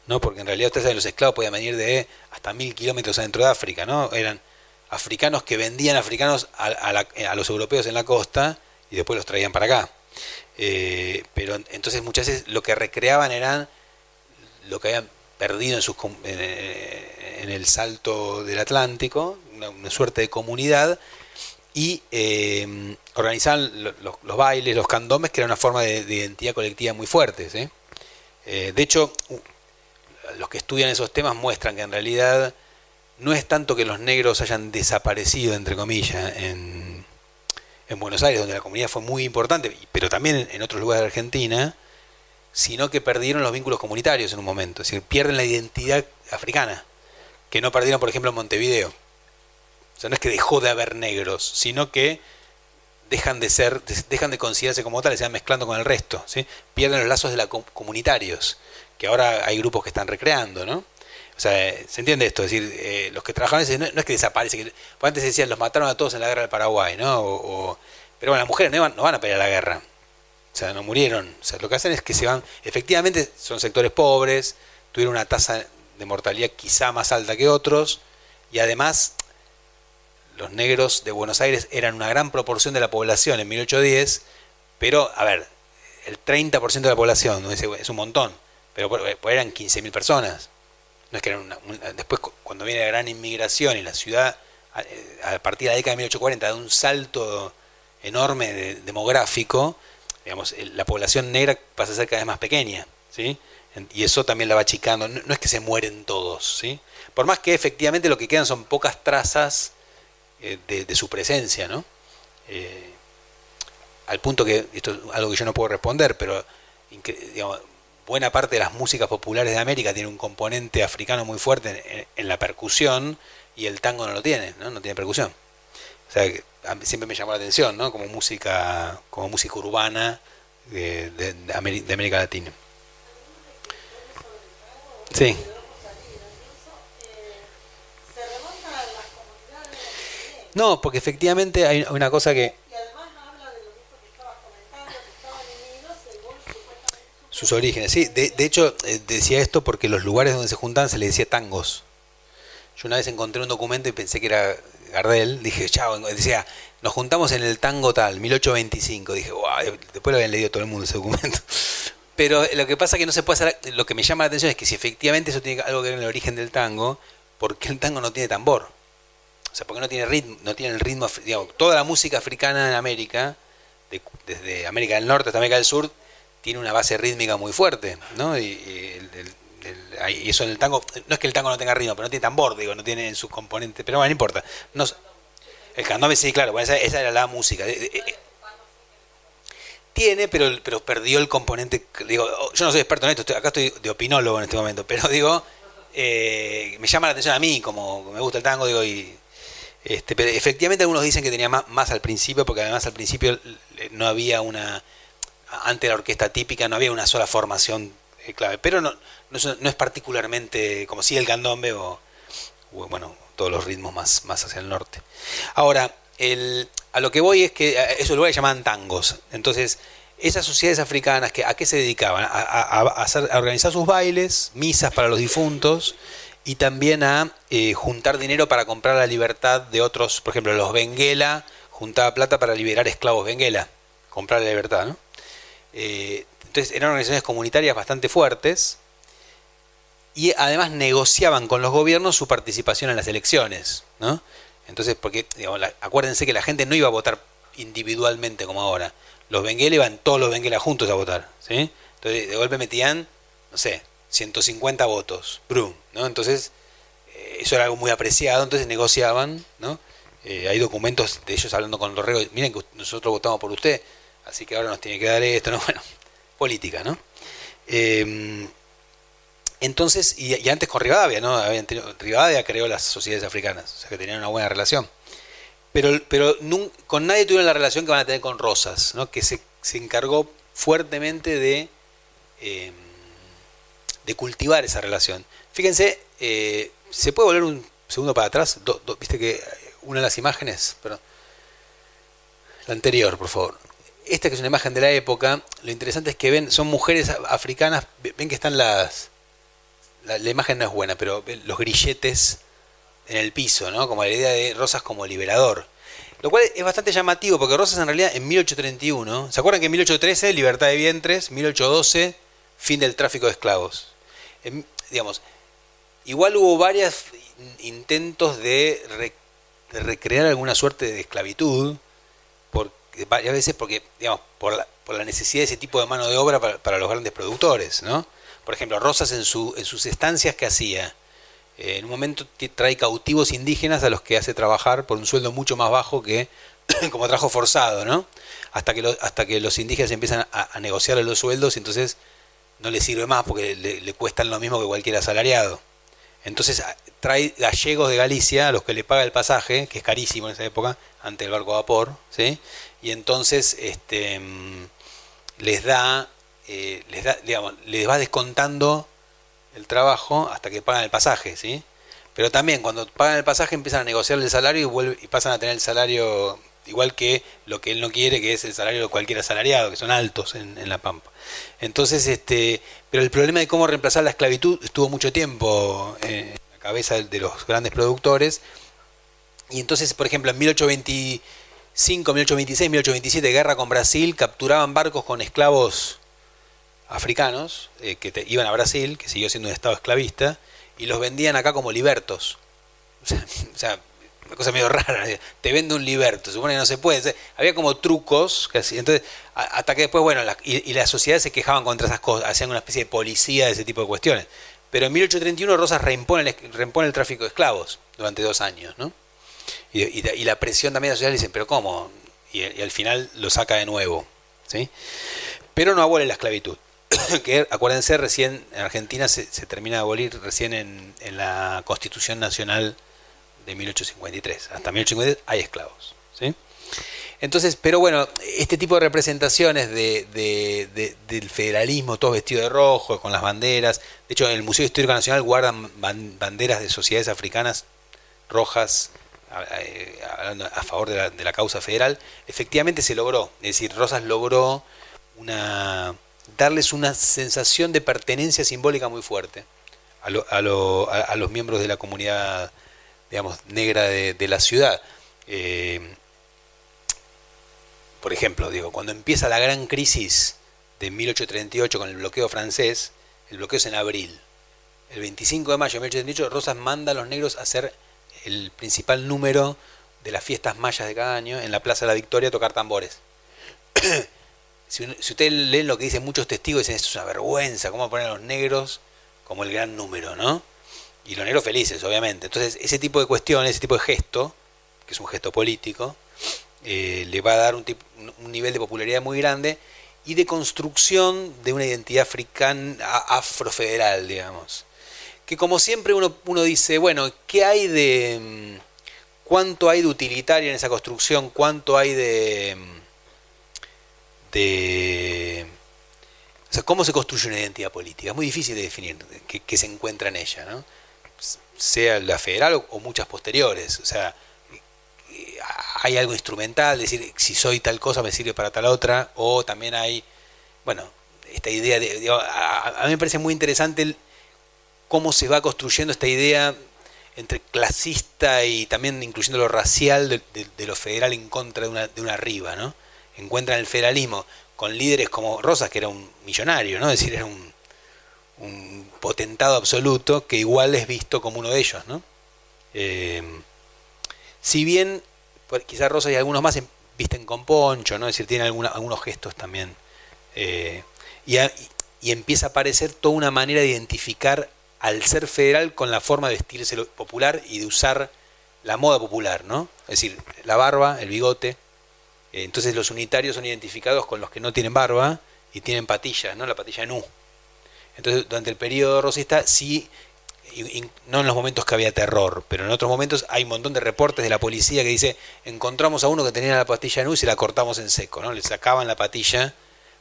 ¿no? Porque en realidad ustedes saben, los esclavos podían venir de hasta mil kilómetros adentro de África, ¿no? Eran africanos que vendían africanos a, los europeos en la costa y después los traían para acá. Eh, pero entonces muchas veces lo que recreaban eran lo que habían perdido en, sus, en, el salto del Atlántico, una suerte de comunidad, y eh, organizaban los, bailes, los candomes, que era una forma de, identidad colectiva muy fuerte. Eh, de hecho, los que estudian esos temas muestran que en realidad no es tanto que los negros hayan desaparecido, entre comillas, en, en Buenos Aires, donde la comunidad fue muy importante, pero también en otros lugares de Argentina, sino que perdieron los vínculos comunitarios en un momento, es decir, pierden la identidad africana, que no perdieron, por ejemplo, en Montevideo. O sea, no es que dejó de haber negros, sino que dejan de ser, dejan de considerarse como tales, se van mezclando con el resto, ¿sí? pierden los lazos de la comunitarios, que ahora hay grupos que están recreando, ¿no? O sea, se entiende esto, es decir, eh, los que trabajaban, no, no, es que desaparecen, pues antes decían, los mataron a todos en la guerra del Paraguay, ¿no? Pero bueno, las mujeres no, van, no van a pelear la guerra, o sea, no murieron, o sea, lo que hacen es que se van, efectivamente son sectores pobres, tuvieron una tasa de mortalidad quizá más alta que otros, y además los negros de Buenos Aires eran una gran proporción de la población en 1810, pero, a ver, el 30% de la población, ¿no? es, un montón, pero pues eran 15.000 personas. No es que eran después, cuando viene la gran inmigración y la ciudad, a, partir de la década de 1840, da un salto enorme demográfico, digamos, la población negra pasa a ser cada vez más pequeña. ¿sí? Y eso también la va achicando. No, es que se mueren todos, ¿sí? Por más que efectivamente lo que quedan son pocas trazas eh, de, su presencia, ¿no? Eh, al punto que, esto es algo que yo no puedo responder, pero buena parte de las músicas populares de América tiene un componente africano muy fuerte en, la percusión y el tango no lo tiene, ¿no? No tiene percusión. O sea, siempre me llamó la atención, ¿no? Como música, como música urbana de América Latina. Sí. No, porque efectivamente hay una cosa que... Sus orígenes, sí. De, hecho, eh, decía esto porque los lugares donde se juntaban se les decía tangos. Yo una vez encontré un documento y pensé que era Gardel. Dije, chao, decía, nos juntamos en el tango tal, 1825. Dije, wow, después lo habían leído todo el mundo ese documento. Pero lo que pasa es que no se puede hacer. Lo que me llama la atención es que si efectivamente eso tiene algo que ver en el origen del tango, ¿por qué el tango no tiene tambor? Sea, porque no tiene ritmo, no tiene el ritmo, digamos, toda la música africana en América, desde América del Norte hasta América del Sur, tiene una base rítmica muy fuerte, ¿no? Y, eso en el tango, no es que el tango no tenga ritmo, pero no tiene tambor, digo, no tiene en sus componentes, pero bueno, no importa. No, el candombe sí, claro, esa, esa, era la música tiene, pero, pero perdió el componente. Digo, yo no soy experto en esto, acá estoy de opinólogo en este momento, pero digo, eh, me llama la atención a mí, como me gusta el tango, digo, y este, pero efectivamente algunos dicen que tenía más, al principio, porque además al principio no había una, ante la orquesta típica, no había una sola formación eh, clave, pero no, no, es particularmente como si el candombe o, bueno, todos los ritmos más, más hacia el norte. Ahora, a lo que voy es que esos lugares llamaban tangos. Entonces, esas sociedades africanas, que, ¿a qué se dedicaban? A, organizar sus bailes, misas para los difuntos y también a eh, juntar dinero para comprar la libertad de otros, por ejemplo, los Benguela juntaba plata para liberar esclavos Benguela, comprar la libertad, ¿no? Eh, entonces eran organizaciones comunitarias bastante fuertes y además negociaban con los gobiernos su participación en las elecciones, ¿no? Entonces, porque, digamos, acuérdense que la gente no iba a votar individualmente como ahora. Los Benguela iban todos los Benguela juntos a votar, ¿sí? Entonces, de golpe metían, no sé, 150 votos, brum, ¿no? Entonces, eh, eso era algo muy apreciado, entonces negociaban, ¿no? Eh, hay documentos de ellos hablando con los regos, miren que nosotros votamos por usted, así que ahora nos tiene que dar esto, ¿no? Bueno, política, ¿no? Eh, entonces, y, antes con Rivadavia, ¿no? Rivadavia creó las sociedades africanas, o sea que tenían una buena relación. Pero, pero con nadie tuvieron la relación que van a tener con Rosas, ¿no? Que se, encargó fuertemente de, em, de cultivar esa relación. Fíjense, eh, ¿se puede volver un segundo para atrás? Viste que una de las imágenes, perdón. La anterior, por favor. Esta que es una imagen de la época, lo interesante es que ven, son mujeres africanas, ven que están las, la, imagen no es buena, pero los grilletes en el piso, ¿no? Como la idea de Rosas como liberador. Lo cual es bastante llamativo, porque Rosas en realidad en 1831, ¿se acuerdan que en 1813 libertad de vientres, 1812 fin del tráfico de esclavos? Digamos, igual hubo varios intentos de, recrear alguna suerte de esclavitud, por, varias veces porque, digamos, por la, por la necesidad de ese tipo de mano de obra para, para los grandes productores, ¿no? por ejemplo, Rosas en, su, en sus estancias que hacía, eh, en un momento trae cautivos indígenas a los que hace trabajar por un sueldo mucho más bajo que como trabajo forzado, ¿no? Hasta que, hasta que los indígenas empiezan a, negociar los sueldos y entonces no le sirve más porque le, cuestan lo mismo que cualquier asalariado. Entonces trae gallegos de Galicia a los que le paga el pasaje, que es carísimo en esa época, ante el barco a vapor, ¿sí? Y entonces este, mm, les da eh, les, da, digamos, les va descontando el trabajo hasta que pagan el pasaje, ¿sí? Pero también cuando pagan el pasaje empiezan a negociar el salario y, vuelve, y pasan a tener el salario igual que lo que él no quiere, que es el salario de cualquier asalariado, que son altos en, La Pampa. Entonces, este, pero el problema de cómo reemplazar la esclavitud estuvo mucho tiempo en la cabeza de los grandes productores. Y entonces, por ejemplo, en 1825, 1826, 1827, guerra con Brasil, capturaban barcos con esclavos africanos eh, que iban a Brasil, que siguió siendo un estado esclavista, y los vendían acá como libertos. O sea, una cosa medio rara, te vende un liberto, supone que no se puede. Había como trucos, entonces, hasta que después, bueno, y, las sociedades se quejaban contra esas cosas, hacían una especie de policía de ese tipo de cuestiones. Pero en 1831 Rosas reimpone el, reimpone el tráfico de esclavos durante dos años, ¿no? Y, la presión también social dicen, pero ¿cómo? Y, al final lo saca de nuevo, ¿sí? Pero no abole la esclavitud. que acuérdense, recién en Argentina se, termina de abolir recién en, en la Constitución Nacional de 1853. Hasta 1853 hay esclavos. ¿sí? Entonces, pero bueno, este tipo de representaciones de, del federalismo, todo vestido de rojo, con las banderas. De hecho, en el Museo Histórico Nacional guardan banderas de sociedades africanas rojas a, favor de la, de la, causa federal. Efectivamente se logró. Es decir, Rosas logró una darles una sensación de pertenencia simbólica muy fuerte a, a los miembros de la comunidad digamos, negra de, la ciudad. Eh, por ejemplo, digo, cuando empieza la gran crisis de 1838 con el bloqueo francés, el bloqueo es en abril. El 25 de mayo de 1838, Rosas manda a los negros a hacer el principal número de las fiestas mayas de cada año en la Plaza de la Victoria a tocar tambores. si, si ustedes leen lo que dicen muchos testigos, dicen esto es una vergüenza, ¿cómo poner a los negros como el gran número, ¿no? Y los negros felices, obviamente. Entonces, ese tipo de cuestiones, ese tipo de gesto, que es un gesto político, eh, le va a dar un, un, nivel de popularidad muy grande y de construcción de una identidad africana, afrofederal, digamos. Que como siempre uno, dice, bueno, ¿qué hay de... Mm, ¿Cuánto hay de utilitario en esa construcción? ¿Cuánto hay de... Mm, de o sea, ¿cómo se construye una identidad política? Es muy difícil de definir qué se encuentra en ella, ¿no? Sea la federal o, muchas posteriores. O sea, hay algo instrumental, decir, si soy tal cosa me sirve para tal otra, o también hay, bueno, esta idea de... a, mí me parece muy interesante cómo se va construyendo esta idea entre clasista y también incluyendo lo racial de, lo federal en contra de una, de una arriba, ¿no? Encuentran el federalismo con líderes como Rosas, que era un millonario, ¿no? Es decir, era un, un potentado absoluto que igual es visto como uno de ellos, ¿no? Eh, si bien quizás Rosa y algunos más visten con poncho, ¿no? Es decir, tiene algunos gestos también. Eh, y, y, empieza a aparecer toda una manera de identificar al ser federal con la forma de vestirse popular y de usar la moda popular, ¿no? Es decir, la barba, el bigote. Eh, entonces los unitarios son identificados con los que no tienen barba y tienen patillas, ¿no? La patilla nu. Entonces, durante el periodo rosista, sí, no en los momentos que había terror, pero en otros momentos hay un montón de reportes de la policía que dice, encontramos a uno que tenía la patilla en U y la cortamos en seco, ¿no? Le sacaban la patilla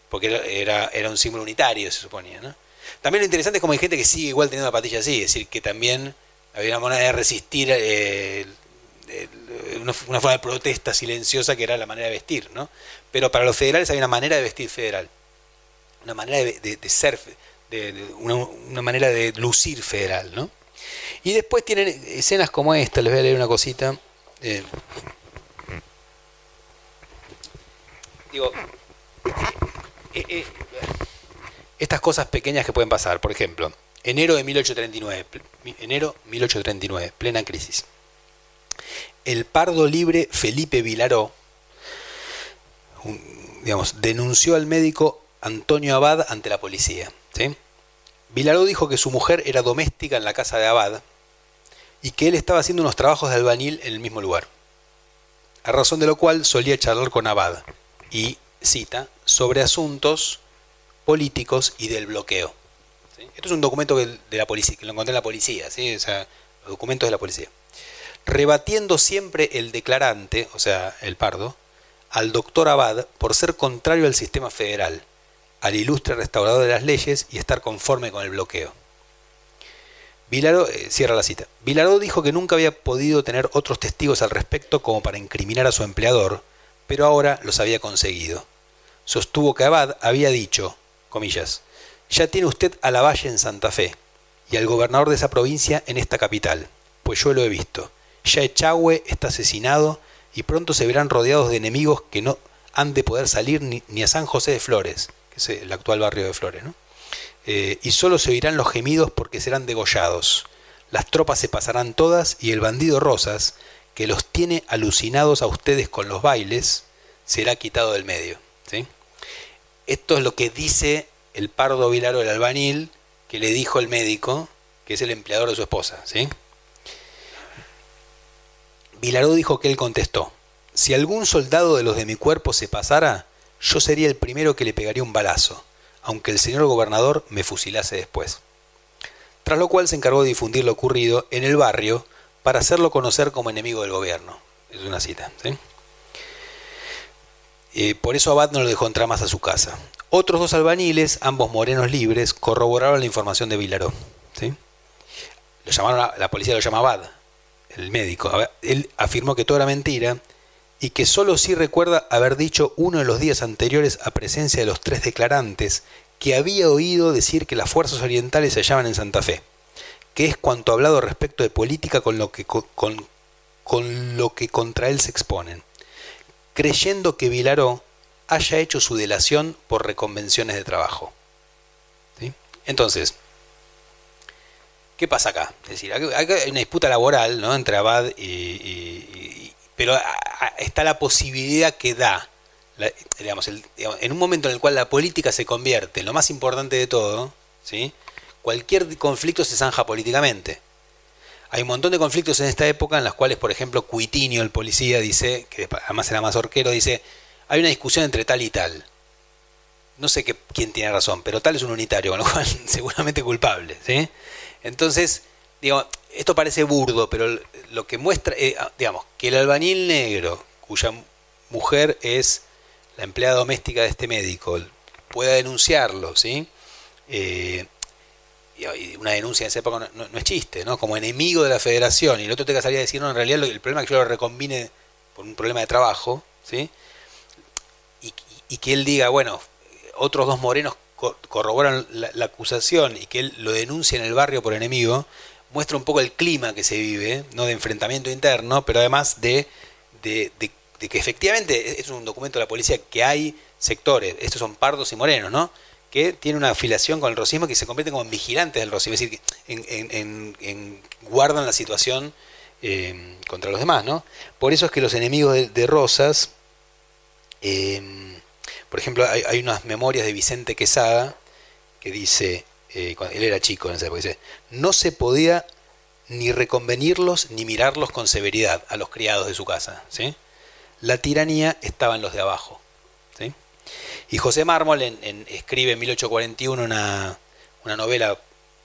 porque era, era un símbolo unitario, se suponía, ¿no? También lo interesante es como hay gente que sigue igual teniendo la patilla así, es decir, que también había una manera de resistir eh, una, forma de protesta silenciosa que era la manera de vestir, ¿no? Pero para los federales hay una manera de vestir federal, una manera de, de, de ser de, una, manera de lucir federal, ¿no? Y después tienen escenas como esta, les voy a leer una cosita. Eh, digo, eh, eh, estas cosas pequeñas que pueden pasar, por ejemplo, enero de 1839, enero 1839, plena crisis. El pardo libre Felipe Vilaró, digamos, denunció al médico Antonio Abad ante la policía. ¿Sí? Vilaró dijo que su mujer era doméstica en la casa de Abad y que él estaba haciendo unos trabajos de albañil en el mismo lugar. A razón de lo cual solía charlar con Abad y, cita, sobre asuntos políticos y del bloqueo. Esto es un documento de la policía, que lo encontré en la policía, o sea, documentos de la policía. Rebatiendo siempre el declarante, o sea, el pardo, al doctor Abad por ser contrario al sistema federal al ilustre restaurador de las leyes y estar conforme con el bloqueo. Eh, cierra la cita. Vilaró dijo que nunca había podido tener otros testigos al respecto como para incriminar a su empleador, pero ahora los había conseguido. Sostuvo que Abad había dicho, comillas, ya tiene usted a la Valle en Santa Fe y al gobernador de esa provincia en esta capital, pues yo lo he visto. Ya Echagüe está asesinado y pronto se verán rodeados de enemigos que no han de poder salir ni a San José de Flores, es el actual barrio de Flores, ¿no? Eh, y solo se oirán los gemidos porque serán degollados. Las tropas se pasarán todas y el bandido Rosas, que los tiene alucinados a ustedes con los bailes, será quitado del medio. ¿sí? Esto es lo que dice el pardo Vilaro del albanil, que le dijo el médico, que es el empleador de su esposa. ¿sí? Vilaró dijo que él contestó, si algún soldado de los de mi cuerpo se pasara, yo sería el primero que le pegaría un balazo, aunque el señor gobernador me fusilase después. Tras lo cual se encargó de difundir lo ocurrido en el barrio para hacerlo conocer como enemigo del gobierno. Es una cita. Eh, por eso Abad no lo dejó entrar más a su casa. Otros dos albaniles, ambos morenos libres, corroboraron la información de Vilaró. ¿sí? Llamaron, la policía lo llama Abad, el médico. Él afirmó que todo era mentira y que solo sí recuerda haber dicho uno de los días anteriores a presencia de los tres declarantes que había oído decir que las fuerzas orientales se hallaban en Santa Fe, que es cuanto hablado respecto de política con lo que, con, lo que contra él se exponen, creyendo que Vilaró haya hecho su delación por reconvenciones de trabajo. Entonces, ¿qué pasa acá? Es decir, hay una disputa laboral ¿no? entre Abad y pero está la posibilidad que da, digamos, en un momento en el cual la política se convierte en lo más importante de todo, ¿sí? cualquier conflicto se zanja políticamente. Hay un montón de conflictos en esta época en las cuales, por ejemplo, Cuitinio, el policía, dice, que además era más horquero, dice, hay una discusión entre tal y tal. No sé qué, quién tiene razón, pero tal es un unitario, con lo cual seguramente culpable. ¿sí? Entonces, digo, esto parece burdo, pero lo que muestra, eh, ah, digamos, que el albañil negro, cuya mujer es la empleada doméstica de este médico, pueda denunciarlo, ¿sí? Eh, una denuncia en esa época no, es chiste, ¿no? Como enemigo de la federación, y el otro te salir a decir, no, en realidad el problema es que yo lo recombine por un problema de trabajo, ¿sí? Y, que él diga, bueno, otros dos morenos corroboran la, acusación y que él lo denuncia en el barrio por enemigo, muestra un poco el clima que se vive, no de enfrentamiento interno, pero además de, de, que efectivamente es un documento de la policía que hay sectores, estos son pardos y morenos, ¿no? que tienen una afiliación con el racismo que se convierten como en vigilantes del racismo, es decir, que en, guardan la situación eh, contra los demás, ¿no? Por eso es que los enemigos de, Rosas, eh, por ejemplo, hay, hay, unas memorias de Vicente Quesada que dice, eh, él era chico en esa época, dice, no se podía ni reconvenirlos ni mirarlos con severidad a los criados de su casa. ¿sí? La tiranía estaba en los de abajo. ¿sí? Y José Mármol escribe en 1841 una, novela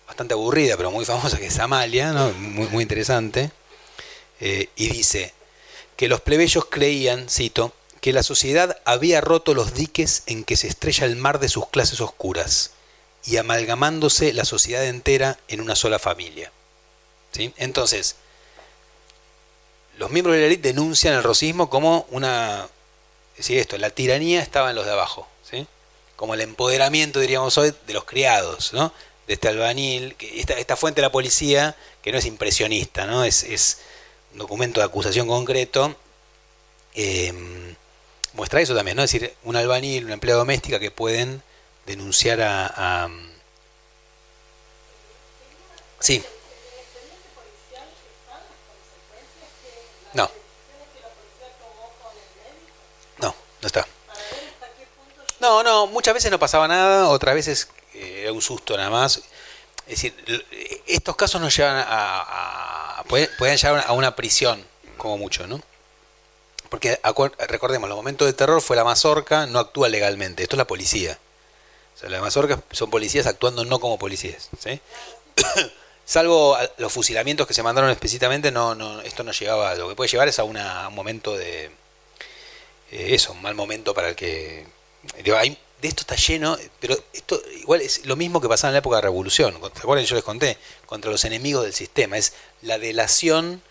bastante aburrida, pero muy famosa, que es Amalia, muy, muy interesante, eh, y dice que los plebeyos creían, cito, que la sociedad había roto los diques en que se estrella el mar de sus clases oscuras y amalgamándose la sociedad entera en una sola familia. ¿Sí? Entonces, los miembros de la élite denuncian el rosismo como una... Es decir, esto, la tiranía estaba en los de abajo, ¿sí? como el empoderamiento, diríamos hoy, de los criados, ¿no? de este albanil, esta, fuente de la policía, que no es impresionista, ¿no? Es, es un documento de acusación concreto, eh, muestra eso también, ¿no? es decir, un albanil, una empleada doméstica que pueden denunciar a, Sí. No. No, no está. No, no, muchas veces no pasaba nada, otras veces eh, era un susto nada más. Es decir, estos casos nos llevan a, pueden, llevar a una prisión, como mucho, ¿no? Porque recordemos, los momentos de terror fue la mazorca, no actúa legalmente, esto es la policía. O sea, las mazorcas son policías actuando no como policías. ¿sí? Salvo los fusilamientos que se mandaron explícitamente, no, no, esto no llegaba. Lo que puede llevar es a, un momento de. Eh, eso, un mal momento para el que. de esto está lleno, pero esto igual es lo mismo que pasaba en la época de la revolución. ¿Se Yo les conté, contra los enemigos del sistema. Es la delación,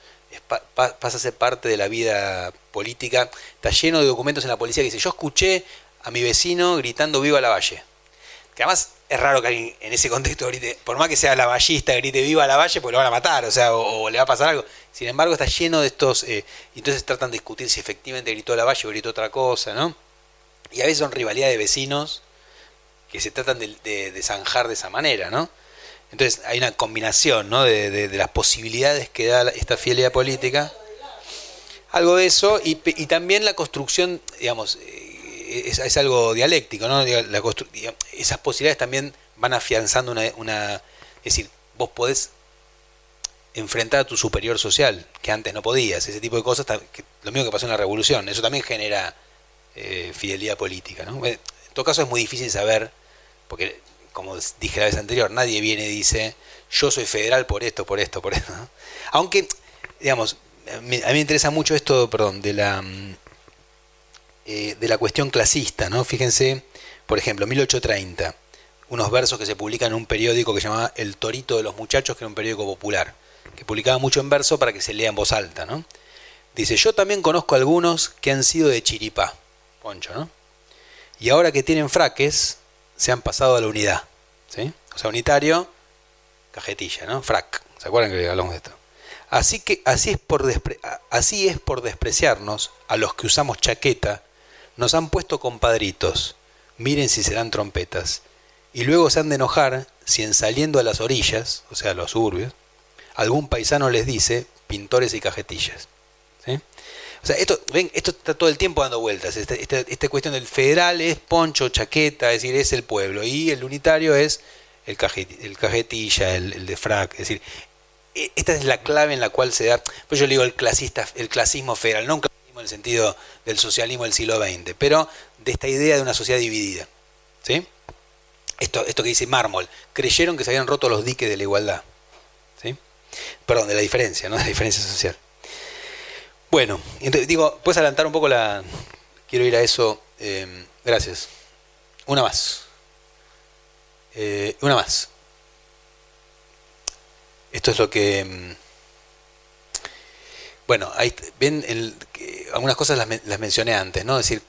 pasa a ser parte de la vida política. Está lleno de documentos en la policía que dice: Yo escuché a mi vecino gritando Viva la Valle. Que además es raro que alguien en ese contexto grite, por más que sea la vallista, grite viva la valle, pues lo van a matar, o sea, o, le va a pasar algo. Sin embargo, está lleno de estos, eh, entonces tratan de discutir si efectivamente gritó la valle o gritó otra cosa, ¿no? Y a veces son rivalidades de vecinos que se tratan de, zanjar de esa manera, ¿no? Entonces hay una combinación, ¿no? De, las posibilidades que da esta fidelidad política. Algo de eso, y, y también la construcción, digamos, eh, es, es algo dialéctico, ¿no? La esas posibilidades también van afianzando una, una... Es decir, vos podés enfrentar a tu superior social, que antes no podías, ese tipo de cosas, lo mismo que pasó en la revolución, eso también genera eh, fidelidad política. ¿no? En todo caso es muy difícil saber, porque como dije la vez anterior, nadie viene y dice, yo soy federal por esto, por esto, por esto. Aunque, digamos, a mí, me interesa mucho esto, perdón, de la, mm, eh, de la cuestión clasista, ¿no? Fíjense, por ejemplo, 1830, unos versos que se publican en un periódico que se llamaba El Torito de los Muchachos, que era un periódico popular que publicaba mucho en verso para que se lea en voz alta, ¿no? Dice, yo también conozco algunos que han sido de chiripá, poncho, ¿no? Y ahora que tienen fraques, se han pasado a la unidad, ¿sí? O sea, unitario, cajetilla, ¿no? Frac, ¿se acuerdan que hablamos de esto? Así que así es por así es por despreciarnos a los que usamos chaqueta, nos han puesto compadritos. Miren si serán trompetas. Y luego se han de enojar si en saliendo a las orillas, o sea, a los suburbios, algún paisano les dice pintores y cajetillas. O sea, esto, ven, esto está todo el tiempo dando vueltas. Esta, esta, cuestión del federal es poncho, chaqueta, es decir, es el pueblo. Y el unitario es el, el cajetilla, el, frac. Es decir, e, esta es la clave en la cual se da. Pues yo le digo el clasista, el clasismo federal, no un clasismo en el sentido del socialismo del siglo XX, pero de esta idea de una sociedad dividida. ¿Sí? Esto, esto que dice Mármol, creyeron que se habían roto los diques de la igualdad. Perdón, de la diferencia, ¿no? De la diferencia social. Bueno, entonces, digo, ¿puedes adelantar un poco la... Quiero ir a eso. Em, gracias. Una más. Eh, una más. Esto es lo que... Em, bueno, ahí ven, algunas cosas las, mencioné antes, ¿no? Es decir,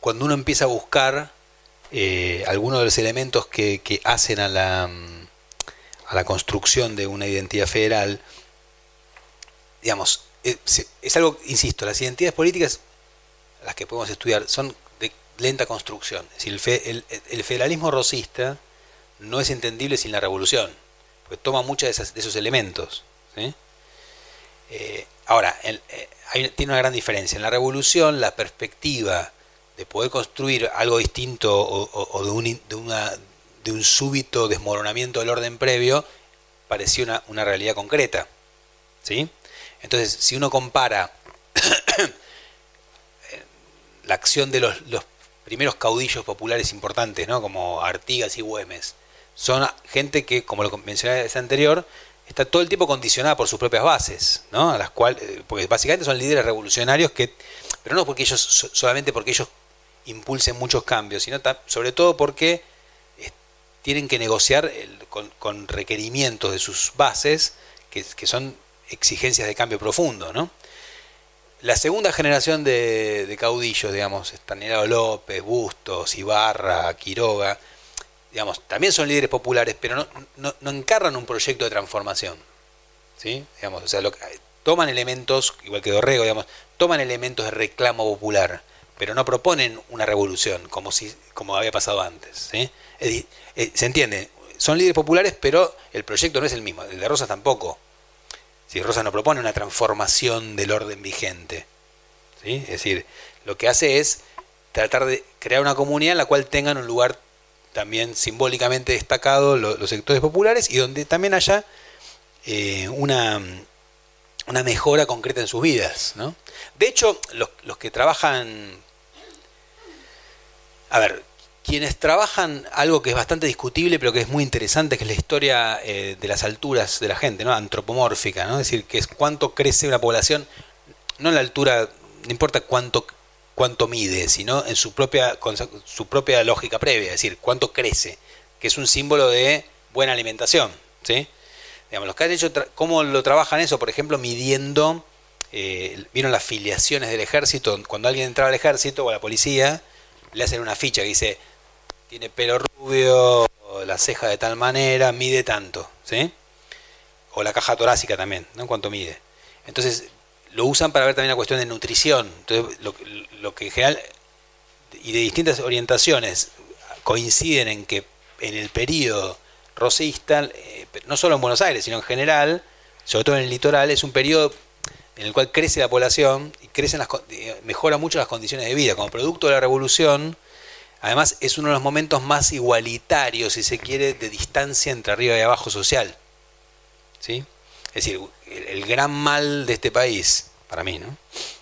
cuando uno empieza a buscar eh, algunos de los elementos que, hacen a la em, a la construcción de una identidad federal, digamos, eh, es, algo, insisto, las identidades políticas, las que podemos estudiar, son de lenta construcción. Es decir, el, federalismo rosista no es entendible sin la revolución, porque toma muchos de, esos elementos. Eh, ahora, eh, tiene una gran diferencia. En la revolución, la perspectiva de poder construir algo distinto o, de, de, una, de un súbito desmoronamiento del orden previo pareció una, una realidad concreta. ¿sí? Entonces, si uno compara la acción de los, primeros caudillos populares importantes, ¿no? como Artigas y Güemes, son gente que, como lo mencioné anterior, está todo el tiempo condicionada por sus propias bases, ¿no? A las cuales, eh, porque básicamente son líderes revolucionarios que, pero no porque ellos solamente porque ellos impulsen muchos cambios, sino sobre todo porque tienen que negociar con, requerimientos de sus bases, que, son exigencias de cambio profundo. ¿no? La segunda generación de, caudillos, digamos, Estanislao López, Bustos, Ibarra, Quiroga, digamos, también son líderes populares, pero no, no, encarnan un proyecto de transformación. ¿sí? Digamos, o sea, toman elementos, igual que Dorrego, digamos, toman elementos de reclamo popular, pero no proponen una revolución como, si, como había pasado antes. ¿sí? Eh, se entiende, son líderes populares, pero el proyecto no es el mismo, el de Rosas tampoco. Si Rosas no propone una transformación del orden vigente. ¿sí? Es decir, lo que hace es tratar de crear una comunidad en la cual tengan un lugar también simbólicamente destacado los, sectores populares y donde también haya eh, una, una mejora concreta en sus vidas. ¿no? De hecho, los, los que trabajan... A ver, quienes trabajan algo que es bastante discutible, pero que es muy interesante, que es la historia eh, de las alturas de la gente, ¿no? antropomórfica, ¿no? es decir, que es cuánto crece una población, no en la altura, no importa cuánto, cuánto mide, sino en su propia, con su propia lógica previa, es decir, cuánto crece, que es un símbolo de buena alimentación. ¿sí? Digamos, los que han hecho, ¿cómo lo trabajan eso? Por ejemplo, midiendo, eh, vieron las filiaciones del ejército, cuando alguien entraba al ejército o a la policía, le hacen una ficha que dice tiene pelo rubio, la ceja de tal manera, mide tanto, ¿sí? O la caja torácica también, ¿no? En cuanto mide. Entonces, lo usan para ver también la cuestión de nutrición. Entonces, lo, que en general, y de distintas orientaciones, coinciden en que en el periodo rosista, eh, no solo en Buenos Aires, sino en general, sobre todo en el litoral, es un periodo, en el cual crece la población y crecen las, eh, mejora mucho las condiciones de vida. Como producto de la revolución, además es uno de los momentos más igualitarios, si se quiere, de distancia entre arriba y abajo social. ¿Sí? Es decir, el, gran mal de este país, para mí, ¿no?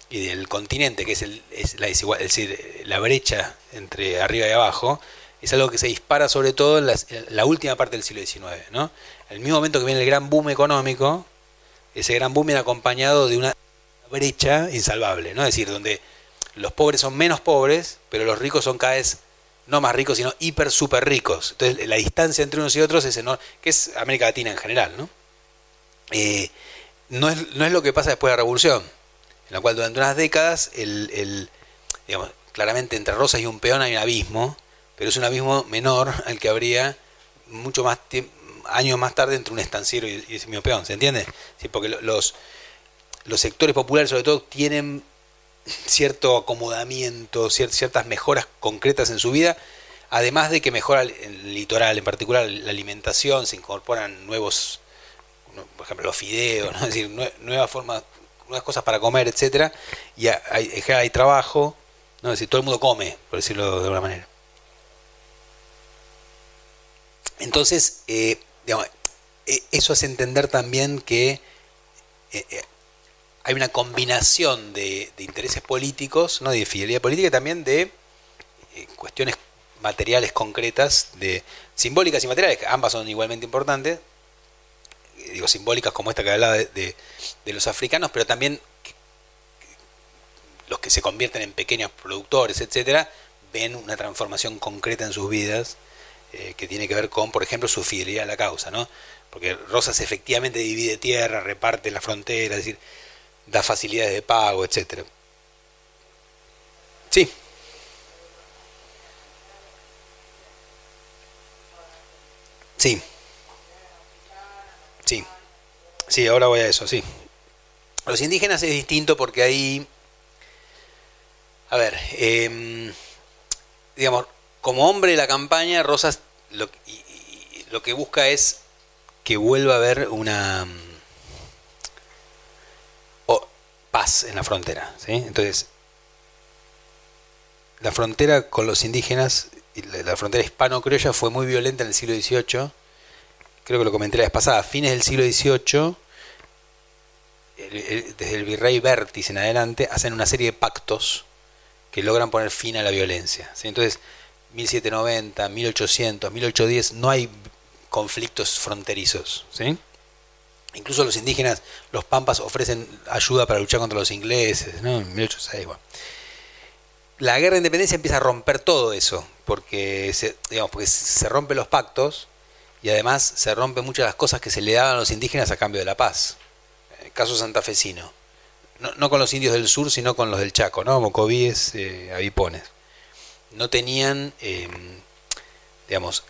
y del continente, que es, el, la desigual, es decir, la brecha entre arriba y abajo, es algo que se dispara sobre todo en, la última parte del siglo XIX. ¿no? El mismo momento que viene el gran boom económico, ese gran boom viene acompañado de una brecha insalvable, ¿no? Es decir, donde los pobres son menos pobres, pero los ricos son cada vez no más ricos, sino hiper super ricos. Entonces la distancia entre unos y otros es enorme, que es América Latina en general, ¿no? Eh, no, es, no es lo que pasa después de la revolución, en la cual durante unas décadas, el, digamos, claramente entre Rosas y un peón hay un abismo, pero es un abismo menor al que habría mucho más años más tarde entre un estanciero y, ese mismo peón, ¿se entiende? Sí, porque los, los sectores populares sobre todo tienen cierto acomodamiento, ciertas mejoras concretas en su vida, además de que mejora el litoral, en particular la alimentación, se incorporan nuevos, por ejemplo, los fideos, ¿no? decir, nuevas formas, nuevas cosas para comer, etcétera, y hay, trabajo, ¿no? decir, todo el mundo come, por decirlo de alguna manera. Entonces, eh, e, eso hace entender también que eh, eh, hay una combinación de, intereses políticos, ¿no? de fidelidad política y también de cuestiones materiales concretas, de simbólicas y materiales, que ambas son igualmente importantes, digo simbólicas como esta que hablaba de, de, los africanos, pero también los que se convierten en pequeños productores, etcétera, ven una transformación concreta en sus vidas que tiene que ver con, por ejemplo, su fidelidad a la causa, ¿no? Porque Rosas efectivamente divide tierra, reparte la frontera, es decir, da facilidades de pago, etcétera. Sí. Sí. Sí, ahora voy a eso, sí. Los indígenas es distinto porque ahí, a ver, em, digamos, como hombre de la campaña, Rosas lo, lo que busca es que vuelva a haber una paz en la frontera. ¿sí? Entonces, la frontera con los indígenas, la frontera hispano-criolla fue muy violenta en el siglo XVIII. Creo que lo comenté la vez pasada. Fines del siglo XVIII, desde el virrey Bertis en adelante, hacen una serie de pactos que logran poner fin a la violencia. Entonces, 1790, 1800, 1810, no hay conflictos fronterizos. Incluso los indígenas, los pampas, ofrecen ayuda para luchar contra los ingleses. ¿no? En 1806, La guerra de independencia empieza a romper todo eso, porque se, digamos, porque se rompen los pactos y además se rompen muchas de las cosas que se le daban a los indígenas a cambio de la paz. El caso santafesino. No, no con los indios del sur, sino con los del Chaco, ¿no? Mocovíes, eh, avipones. No tenían, eh, digamos,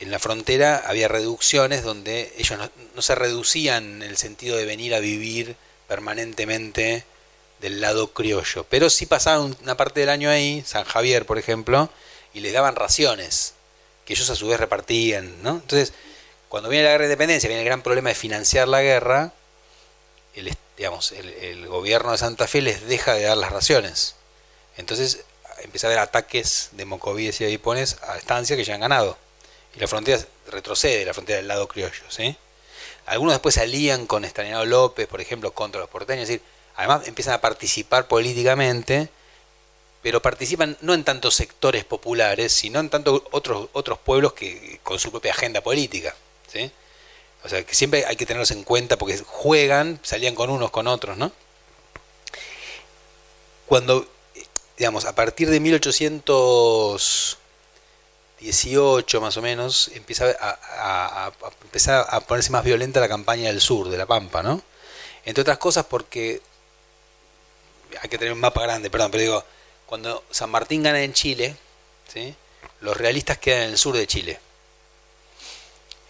en la frontera había reducciones donde ellos no, se reducían en el sentido de venir a vivir permanentemente del lado criollo, pero sí pasaban una parte del año ahí, San Javier por ejemplo, y les daban raciones, ellos a su vez repartían, ¿no? Entonces, cuando viene la guerra de independencia, viene el gran problema de financiar la guerra, el, digamos, el, gobierno de Santa Fe les deja de dar las raciones. Entonces empieza a haber ataques de mocovíes y aipones a estancias que ya han ganado y la frontera retrocede, la frontera del lado criollo. ¿sí? Algunos después se alían con Estanislao López, por ejemplo, contra los porteños, además empiezan a participar políticamente, pero participan no en tantos sectores populares, sino en tantos otros, otros pueblos que con su propia agenda política. ¿sí? O sea, que siempre hay que tenerlos en cuenta porque juegan, salían con unos, con otros, ¿no? Cuando, digamos, a partir de 1800 18 más o menos, empieza a, a, a ponerse más violenta la campaña del sur, de la Pampa, ¿no? Entre otras cosas porque hay que tener un mapa grande, perdón, pero digo, cuando San Martín gana en Chile, ¿sí? los realistas quedan en el sur de Chile.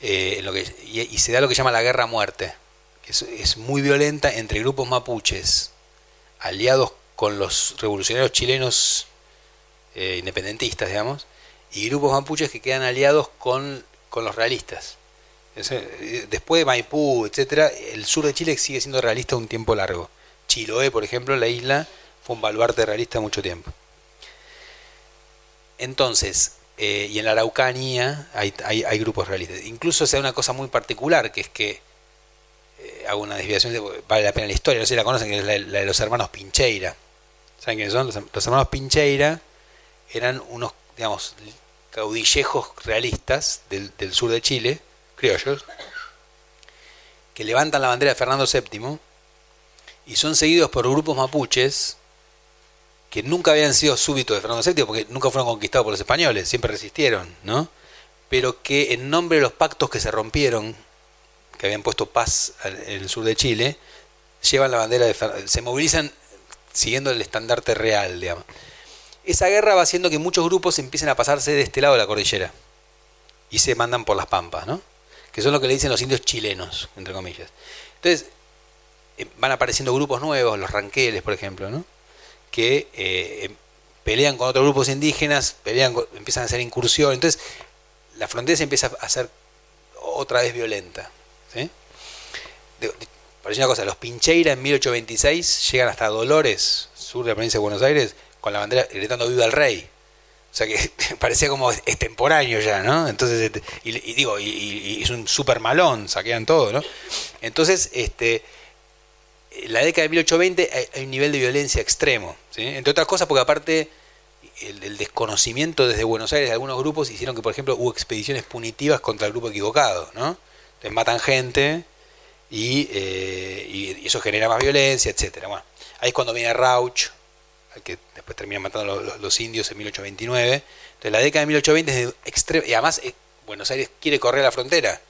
Eh, que, y, se da lo que llama la guerra muerte, que es, muy violenta entre grupos mapuches aliados con los revolucionarios chilenos eh, independentistas, digamos, y grupos mapuches que quedan aliados con, los realistas. Después de Maipú, etcétera, el sur de Chile sigue siendo realista un tiempo largo. Chiloé, por ejemplo, la isla, fue un baluarte realista mucho tiempo. Entonces, eh, y en la Araucanía hay, hay, grupos realistas. Incluso se da una cosa muy particular, que es que, eh, hago una desviación, vale la pena la historia, no sé si la conocen, que es la, de los hermanos Pincheira. ¿Saben quiénes son? Los, hermanos Pincheira eran unos, digamos, caudillejos realistas del, del sur de Chile, criollos, que levantan la bandera de Fernando VII y son seguidos por grupos mapuches que nunca habían sido súbitos de Fernando VII porque nunca fueron conquistados por los españoles, siempre resistieron, ¿no? Pero que en nombre de los pactos que se rompieron, que habían puesto paz en el sur de Chile, llevan la bandera de se movilizan siguiendo el estandarte real, digamos. Esa guerra va haciendo que muchos grupos empiecen a pasarse de este lado de la cordillera y se mandan por las pampas, ¿no? Que son lo que le dicen los indios chilenos, entre comillas. Entonces, eh, van apareciendo grupos nuevos, los ranqueles, por ejemplo, ¿no? Que eh, em, pelean con otros grupos indígenas, pelean, empiezan a hacer incursión. Entonces, la frontera se empieza a hacer otra vez violenta. ¿sí? una cosa, los Pincheira en 1826 llegan hasta Dolores, sur de la provincia de Buenos Aires, con la bandera gritando viva el rey. O sea que parecía como extemporáneo ya, ¿no? Entonces, este, y, digo, y, es un super malón, saquean todo, ¿no? Entonces, este, la década de 1820 hay, un nivel de violencia extremo, entre otras cosas porque aparte el, desconocimiento desde Buenos Aires de algunos grupos hicieron que, por ejemplo, hubo expediciones punitivas contra el grupo equivocado, ¿no? Les matan gente eh, y, eso genera más violencia, etcétera. Ahí es cuando viene Rauch, al que después termina matando los, los, indios en 1829. Entonces la década de 1820 es extremo, y además eh, Buenos Aires quiere correr la frontera,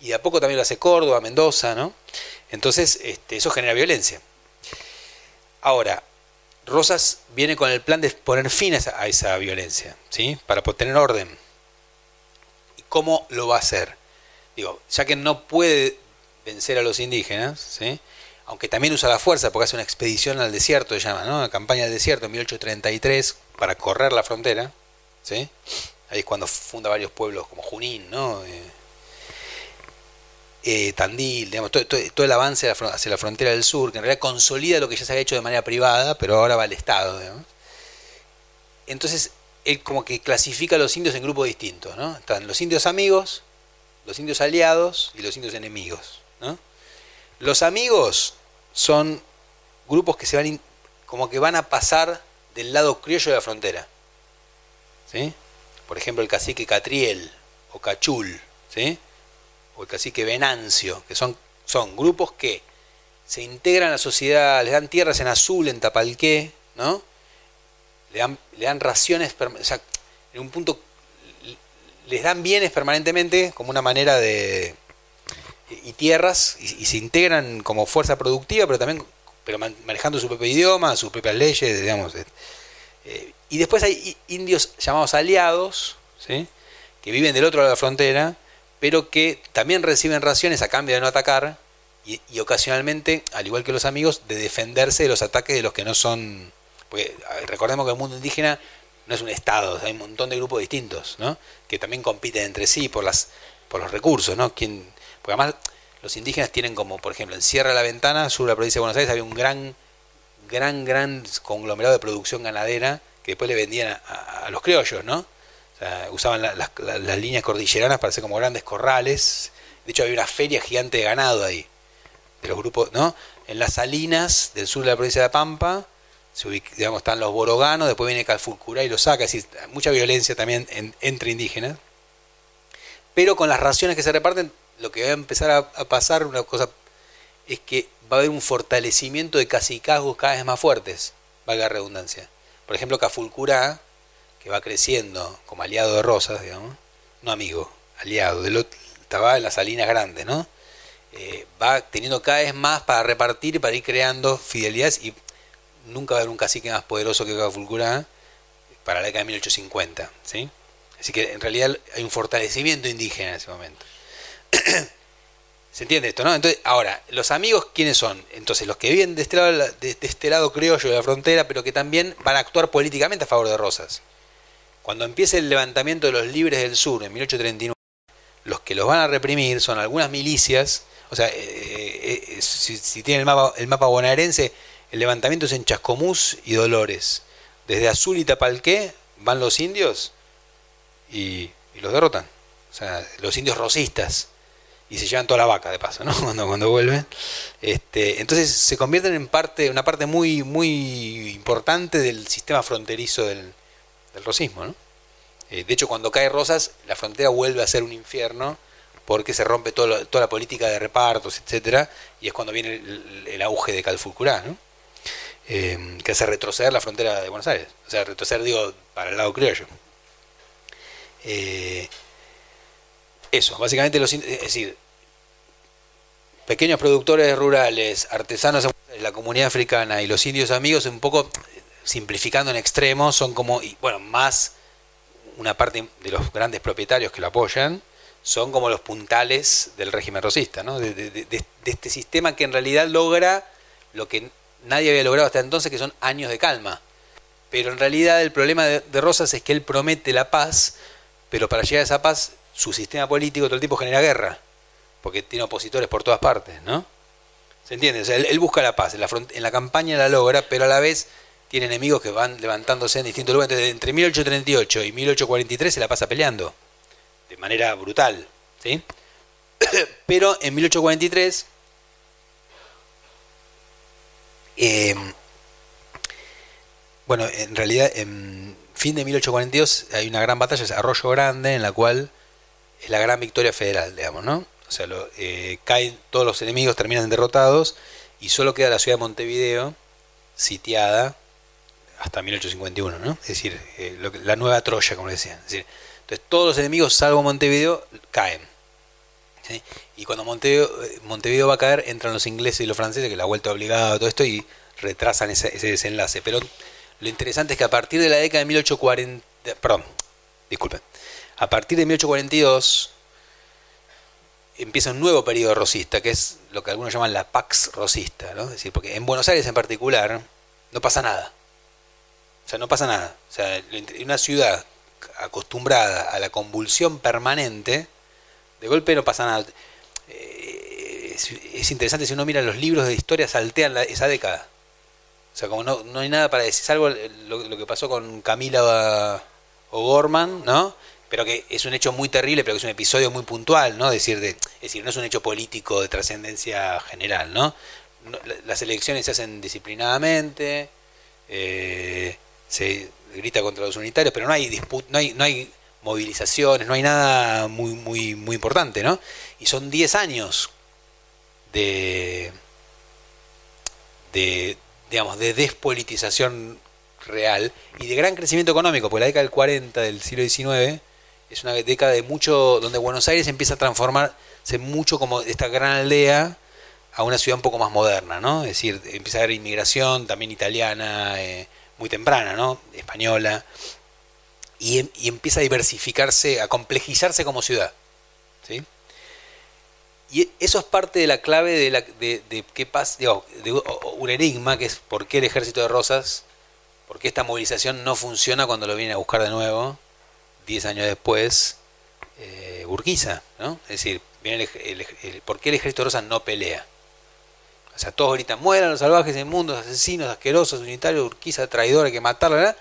y de a poco también lo hace Córdoba, Mendoza, ¿no? Entonces, este, eso genera violencia. Ahora, Rosas viene con el plan de poner fin a esa, violencia, ¿sí? Para tener orden. ¿Y cómo lo va a hacer? Digo, ya que no puede vencer a los indígenas, ¿sí? aunque también usa la fuerza porque hace una expedición al desierto, se llama, ¿no? Campaña al desierto en 1833 para correr la frontera, ¿sí? Ahí es cuando funda varios pueblos como Junín, ¿no? Eh, eh, Tandil, digamos, todo, el avance hacia la frontera del sur, que en realidad consolida lo que ya se había hecho de manera privada, pero ahora va al Estado. Entonces, él como que clasifica a los indios en grupos distintos. ¿no? Están los indios amigos, los indios aliados y los indios enemigos. ¿no? Los amigos son grupos que se van como que van a pasar del lado criollo de la frontera. ¿sí? Por ejemplo, el cacique Catriel o Cachul. ¿sí? O el cacique Venancio, que son, son grupos que se integran a la sociedad, les dan tierras en azul, en Tapalqué, ¿no? Le dan, le dan raciones, o sea, en un punto les dan bienes permanentemente como una manera de... y tierras, y, se integran como fuerza productiva, pero también pero manejando su propio idioma, sus propias leyes, digamos. Eh, y después hay indios llamados aliados, ¿sí? que viven del otro lado de la frontera, pero que también reciben raciones a cambio de no atacar y, ocasionalmente, al igual que los amigos, de defenderse de los ataques de los que no son... Porque recordemos que el mundo indígena no es un estado, hay un montón de grupos distintos, ¿no? que también compiten entre sí por, las, por los recursos. ¿no? Quien, porque además los indígenas tienen como, por ejemplo, en Sierra la Ventana, sur de la provincia de Buenos Aires, había un gran, gran, gran conglomerado de producción ganadera que después le vendían a los criollos, ¿no? Usaban las líneas cordilleranas para hacer como grandes corrales. De hecho, había una feria gigante de ganado ahí. De los grupos, ¿no? En las salinas del sur de la provincia de Pampa, se digamos, están los boroganos, después viene Calfulcurá y lo saca. Es decir, mucha violencia también entre indígenas. Pero con las raciones que se reparten, lo que va a empezar a, pasar, una cosa, es que va a haber un fortalecimiento de cacicazgos cada vez más fuertes, valga la redundancia. Por ejemplo, Cafulcurá que va creciendo como aliado de Rosas, digamos, no amigo, aliado, del estaba en las salinas grandes, ¿no? Eh, va teniendo cada vez más para repartir y para ir creando fidelidades y nunca va a haber un cacique más poderoso que Cafulcurá para la década de 1850, ¿sí? Así que en realidad hay un fortalecimiento indígena en ese momento. ¿Se entiende esto, no? Entonces, ahora, los amigos, ¿quiénes son? Entonces, los que viven de este lado, de este lado criollo de la frontera, pero que también van a actuar políticamente a favor de Rosas. Cuando empiece el levantamiento de los libres del sur en 1839, los que los van a reprimir son algunas milicias, o sea, eh, eh, eh, si, tienen el mapa, el mapa bonaerense, El levantamiento es en Chascomús y Dolores. Desde Azul y Tapalqué van los indios y, los derrotan. O sea, los indios rosistas. Y se llevan toda la vaca de paso, ¿no? Cuando, cuando vuelven. Este, entonces se convierten en parte, una parte muy, muy importante del sistema fronterizo del, del rosismo, ¿no? Eh, de hecho, cuando cae Rosas, la frontera vuelve a ser un infierno porque se rompe toda la política de repartos, etcétera, y es cuando viene el, auge de Calfulcurá, ¿no? Eh, que hace retroceder la frontera de Buenos Aires. O sea, retroceder, digo, para el lado criollo. Eh, eso, básicamente, los, es decir, pequeños productores rurales, artesanos, la comunidad africana y los indios amigos, un poco simplificando en extremo, son como, bueno, más una parte de los grandes propietarios que lo apoyan, son como los puntales del régimen rosista, ¿no? de, este sistema que en realidad logra lo que nadie había logrado hasta entonces, que son años de calma. Pero en realidad el problema de, Rosas es que él promete la paz, pero para llegar a esa paz, su sistema político todo el tiempo genera guerra, porque tiene opositores por todas partes, ¿no? ¿Se entiende? O sea, él, busca la paz, en la, en la campaña la logra, pero a la vez tiene enemigos que van levantándose en distintos lugares. entre 1838 y 1843 se la pasa peleando de manera brutal. ¿sí? Pero en 1843, em, bueno, en realidad en fin de 1842 hay una gran batalla, es Arroyo Grande, en la cual es la gran victoria federal, digamos, ¿no? O sea, eh, caen todos los enemigos, terminan derrotados y solo queda la ciudad de Montevideo sitiada hasta 1851, ¿no? Es decir, eh, la nueva Troya, como decían. decir, entonces todos los enemigos, salvo Montevideo, caen. Y cuando Montevideo, eh, Montevideo, va a caer, entran los ingleses y los franceses, que la vuelta obligada, todo esto, y retrasan ese, desenlace. Pero lo interesante es que a partir de la década de 1840, perdón, disculpen, a partir de 1842 empieza un nuevo periodo rosista, que es lo que algunos llaman la Pax rosista, ¿no? Es decir, porque en Buenos Aires en particular no pasa nada. O sea, no pasa nada. O sea, una ciudad acostumbrada a la convulsión permanente, de golpe no pasa nada. Eh, es, interesante si uno mira los libros de historia, saltean esa década. O sea, como no, no hay nada para decir, salvo lo, que pasó con Camila O'Gorman, ¿no? Pero que es un hecho muy terrible, pero que es un episodio muy puntual, ¿no? Decir de, es decir, no es un hecho político de trascendencia general, ¿no? Las elecciones se hacen disciplinadamente, eh, se grita contra los unitarios, pero no hay disputa, no hay, no hay movilizaciones, no hay nada muy, muy, muy importante, ¿no? Y son 10 años de, de, digamos, de despolitización real y de gran crecimiento económico, porque la década del 40 del siglo XIX es una década de mucho, donde Buenos Aires empieza a transformarse mucho como esta gran aldea a una ciudad un poco más moderna, ¿no? Es decir, empieza a haber inmigración también italiana, eh, muy temprana, ¿no? Española, y, empieza a diversificarse, a complejizarse como ciudad. ¿sí? Y eso es parte de la clave de, la, de, qué pasa, digo, de un enigma, que es por qué el ejército de Rosas, por qué esta movilización no funciona cuando lo viene a buscar de nuevo, 10 años después, eh, ¿no? Es decir, viene ¿por qué el ejército de Rosas no pelea? O sea, todos gritan, mueran los salvajes inmundos, asesinos, asquerosos, unitarios, Urquiza, traidor, hay que matarlo, ¿verdad?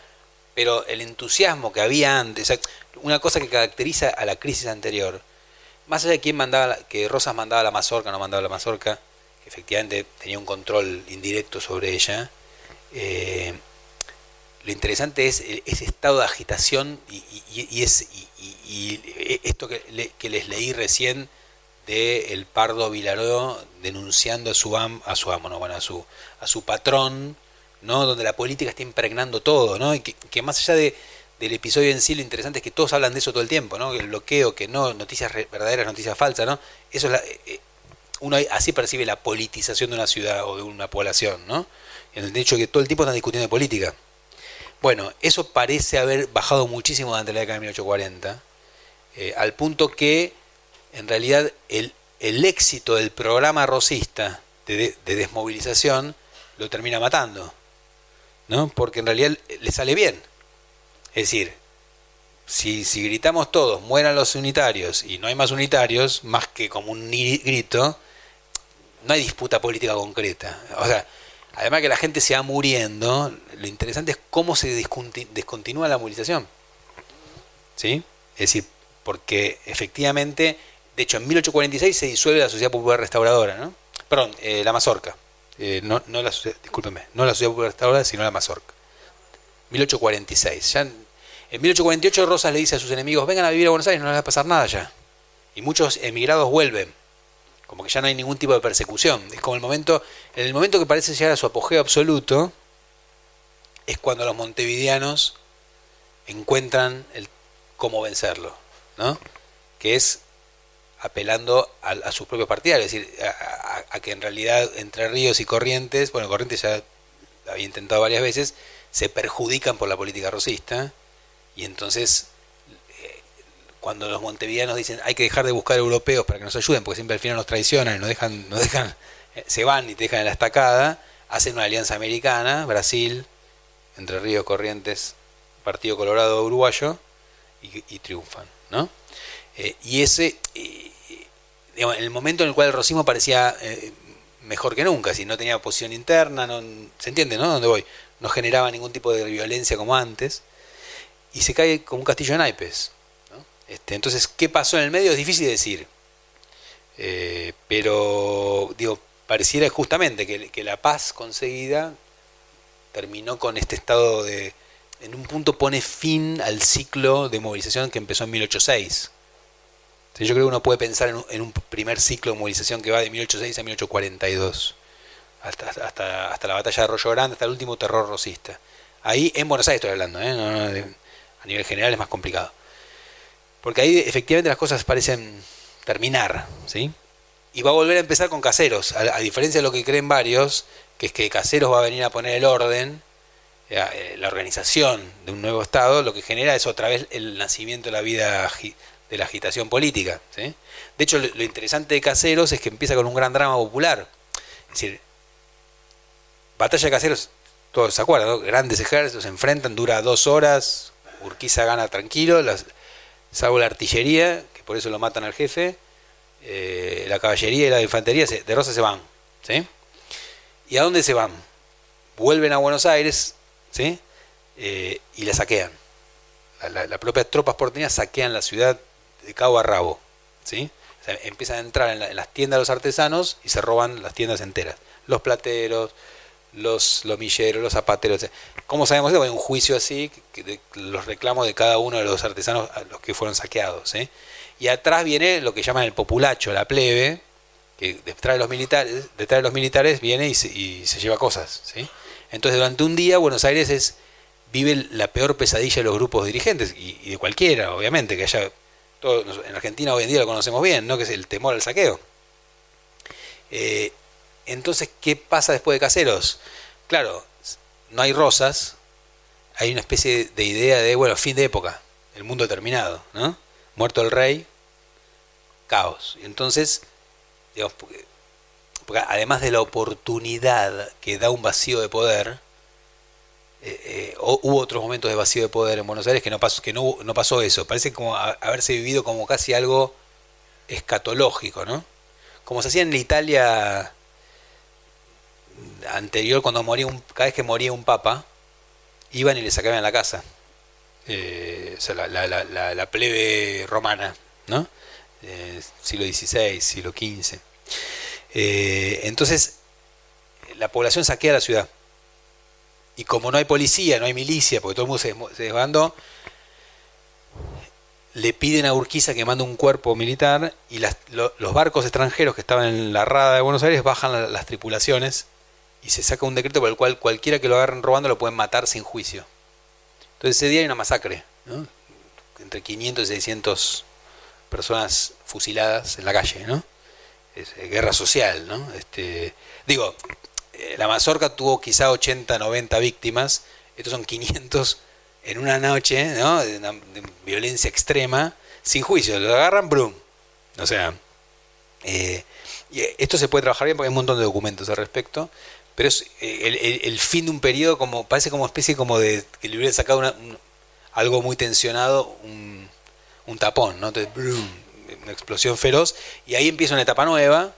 Pero el entusiasmo que había antes, una cosa que caracteriza a la crisis anterior, más allá de quién mandaba, que Rosas mandaba la mazorca, no mandaba la mazorca, que efectivamente tenía un control indirecto sobre ella, eh, lo interesante es ese estado de agitación y, es, y esto que, que les leí recién de el Pardo Vilaró denunciando a su a su amo, bueno, a su a su patrón, ¿no? Donde la política está impregnando todo, ¿no? Y que, más allá de, del episodio en sí, lo interesante es que todos hablan de eso todo el tiempo, ¿no? El bloqueo, que no, noticias verdaderas, noticias falsas, ¿no? Eso es la, eh, eh, uno así percibe la politización de una ciudad o de una población, ¿no? En el hecho de que todo el tiempo están discutiendo de política. Bueno, eso parece haber bajado muchísimo durante la década de 1840, eh, al punto que en realidad el, el éxito del programa rosista de, desmovilización lo termina matando, ¿no? Porque en realidad le sale bien. Es decir, si, si gritamos todos, mueran los unitarios y no hay más unitarios, más que como un grito, no hay disputa política concreta. O sea, además que la gente se va muriendo, lo interesante es cómo se descontinúa la movilización. ¿Sí? Es decir, porque efectivamente, de hecho en 1846 se disuelve la Sociedad Popular Restauradora, ¿no? Perdón, eh, la Mazorca. Eh, no, no la, discúlpeme, no la Sociedad Popular Restauradora, sino la Mazorca. 1846. Ya en, 1848 Rosas le dice a sus enemigos, vengan a vivir a Buenos Aires, no les va a pasar nada ya. Y muchos emigrados vuelven, como que ya no hay ningún tipo de persecución. Es como el momento, en el momento que parece llegar a su apogeo absoluto, es cuando los montevideanos encuentran el cómo vencerlo, ¿no? Que es apelando a, sus propios partidarios, es decir, a, que en realidad entre Ríos y Corrientes, bueno, Corrientes ya había intentado varias veces, se perjudican por la política rosista y entonces eh, cuando los montevideanos dicen hay que dejar de buscar europeos para que nos ayuden porque siempre al final nos traicionan y nos dejan, nos dejan eh, se van y te dejan en la estacada, hacen una alianza americana, Brasil, Entre Ríos, Corrientes, Partido Colorado Uruguayo y, triunfan, ¿no? Eh, y ese, digamos, el momento en el cual el rosismo parecía mejor que nunca, si no tenía oposición interna, no, ¿se entiende, no? ¿Dónde voy? no generaba ningún tipo de violencia como antes, y se cae como un castillo de naipes. Este, entonces, ¿qué pasó en el medio? Es difícil de decir. Eh, pero, digo, pareciera justamente que, la paz conseguida terminó con este estado de... En un punto pone fin al ciclo de movilización que empezó en 1806. Yo creo que uno puede pensar en un, primer ciclo de movilización que va de 1806 a 1842 hasta, hasta, hasta la batalla de Arroyo Grande, hasta el último terror rosista. Ahí en Buenos Aires estoy hablando, ¿eh? a nivel general es más complicado. Porque ahí efectivamente las cosas parecen terminar, ¿sí? Y va a volver a empezar con Caseros, a, diferencia de lo que creen varios, que es que Caseros va a venir a poner el orden, eh, eh, la organización de un nuevo Estado, lo que genera es otra vez el nacimiento de la vida de la agitación política. ¿sí? De hecho, lo, interesante de Caseros es que empieza con un gran drama popular. Es decir, Batalla de Caseros, todos se acuerdan, grandes ejércitos se enfrentan, dura dos horas, Urquiza gana tranquilo, las, salvo la artillería, que por eso lo matan al jefe, eh, la caballería y la infantería de Rosa se van. ¿sí? ¿Y a dónde se van? Vuelven a Buenos Aires ¿sí? Eh, y la saquean. Las la, propias tropas porteñas saquean la ciudad de cabo a rabo. ¿sí? empiezan a entrar en, las tiendas de los artesanos y se roban las tiendas enteras. Los plateros, los lomilleros, los zapateros. ¿Cómo sabemos eso? Hay un juicio así, que, los reclamos de cada uno de los artesanos a los que fueron saqueados. ¿eh? Y atrás viene lo que llaman el populacho, la plebe, que detrás de los militares, detrás de los militares viene y se, lleva cosas. ¿sí? Entonces durante un día Buenos Aires es, vive la peor pesadilla de los grupos dirigentes, y, de cualquiera, obviamente, que haya... En Argentina hoy en día lo conocemos bien, ¿no? que es el temor al saqueo. Eh, entonces, ¿qué pasa después de Caseros? Claro, no hay rosas, hay una especie de idea de, bueno, fin de época, el mundo terminado, ¿no? Muerto el rey, caos. Entonces, digamos, además de la oportunidad que da un vacío de poder, eh, hubo otros momentos de vacío de poder en Buenos Aires que no pasó, eso. Parece como haberse vivido como casi algo escatológico, ¿no? Como se hacía en la Italia anterior, cuando moría un, cada vez que moría un papa, iban y le sacaban la casa. Eh, la, plebe romana, ¿no? Eh, siglo XVI, siglo XV. Entonces, la población saquea la ciudad. Y como no hay policía, no hay milicia, porque todo el mundo se, desbandó, le piden a Urquiza que mande un cuerpo militar y los barcos extranjeros que estaban en la rada de Buenos Aires bajan las tripulaciones y se saca un decreto por el cual cualquiera que lo agarren robando lo pueden matar sin juicio. Entonces ese día hay una masacre, entre 500 y 600 personas fusiladas en la calle, ¿no? Es, guerra social, ¿no? Este, digo, la mazorca tuvo quizá 80, 90 víctimas, estos son 500 en una noche, ¿no? De, violencia extrema, sin juicio, lo agarran, brum. O sea, eh, y esto se puede trabajar bien porque hay un montón de documentos al respecto pero es eh, el, fin de un periodo parece como especie como de que le hubiera sacado algo muy tensionado un, tapón no Entonces, una explosión feroz y ahí empieza una etapa nueva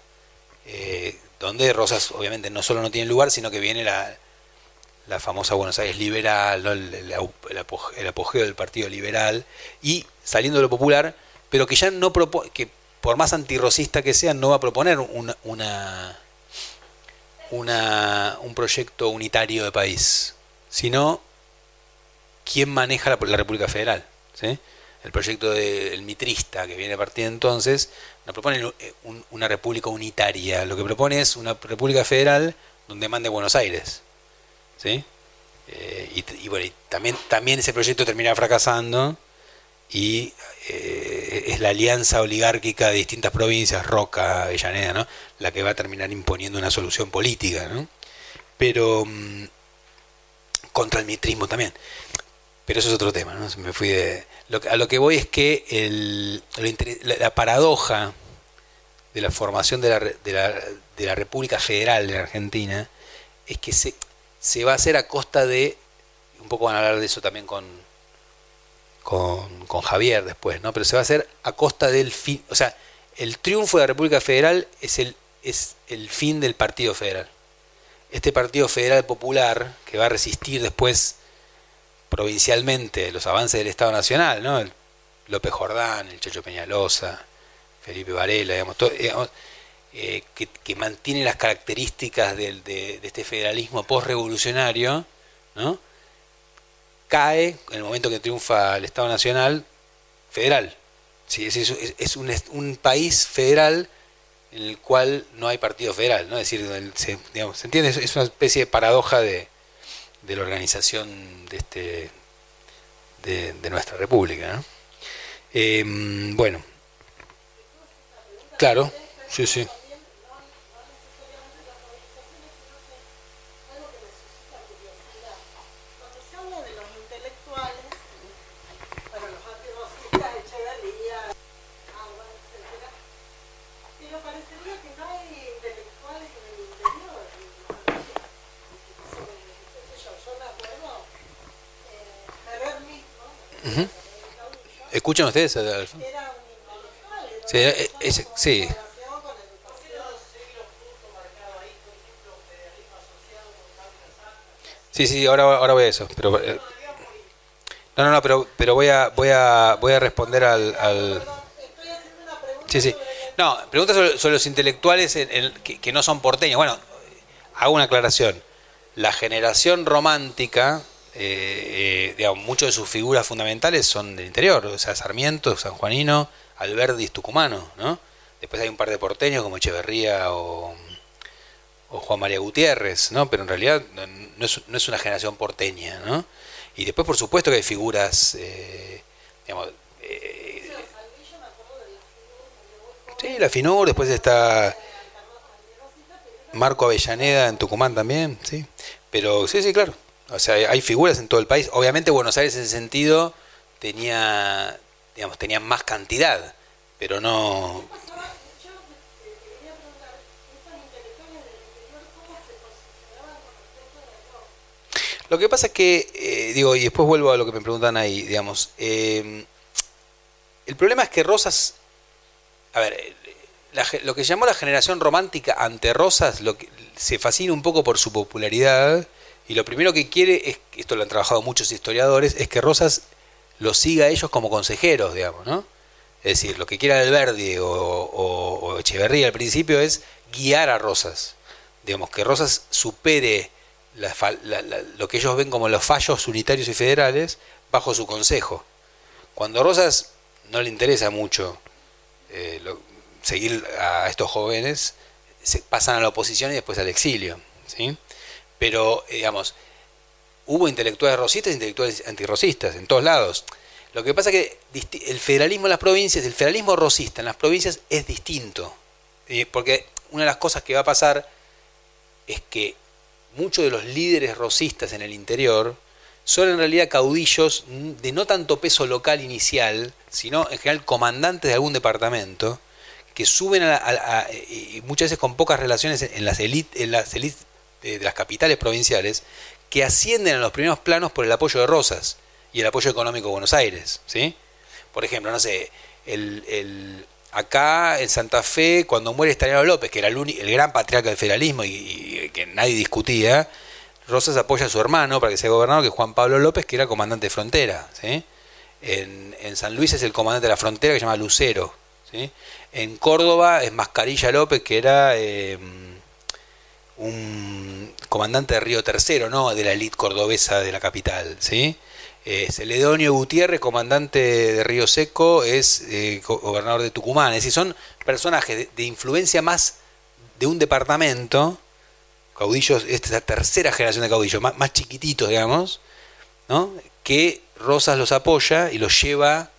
eh, donde Rosas obviamente no solo no tiene lugar, sino que viene la, la famosa Buenos Aires liberal, el, apogeo del Partido Liberal, y saliendo de lo popular, pero que ya no propone, que por más antirrocista que sea, no va a proponer una, una, un proyecto unitario de país, sino quién maneja la, la República Federal. ¿sí? El proyecto del mitrista que viene a partir de entonces no propone una república unitaria, lo que propone es una república federal donde mande Buenos Aires. ¿sí? Eh, y, bueno, también, también ese proyecto termina fracasando y eh, es la alianza oligárquica de distintas provincias, Roca, Avellaneda, ¿no? la que va a terminar imponiendo una solución política. ¿no? Pero mm, contra el mitrismo también. Pero eso es otro tema, ¿no? Me fui de... a lo que voy es que la, paradoja de la formación de la, de, la, de la República Federal de la Argentina es que se, se va a hacer a costa de, un poco van a hablar de eso también con, con, con, Javier después, ¿no? Pero se va a hacer a costa del fin, o sea, el triunfo de la República Federal es el, es el fin del Partido Federal. Este Partido Federal Popular, que va a resistir después provincialmente los avances del Estado Nacional, ¿no? El López Jordán, el Chacho Peñalosa, Felipe Varela, digamos, todo, digamos eh, que, mantiene las características de, este federalismo postrevolucionario, ¿no? cae en el momento que triunfa el Estado Nacional federal. Sí, es, es, un, un, país federal en el cual no hay partido federal, ¿no? Es decir, digamos, ¿se entiende? Es una especie de paradoja de, de la organización de este de, nuestra república. ¿no? Eh, bueno, claro, sí, sí. ¿Escuchan ustedes? Sí, eh, sí. Sí, sí, ahora, ahora voy a eso. Pero, eh, no, no, no, pero, pero voy a, voy a, voy a responder al... Sí, sí. No, pregunta sobre, los intelectuales que, no son porteños. Bueno, hago una aclaración. La generación romántica eh, eh, digamos, muchas de sus figuras fundamentales son del interior, o sea, Sarmiento, Sanjuanino, Alberdi tucumano, ¿no? Después hay un par de porteños como Echeverría o, Juan María Gutiérrez, ¿no? Pero en realidad no es, una generación porteña, ¿no? Y después, por supuesto, que hay figuras, eh, digamos, eh, sí, la FINUR, después está Marco Avellaneda en Tucumán también, sí. Pero sí, sí, claro. O sea, hay figuras en todo el país. Obviamente Buenos Aires en ese sentido tenía, digamos, tenía más cantidad, pero no... Lo que pasa es que, eh, digo, y después vuelvo a lo que me preguntan ahí, digamos, eh, el problema es que Rosas, a ver, lo que llamó la generación romántica ante Rosas lo que, se fascina un poco por su popularidad, y lo primero que quiere, es, esto lo han trabajado muchos historiadores, es que Rosas los siga a ellos como consejeros, digamos, ¿no? Es decir, lo que quiere Alberdi o, o, Echeverría al principio es guiar a Rosas. Digamos, que Rosas supere lo que ellos ven como los fallos unitarios y federales bajo su consejo. Cuando Rosas no le interesa mucho eh, seguir a estos jóvenes, se pasan a la oposición y después al exilio. ¿sí? Pero eh, digamos, hubo intelectuales rosistas e intelectuales antirrosistas en todos lados. Lo que pasa es que el federalismo en las provincias, el federalismo rosista en las provincias es distinto. Porque una de las cosas que va a pasar es que muchos de los líderes rosistas en el interior son en realidad caudillos de no tanto peso local inicial, sino en general comandantes de algún departamento, que suben a, y muchas veces con pocas relaciones en las en las élites de, las capitales provinciales que ascienden a los primeros planos por el apoyo de Rosas y el apoyo económico de Buenos Aires. ¿sí? Por ejemplo, no sé, el, acá en Santa Fe, cuando muere Estanislao López, que era el, el gran patriarca del federalismo y, que nadie discutía, Rosas apoya a su hermano para que sea gobernador, que es Juan Pablo López, que era comandante de frontera. ¿sí? En, San Luis es el comandante de la frontera que se llama Lucero. ¿sí? En Córdoba es Mascarilla López, que era eh, un comandante de Río Tercero, ¿no? de la élite cordobesa de la capital. ¿sí? Eh, Celedonio Gutiérrez, comandante de Río Seco, es eh, gobernador de Tucumán. Es decir, son personajes de, influencia más de un departamento, caudillos, esta es la tercera generación de caudillos, más, chiquititos, digamos, ¿no? que Rosas los apoya y los lleva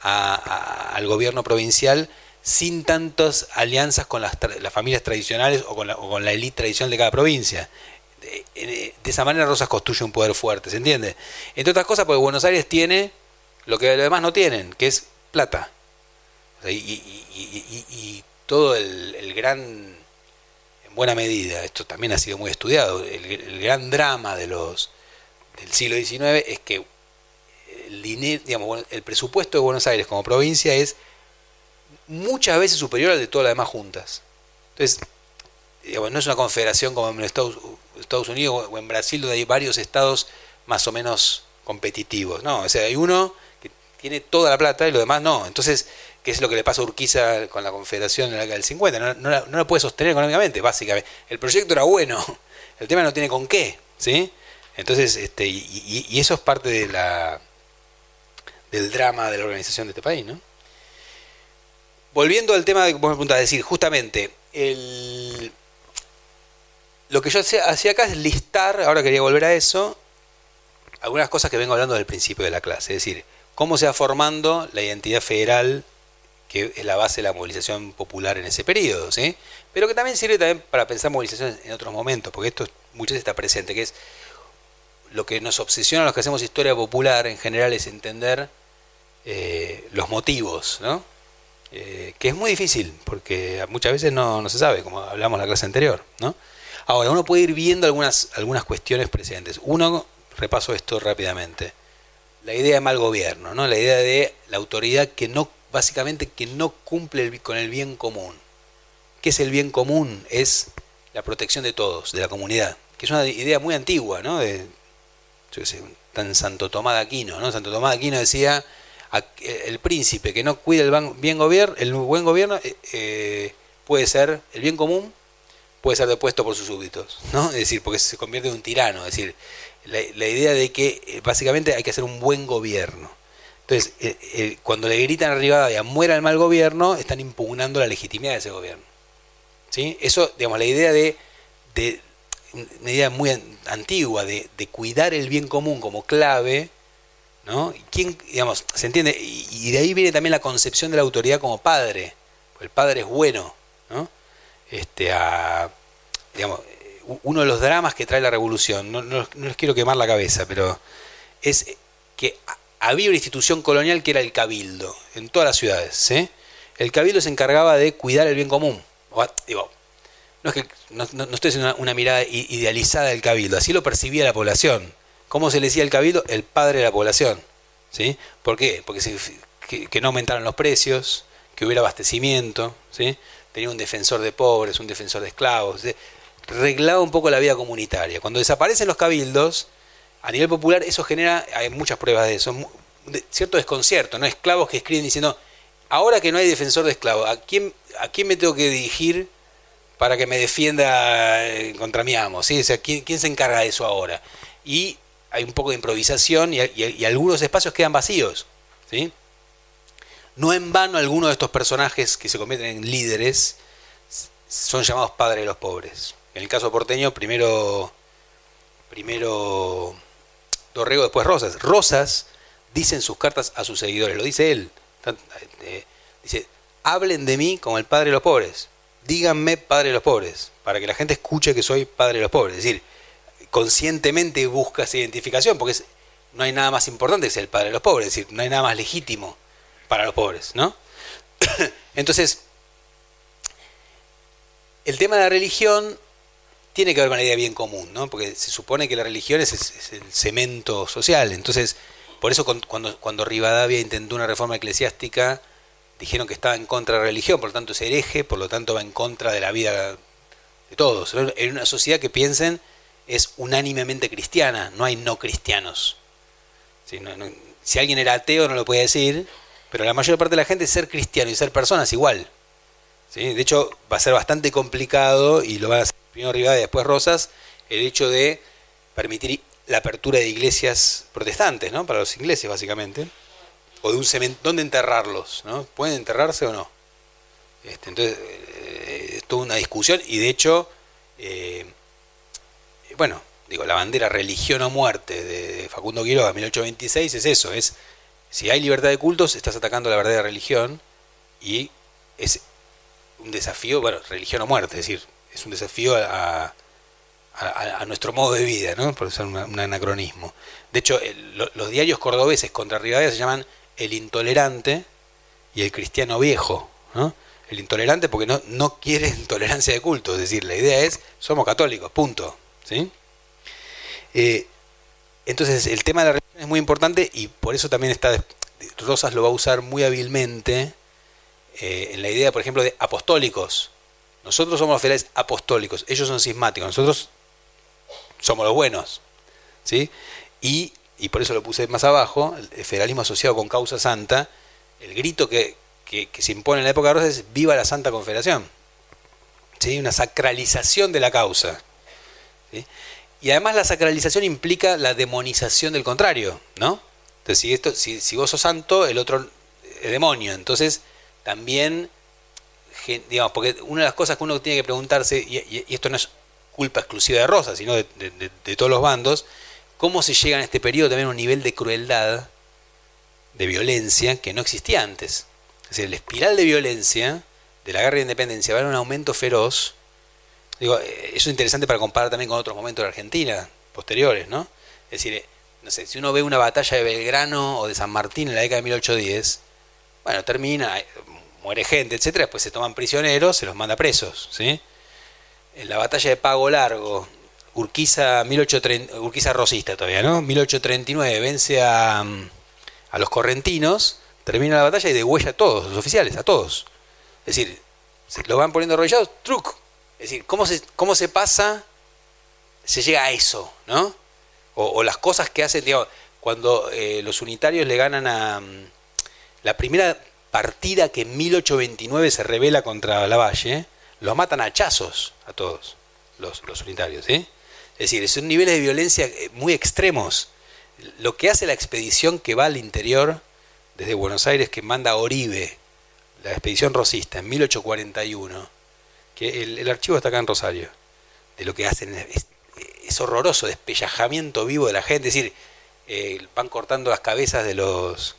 al gobierno provincial sin tantas alianzas con las, familias tradicionales o con la, o élite tradicional de cada provincia. De, esa manera Rosas construye un poder fuerte, ¿se entiende? Entre otras cosas, porque Buenos Aires tiene lo que los demás no tienen, que es plata. y, todo el, gran, en buena medida, esto también ha sido muy estudiado, el, gran drama de los del siglo XIX es que el, dinero, digamos, el presupuesto de Buenos Aires como provincia es muchas veces superior al de todas las demás juntas. Entonces, no es una confederación como en Estados, Unidos o en Brasil, donde hay varios estados más o menos competitivos. No, o sea, hay uno que tiene toda la plata y los demás no. Entonces, ¿qué es lo que le pasa a Urquiza con la confederación en la del 50? No, no, la, no puede sostener económicamente, básicamente. El proyecto era bueno, el tema no tiene con qué, ¿sí? Entonces, este, y, y eso es parte de la del drama de la organización de este país, ¿no? Volviendo al tema de que vos me preguntás, decir, justamente, el, lo que yo hacía acá es listar, ahora quería volver a eso, algunas cosas que vengo hablando del principio de la clase, es decir, cómo se va formando la identidad federal, que es la base de la movilización popular en ese periodo, ¿sí? pero que también sirve también para pensar movilizaciones en otros momentos, porque esto muchas veces está presente, que es lo que nos obsesiona a los que hacemos historia popular en general es entender eh, los motivos, ¿no? Eh, que es muy difícil, porque muchas veces no, se sabe, como hablamos en la clase anterior. ¿no? Ahora, uno puede ir viendo algunas, algunas cuestiones presentes. Uno, repaso esto rápidamente. La idea de mal gobierno, ¿no? la idea de la autoridad que no, básicamente, que no cumple con el bien común. ¿Qué es el bien común? Es la protección de todos, de la comunidad, que es una idea muy antigua, ¿no? De, yo sé, tan Santo Tomás de Aquino, ¿no? Santo Tomás de Aquino decía, el príncipe que no cuida el, bien gobierno, el buen gobierno eh, eh, puede ser el bien común, puede ser depuesto por sus súbditos, ¿no? Es decir, porque se convierte en un tirano, es decir, la, idea de que eh, básicamente hay que hacer un buen gobierno. Entonces, cuando le gritan a Rivadavia, muera el mal gobierno, están impugnando la legitimidad de ese gobierno. ¿Sí? Eso, digamos, la idea de, de una idea muy antigua de, de cuidar el bien común como clave, ¿no? ¿Quién, digamos, se entiende? Y, de ahí viene también la concepción de la autoridad como padre. El padre es bueno, ¿no? Este, a, digamos, uno de los dramas que trae la revolución, no, les quiero quemar la cabeza, pero es que había una institución colonial que era el cabildo, en todas las ciudades. El cabildo se encargaba de cuidar el bien común. no es que no, estoy haciendo una mirada idealizada del cabildo, así lo percibía la población ¿Cómo se le decía el cabildo? El padre de la población. ¿sí? ¿Por qué? Porque que, no aumentaran los precios, que hubiera abastecimiento, ¿sí? tenía un defensor de pobres, un defensor de esclavos, reglaba un poco la vida comunitaria. Cuando desaparecen los cabildos, a nivel popular eso genera, hay muchas pruebas de eso, cierto desconcierto, ¿no? Esclavos que escriben diciendo, ahora que no hay defensor de esclavos, ¿a quién, a quién me tengo que dirigir para que me defienda eh, contra mi amo? ¿sí? O sea, ¿quién, ¿quién, se encarga de eso ahora? Y hay un poco de improvisación y, algunos espacios quedan vacíos. ¿sí? No en vano algunos de estos personajes que se convierten en líderes son llamados padres de los pobres. En el caso porteño, primero, primero Dorrego, después Rosas. Rosas dice en sus cartas a sus seguidores, lo dice él. Eh, dice, hablen de mí como el padre de los pobres. Díganme padre de los pobres, para que la gente escuche que soy padre de los pobres. Es decir, conscientemente busca esa identificación, porque no hay nada más importante que ser el padre de los pobres, es decir, no hay nada más legítimo para los pobres, ¿no? Entonces, el tema de la religión tiene que ver con la idea bien común, ¿no? Porque se supone que la religión es, el cemento social. Entonces, por eso cuando, cuando Rivadavia intentó una reforma eclesiástica, dijeron que estaba en contra de la religión, por lo tanto es hereje, por lo tanto va en contra de la vida de todos. En una sociedad que piensen es unánimemente cristiana, no hay no cristianos. si alguien era ateo no lo puede decir, pero la mayor parte de la gente es ser cristiano y ser personas igual. De hecho, va a ser bastante complicado, y lo van a hacer primero Rivadavia y después Rosas, el hecho de permitir la apertura de iglesias protestantes, ¿no? Para los ingleses, básicamente. O de un cementerio, ¿dónde enterrarlos? ¿no? ¿Pueden enterrarse o no? Este, entonces, eh, es toda una discusión y de hecho, eh, bueno, digo, la bandera religión o muerte de Facundo Quiroga 1826 es eso, es si hay libertad de cultos, estás atacando la verdadera religión y es un desafío, bueno, religión o muerte, es decir, es un desafío a, a, nuestro modo de vida, ¿no? Por ser un anacronismo. De hecho, los diarios cordobeses contra Rivadavia se llaman El Intolerante y El Cristiano Viejo, ¿no? El intolerante porque no, no quiere intolerancia de culto, es decir, la idea es, somos católicos, punto. Eh, entonces, el tema de la religión es muy importante y por eso también está, Rosas lo va a usar muy hábilmente eh, en la idea, por ejemplo, de apostólicos. Nosotros somos los federales apostólicos, ellos son sismáticos, nosotros somos los buenos. ¿sí? Y, por eso lo puse más abajo, el federalismo asociado con causa santa, el grito que, se impone en la época de Rosas es viva la Santa Confederación. ¿sí? Una sacralización de la causa. Y además la sacralización implica la demonización del contrario, ¿no? Entonces, si, vos sos santo, el otro es demonio. Entonces, también, digamos, porque una de las cosas que uno tiene que preguntarse, y, esto no es culpa exclusiva de Rosa, sino de, todos los bandos, cómo se llega en este periodo también a un nivel de crueldad, de violencia, que no existía antes. Es decir, la espiral de violencia de la guerra de independencia va a un aumento feroz. Digo, eh, eso es interesante para comparar también con otros momentos de Argentina, posteriores, ¿no? Es decir, eh, no sé, si uno ve una batalla de Belgrano o de San Martín en la década de 1810, bueno, termina, muere gente, etcétera, después se toman prisioneros, se los manda presos, ¿sí? En la batalla de Pago Largo, Urquiza, 1830, Urquiza rosista todavía, ¿no? 1839 vence a, a los correntinos, termina la batalla y degüella a todos, los oficiales, a todos. Es decir, se lo van poniendo arrodillados, truc. Es decir, ¿cómo se, cómo se pasa, se llega a eso, ¿no? O, las cosas que hacen, digamos, cuando eh, los unitarios le ganan a... La primera partida que en 1829 se revela contra Lavalle, los matan a hachazos a todos los, unitarios. Es decir, son niveles de violencia eh, muy extremos. Lo que hace la expedición que va al interior, desde Buenos Aires, que manda a Oribe, la expedición rosista, en 1841, que el, archivo está acá en Rosario, de lo que hacen es, horroroso, despellajamiento vivo de la gente, es decir, eh, van cortando las cabezas de los...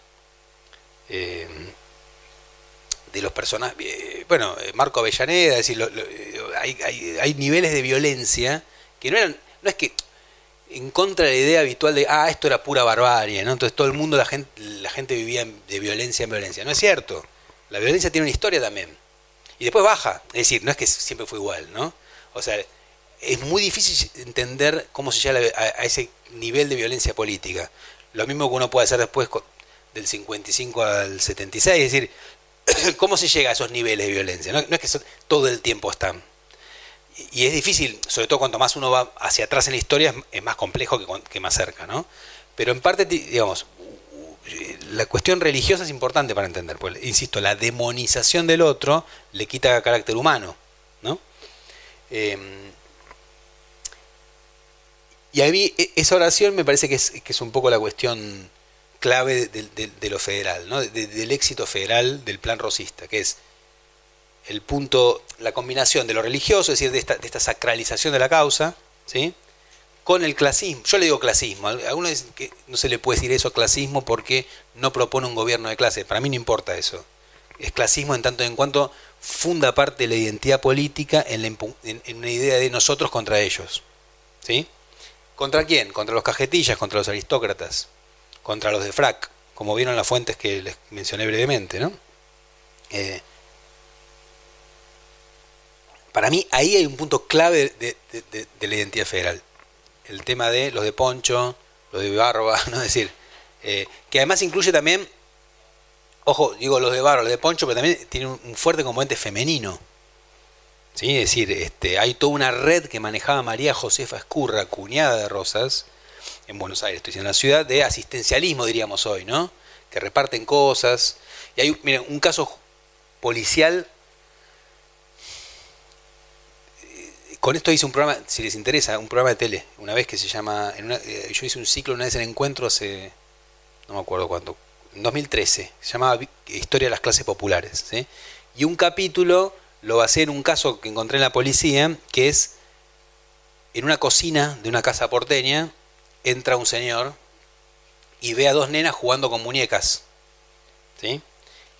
Eh, de los personajes. Eh, bueno, eh, Marco Avellaneda, decir, eh, hay, niveles de violencia que no eran. No es que en contra de la idea habitual de, ah, esto era pura barbarie, ¿no? Entonces todo el mundo, la gente, la gente vivía de violencia en violencia. No es cierto. La violencia tiene una historia también. Y después baja. Es decir, no es que siempre fue igual, ¿no? O sea, es muy difícil entender cómo se llega a, ese nivel de violencia política. Lo mismo que uno puede hacer después del 55 al 76, es decir, ¿Cómo se llega a esos niveles de violencia? No, es que todo el tiempo están. Y es difícil, sobre todo cuanto más uno va hacia atrás en la historia, es más complejo que, más cerca, ¿no? Pero en parte, digamos, la cuestión religiosa es importante para entender, pues, insisto, la demonización del otro le quita carácter humano, ¿no? Em, y a mí e, esa oración me parece que es, que es un poco la cuestión clave de, lo federal, ¿no? del éxito federal del plan rosista, que es el punto, la combinación de lo religioso, es decir, de esta, sacralización de la causa, ¿sí? Con el clasismo. Yo le digo clasismo, algunos dicen que no se le puede decir eso clasismo porque no propone un gobierno de clase, para mí no importa eso. Es clasismo en tanto en cuanto funda parte de la identidad política en, en una idea de nosotros contra ellos. ¿Sí? ¿Contra quién? Contra los cajetillas, contra los aristócratas contra los de FRAC, como vieron las fuentes que les mencioné brevemente. ¿no? Eh, para mí ahí hay un punto clave de, la identidad federal. El tema de los de Poncho, los de Barba, ¿no? es decir, eh, que además incluye también ojo, digo los de barro, los de poncho, pero también tiene un fuerte componente femenino. ¿Sí? Es decir, este, hay toda una red que manejaba María Josefa Escurra, cuñada de Rosas, en Buenos Aires, estoy diciendo, en la ciudad, de asistencialismo, diríamos hoy, ¿no? Que reparten cosas. Y hay, miren, un caso policial. Con esto hice un programa, si les interesa, un programa de tele, una vez que se llama. Eh, yo hice un ciclo una vez en encuentro hace. No me acuerdo cuánto. En 2013. Se llamaba Historia de las clases populares. ¿sí? Y un capítulo lo basé en un caso que encontré en la policía, que es en una cocina de una casa porteña, entra un señor y ve a dos nenas jugando con muñecas. ¿Sí?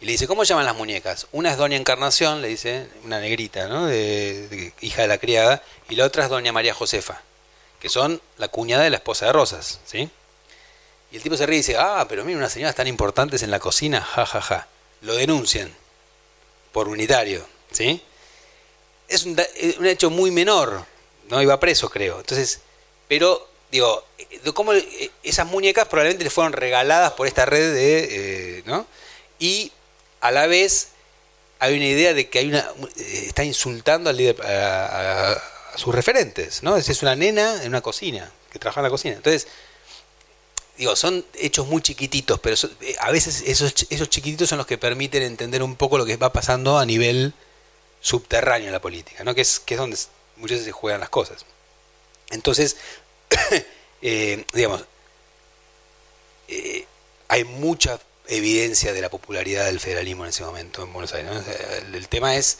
Y le dice, ¿cómo llaman las muñecas? Una es Doña Encarnación, le dice, una negrita, ¿no? De, hija de la criada, y la otra es Doña María Josefa, que son la cuñada de la esposa de Rosas, ¿sí? Y el tipo se ríe y dice, ah, pero mira, unas señoras tan importantes en la cocina, ja, ja, ja. Lo denuncian por unitario, ¿sí? Es un, un hecho muy menor, no iba preso, creo. Entonces, pero digo, cómo eh, esas muñecas probablemente le fueron regaladas por esta red de, eh, ¿no? Y a la vez hay una idea de que hay una eh, está insultando al líder, a, sus referentes, ¿no? Es, una nena en una cocina que trabaja en la cocina. Entonces, digo, son hechos muy chiquititos, pero a veces esos, esos chiquititos son los que permiten entender un poco lo que va pasando a nivel subterráneo en la política, ¿no? Que es, que es donde muchas veces se juegan las cosas. Entonces, eh, digamos, eh, hay mucha evidencia de la popularidad del federalismo en ese momento en Buenos Aires. El, tema es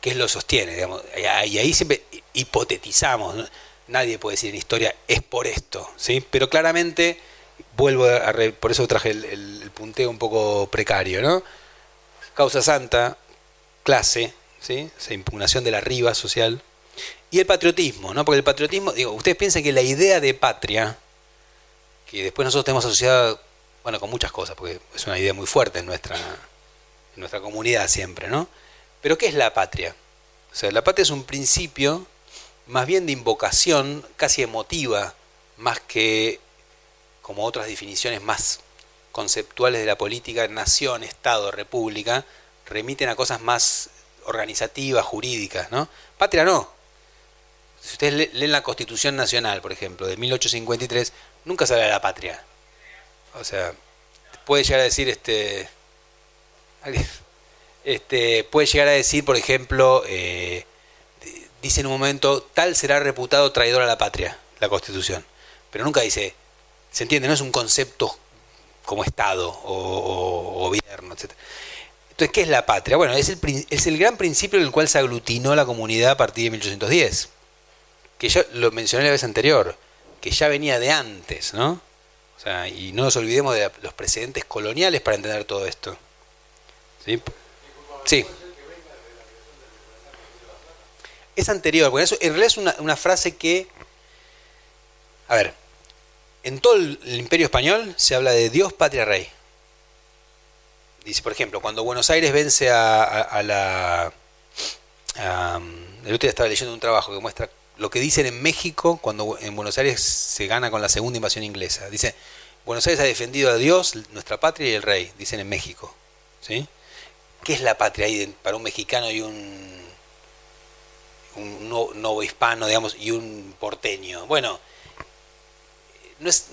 qué lo sostiene, digamos, y ahí siempre hipotetizamos, nadie puede decir en historia es por esto, ¿sí? pero claramente, vuelvo a, por eso traje el, punteo un poco precario, ¿no? Causa santa, clase, ¿sí? esa impugnación de la riva social, y el patriotismo, ¿no? Porque el patriotismo, digo, ustedes piensan que la idea de patria, que después nosotros tenemos asociada, bueno, con muchas cosas, porque es una idea muy fuerte en nuestra, en nuestra comunidad siempre, ¿no? Pero ¿qué es la patria? O sea, la patria es un principio más bien de invocación, casi emotiva, más que como otras definiciones más conceptuales de la política, nación, Estado, república, remiten a cosas más organizativas, jurídicas, ¿no? Patria no, si ustedes leen la Constitución Nacional, por ejemplo, de 1853, nunca sale de la patria. O sea, puede llegar a decir este. Este, puede llegar a decir, por ejemplo, eh, dice en un momento, tal será reputado traidor a la patria, la Constitución. Pero nunca dice, se entiende, no es un concepto como Estado o, gobierno, etc. Entonces, ¿qué es la patria? Bueno, es el, es el gran principio en el cual se aglutinó la comunidad a partir de 1810 que yo lo mencioné la vez anterior, que ya venía de antes, ¿no? O sea, y no nos olvidemos de los precedentes coloniales para entender todo esto. ¿Sí? Sí. Es anterior, porque eso en realidad es una, una frase que, a ver, en todo el, imperio español se habla de Dios, patria, rey. Dice, por ejemplo, cuando Buenos Aires vence a, la... el otro estaba leyendo un trabajo que muestra lo que dicen en México cuando en Buenos Aires se gana con la segunda invasión inglesa. Dice, Buenos Aires ha defendido a Dios, nuestra patria y el rey, dicen en México. ¿sí? ¿Qué es la patria ahí para un mexicano y un, un nuevo hispano, digamos, y un porteño? Bueno, no es,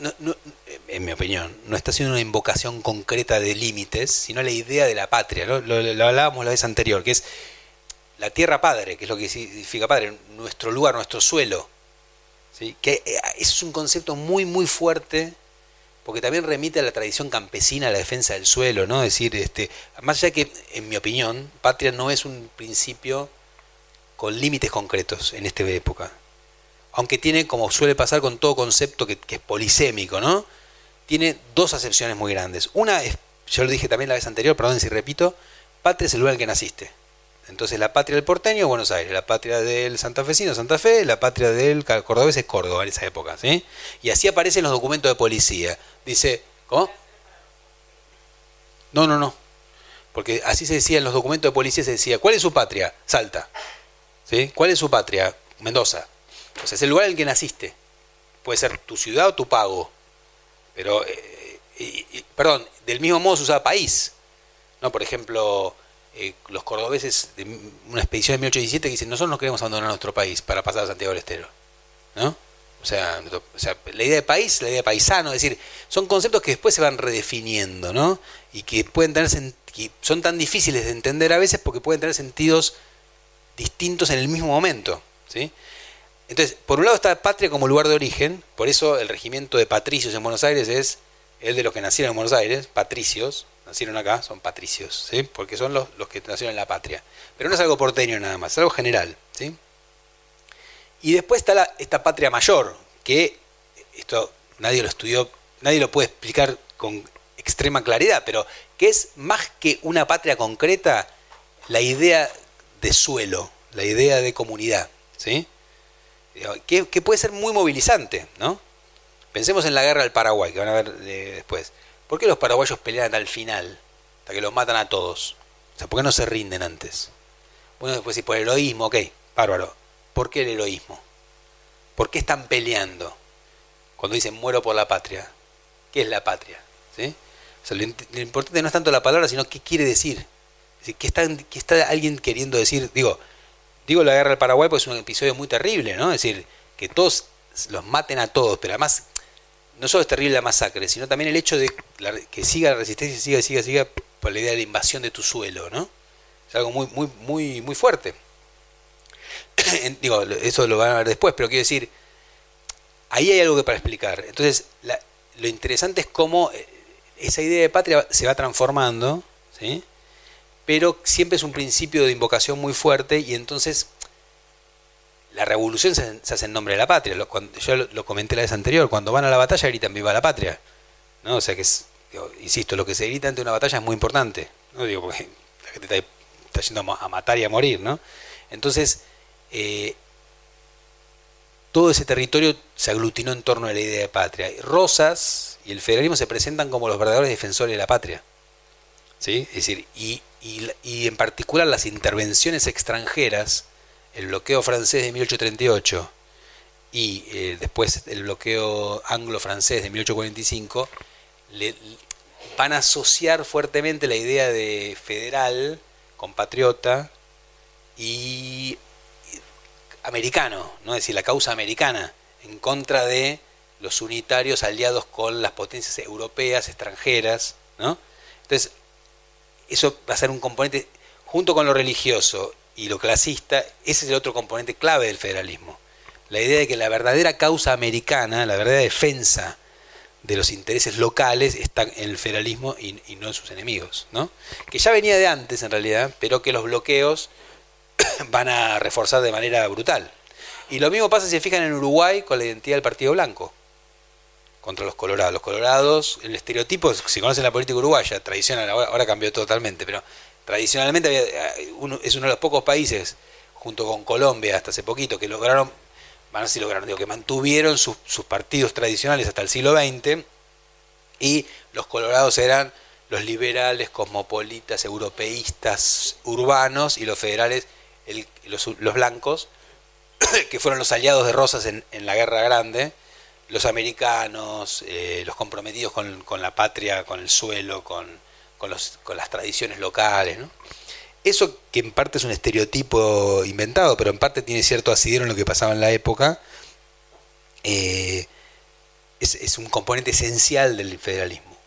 en mi opinión, no está haciendo una invocación concreta de límites, sino la idea de la patria. Lo hablábamos la vez anterior, que es la tierra padre, que es lo que significa padre, nuestro lugar, nuestro suelo. ¿sí? Que eh, es un concepto muy, muy fuerte, porque también remite a la tradición campesina, a la defensa del suelo, ¿no? Es decir, este, más allá que, en mi opinión, patria no es un principio con límites concretos en esta época. Aunque tiene, como suele pasar con todo concepto que, es polisémico, ¿no? Tiene dos acepciones muy grandes. Una es, yo lo dije también la vez anterior, perdón si repito, patria es el lugar en que naciste. Entonces la patria del porteño es Buenos Aires, la patria del santafesino Santa Fe, la patria del cordobés es Córdoba en esa época, ¿sí? Y así aparecen los documentos de policía. Dice, ¿cómo? No, no, no. Porque así se decía en los documentos de policía, se decía, ¿cuál es su patria? Salta. ¿Cuál es su patria? Mendoza. O sea, es el lugar en el que naciste. Puede ser tu ciudad o tu pago. Pero, eh, perdón, del mismo modo se usa país. ¿no? Por ejemplo, eh, los cordobeses de una expedición de 1817 que dicen, nosotros no queremos abandonar nuestro país para pasar a Santiago del Estero. ¿No? O sea, la idea de país, la idea de paisano, es decir, son conceptos que después se van redefiniendo, ¿no? Y que pueden tener que son tan difíciles de entender a veces porque pueden tener sentidos distintos en el mismo momento, ¿sí? Entonces, por un lado está patria como lugar de origen, por eso el regimiento de patricios en Buenos Aires es el de los que nacieron en Buenos Aires, patricios, nacieron acá, son patricios, ¿sí? Porque son los, los que nacieron en la patria. Pero no es algo porteño nada más, es algo general, ¿sí? Y después está la, esta patria mayor, que esto nadie lo estudió, nadie lo puede explicar con extrema claridad, pero que es más que una patria concreta, la idea de suelo, la idea de comunidad, ¿sí? Que, puede ser muy movilizante, ¿no? Pensemos en la guerra del Paraguay, que van a ver eh, después. ¿Por qué los paraguayos pelean al final? Hasta que los matan a todos. O sea, ¿por qué no se rinden antes? Bueno, después si por heroísmo, ok, bárbaro. ¿Por qué el heroísmo? ¿Por qué están peleando? Cuando dicen muero por la patria. ¿Qué es la patria? ¿Sí? lo, importante no es tanto la palabra, sino qué quiere decir. ¿qué, ¿Qué está alguien queriendo decir? Digo, digo la guerra del Paraguay porque es un episodio muy terrible, ¿no? Es decir, que todos los maten a todos, pero además no solo es terrible la masacre, sino también el hecho de que siga la resistencia, siga, siga, siga por la idea de la invasión de tu suelo, ¿no? Es algo muy, muy, muy, muy fuerte. digo, eso lo van a ver después, pero quiero decir, ahí hay algo que para explicar. Entonces, lo interesante es cómo eh, esa idea de patria se va transformando, ¿sí? pero siempre es un principio de invocación muy fuerte y entonces la revolución se, hace en nombre de la patria. yo lo, comenté la vez anterior, cuando van a la batalla gritan viva la patria. ¿no? O sea que, es, insisto, lo que se grita ante una batalla es muy importante. ¿no? Digo, porque la gente está, está yendo a matar y a morir. ¿no? Entonces, eh, todo ese territorio se aglutinó en torno a la idea de patria. Rosas y el federalismo se presentan como los verdaderos defensores de la patria. ¿Sí? Es decir, y, en particular las intervenciones extranjeras, el bloqueo francés de 1838 y eh, después el bloqueo anglo-francés de 1845, le, van a asociar fuertemente la idea de federal, compatriota, y americano, ¿no? es decir, la causa americana en contra de los unitarios aliados con las potencias europeas, extranjeras. ¿no? Entonces, eso va a ser un componente, junto con lo religioso y lo clasista, ese es el otro componente clave del federalismo. La idea de que la verdadera causa americana, la verdadera defensa de los intereses locales está en el federalismo y, y no en sus enemigos, ¿no? Que ya venía de antes en realidad, pero que los bloqueos van a reforzar de manera brutal. Y lo mismo pasa si se fijan en Uruguay con la identidad del Partido Blanco contra los colorados. Los colorados, el estereotipo, si conocen la política uruguaya, tradicional, ahora, cambió totalmente, pero tradicionalmente eh, es uno de los pocos países, junto con Colombia hasta hace poquito, que lograron, a decir lograron, digo, que mantuvieron sus, partidos tradicionales hasta el siglo XX, y los colorados eran los liberales, cosmopolitas, europeístas, urbanos, y los federales los, blancos, que fueron los aliados de Rosas en, la Guerra Grande, los americanos, eh, los comprometidos con, la patria, con el suelo, con, con, las tradiciones locales. Eso que en parte es un estereotipo inventado, pero en parte tiene cierto asidero en lo que pasaba en la época, eh, es, es un componente esencial del federalismo.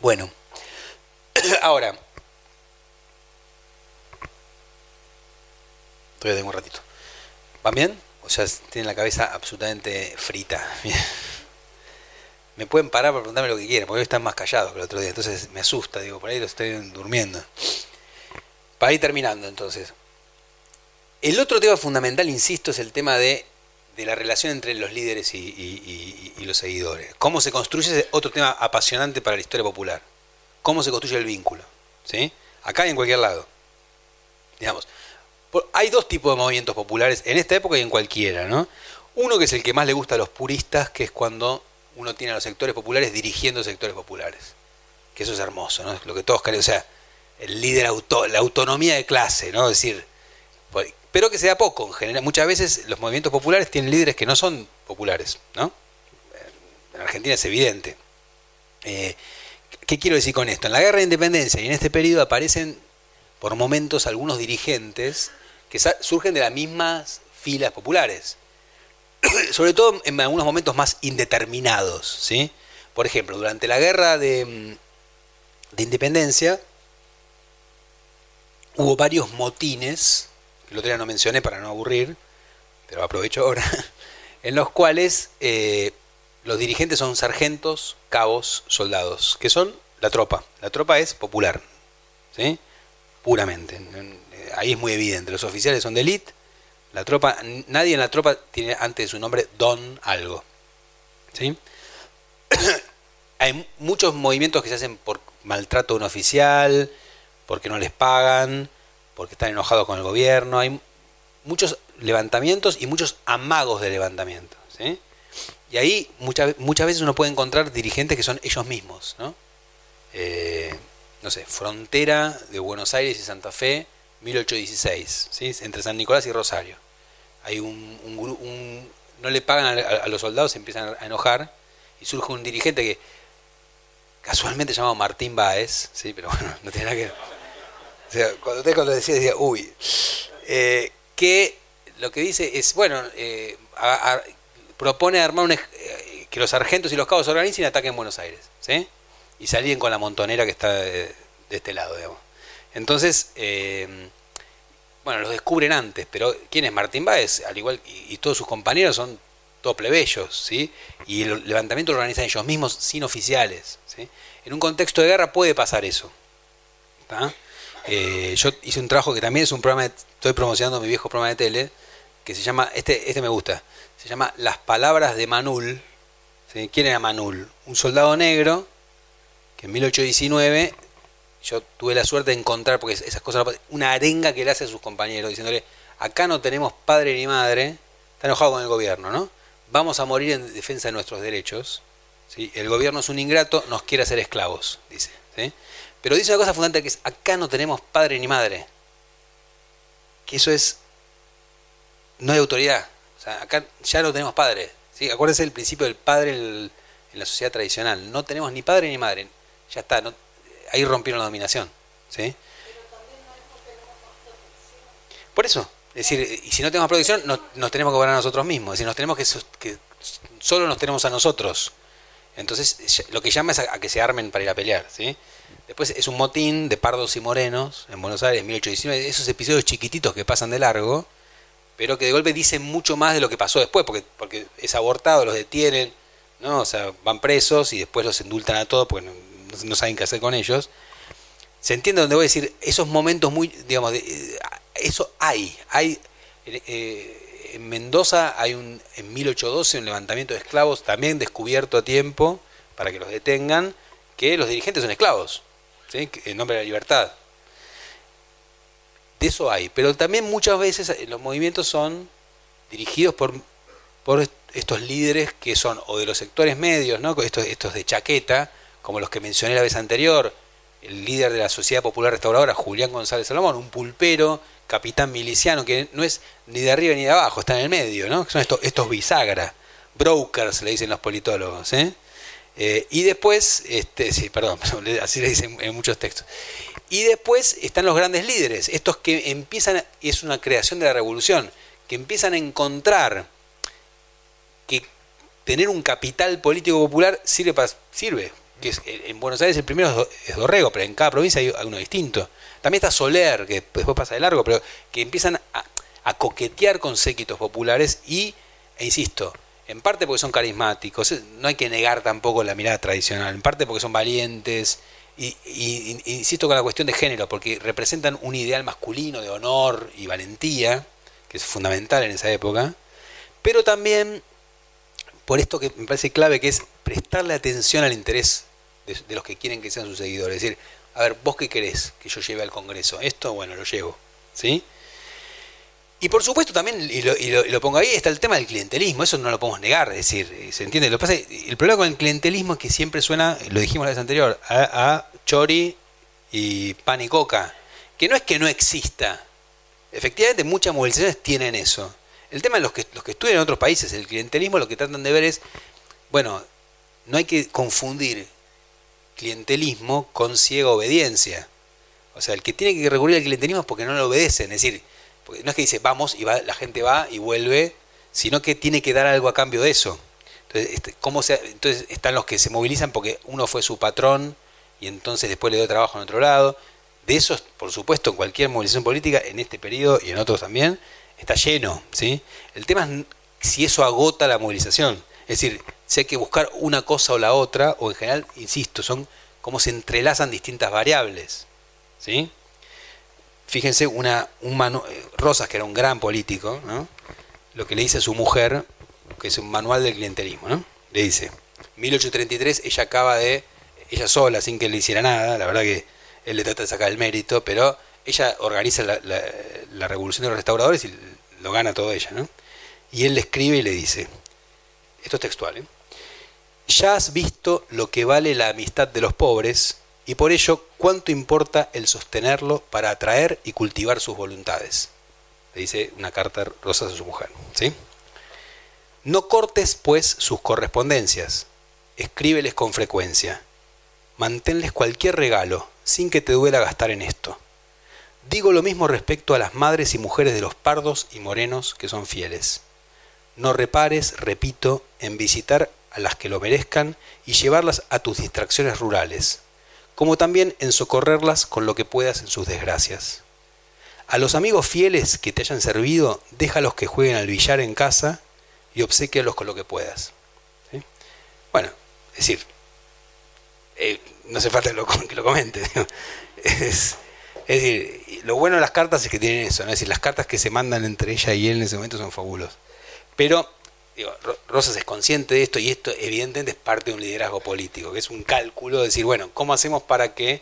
Bueno, ahora, Todavía tengo un ratito. ¿Van bien? O sea, tienen la cabeza absolutamente frita. me pueden parar para preguntarme lo que quieran, porque hoy están más callados que el otro día. Entonces me asusta, digo, por ahí lo estoy durmiendo. Para ir terminando, entonces. El otro tema fundamental, insisto, es el tema de, la relación entre los líderes y, y, los seguidores. Cómo se construye ese otro tema apasionante para la historia popular. Cómo se construye el vínculo. ¿sí? Acá y en cualquier lado. Digamos, hay dos tipos de movimientos populares en esta época y en cualquiera, ¿no? Uno que es el que más le gusta a los puristas, que es cuando uno tiene a los sectores populares dirigiendo sectores populares. Que eso es hermoso, ¿no? Lo que todos creen, o sea, el líder, auto, la autonomía de clase, ¿no? Es decir, pues, pero que sea poco en general. Muchas veces los movimientos populares tienen líderes que no son populares, ¿no? En Argentina es evidente. Eh, ¿Qué quiero decir con esto? En la guerra de independencia y en este periodo aparecen por momentos algunos dirigentes que surgen de las mismas filas populares. Sobre todo en algunos momentos más indeterminados. ¿sí? Por ejemplo, durante la guerra de, mm, de independencia hubo varios motines, que el otro día no mencioné para no aburrir, pero aprovecho ahora, en los cuales eh, los dirigentes son sargentos, cabos, soldados, que son la tropa. La tropa es popular, ¿sí? Puramente. Ahí es muy evidente. Los oficiales son de élite. La tropa, nadie en la tropa tiene antes de su nombre don algo. ¿Sí? Hay muchos movimientos que se hacen por maltrato de un oficial, porque no les pagan, porque están enojados con el gobierno. Hay muchos levantamientos y muchos amagos de levantamiento. ¿sí? Y ahí muchas, muchas veces uno puede encontrar dirigentes que son ellos mismos, ¿no? Eh, no sé, frontera de Buenos Aires y Santa Fe, 1816, ¿sí? entre San Nicolás y Rosario. Hay un, un, no le pagan a, los soldados, se empiezan a enojar y surge un dirigente que casualmente llamado Martín Báez, sí, pero bueno, no tiene nada que ver. O sea, cuando usted cuando decía, decía, uy, eh, que lo que dice es, bueno, eh, propone armar un, eh, que los sargentos y los cabos organicen y ataquen Buenos Aires, ¿sí? Y salían con la montonera que está de, este lado, digamos. Entonces, bueno, los descubren antes, pero ¿quién es Martín Báez? Al igual, y, todos sus compañeros son todos plebeyos, ¿sí? Y el levantamiento lo organizan ellos mismos sin oficiales, ¿sí? En un contexto de guerra puede pasar eso, eh, yo hice un trabajo que también es un programa, estoy promocionando mi viejo programa de tele, que se llama, este, este me gusta, se llama Las Palabras de Manul. ¿Quién era Manul? Un soldado negro que en 1819 yo tuve la suerte de encontrar, porque esas cosas, una arenga que le hace a sus compañeros, diciéndole, acá no tenemos padre ni madre, está enojado con el gobierno, ¿no? Vamos a morir en defensa de nuestros derechos. ¿sí? El gobierno es un ingrato, nos quiere hacer esclavos, dice. Pero dice una cosa fundamental que es, acá no tenemos padre ni madre. Que eso es, no hay autoridad. O sea, acá ya no tenemos padre. ¿sí? Acuérdense del principio del padre en, la sociedad tradicional. No tenemos ni padre ni madre. Ya está, ahí rompieron la dominación. ¿sí? Por eso, es decir, y si no tenemos protección, nos, tenemos que gobernar a nosotros mismos. Es decir, nos tenemos que, que solo nos tenemos a nosotros. Entonces, lo que llama es a, que se armen para ir a pelear. ¿sí? Después es un motín de pardos y morenos en Buenos Aires, 1819. Esos episodios chiquititos que pasan de largo pero que de golpe dicen mucho más de lo que pasó después, porque, porque es abortado, los detienen, ¿no? O sea, van presos y después los indultan a todos porque no, saben qué hacer con ellos. ¿Se entiende donde voy a decir? Esos momentos muy, digamos, de, eso hay. hay eh, en Mendoza hay un, en 1812 un levantamiento de esclavos, también descubierto a tiempo, para que los detengan, que los dirigentes son esclavos, en nombre de la libertad de eso hay, pero también muchas veces eh, los movimientos son dirigidos por, por estos líderes que son o de los sectores medios, ¿no? estos, estos de chaqueta, como los que mencioné la vez anterior, el líder de la Sociedad Popular Restauradora, Julián González Salomón, un pulpero, capitán miliciano, que no es ni de arriba ni de abajo, está en el medio, ¿no? son estos, estos bisagra, brokers, le dicen los politólogos, ¿eh? Eh, y después, este, sí, perdón, así le dicen en muchos textos. Y después están los grandes líderes, estos que empiezan, es una creación de la revolución, que empiezan a encontrar que tener un capital político popular sirve para, sirve. Que en Buenos Aires el primero es Dorrego, pero en cada provincia hay uno distinto. También está Soler, que después pasa de largo, pero que empiezan a, coquetear con séquitos populares y, e insisto, en parte porque son carismáticos, no hay que negar tampoco la mirada tradicional, en parte porque son valientes, y, insisto con la cuestión de género, porque representan un ideal masculino de honor y valentía, que es fundamental en esa época, pero también por esto que me parece clave, que es prestarle atención al interés de, los que quieren que sean sus seguidores. Es decir, a ver, vos qué querés que yo lleve al Congreso. Esto, bueno, lo llevo. ¿Sí? Y por supuesto también, y lo, pongo ahí, está el tema del clientelismo, eso no lo podemos negar, es decir, eh, ¿se entiende? Lo pasa, el problema con el clientelismo es que siempre suena, lo dijimos la vez anterior, a, chori y pan y coca, que no es que no exista, efectivamente muchas movilizaciones tienen eso. El tema de los que, los que estudian en otros países, el clientelismo lo que tratan de ver es, bueno, no hay que confundir clientelismo con ciega obediencia. O sea, el que tiene que recurrir al clientelismo es porque no le obedecen. Es decir, porque no es que dice vamos y va, la gente va y vuelve, sino que tiene que dar algo a cambio de eso. Entonces, este, ¿cómo entonces están los que se movilizan porque uno fue su patrón y entonces después le dio trabajo en otro lado. De esos, por supuesto, en cualquier movilización política, en este periodo y en otros también, está lleno. ¿sí? El tema es si eso agota la movilización. Es decir, si hay que buscar una cosa o la otra, o en general, insisto, son cómo se entrelazan distintas variables. ¿sí? Fíjense, una, un eh, Rosas, que era un gran político, ¿no? lo que le dice a su mujer, que es un manual del clientelismo, ¿no? le dice, 1833 ella acaba de, ella sola, sin que le hiciera nada, la verdad que él le trata de sacar el mérito, pero ella organiza la, la revolución de los restauradores y lo gana todo ella, ¿no? Y él le escribe y le dice, esto es textual, ¿eh? Ya has visto lo que vale la amistad de los pobres y por ello cuánto importa el sostenerlo para atraer y cultivar sus voluntades. Le dice una carta rosa a su mujer. ¿sí? No cortes, pues, sus correspondencias, escríbeles con frecuencia, manténles cualquier regalo, sin que te duela gastar en esto. Digo lo mismo respecto a las madres y mujeres de los pardos y morenos que son fieles. No repares, repito, en visitar a las que lo merezcan y llevarlas a tus distracciones rurales, como también en socorrerlas con lo que puedas en sus desgracias. A los amigos fieles que te hayan servido, déjalos que jueguen al billar en casa y obsequialos con lo que puedas. Bueno, es decir, eh, no hace falta que lo, comente. Es, decir, lo bueno de las cartas es que tienen eso, es decir, las cartas que se mandan entre ella y él en ese momento son fabulosas. Pero digo, Rosas es consciente de esto y esto evidentemente es parte de un liderazgo político, que es un cálculo de decir, bueno, ¿cómo hacemos para que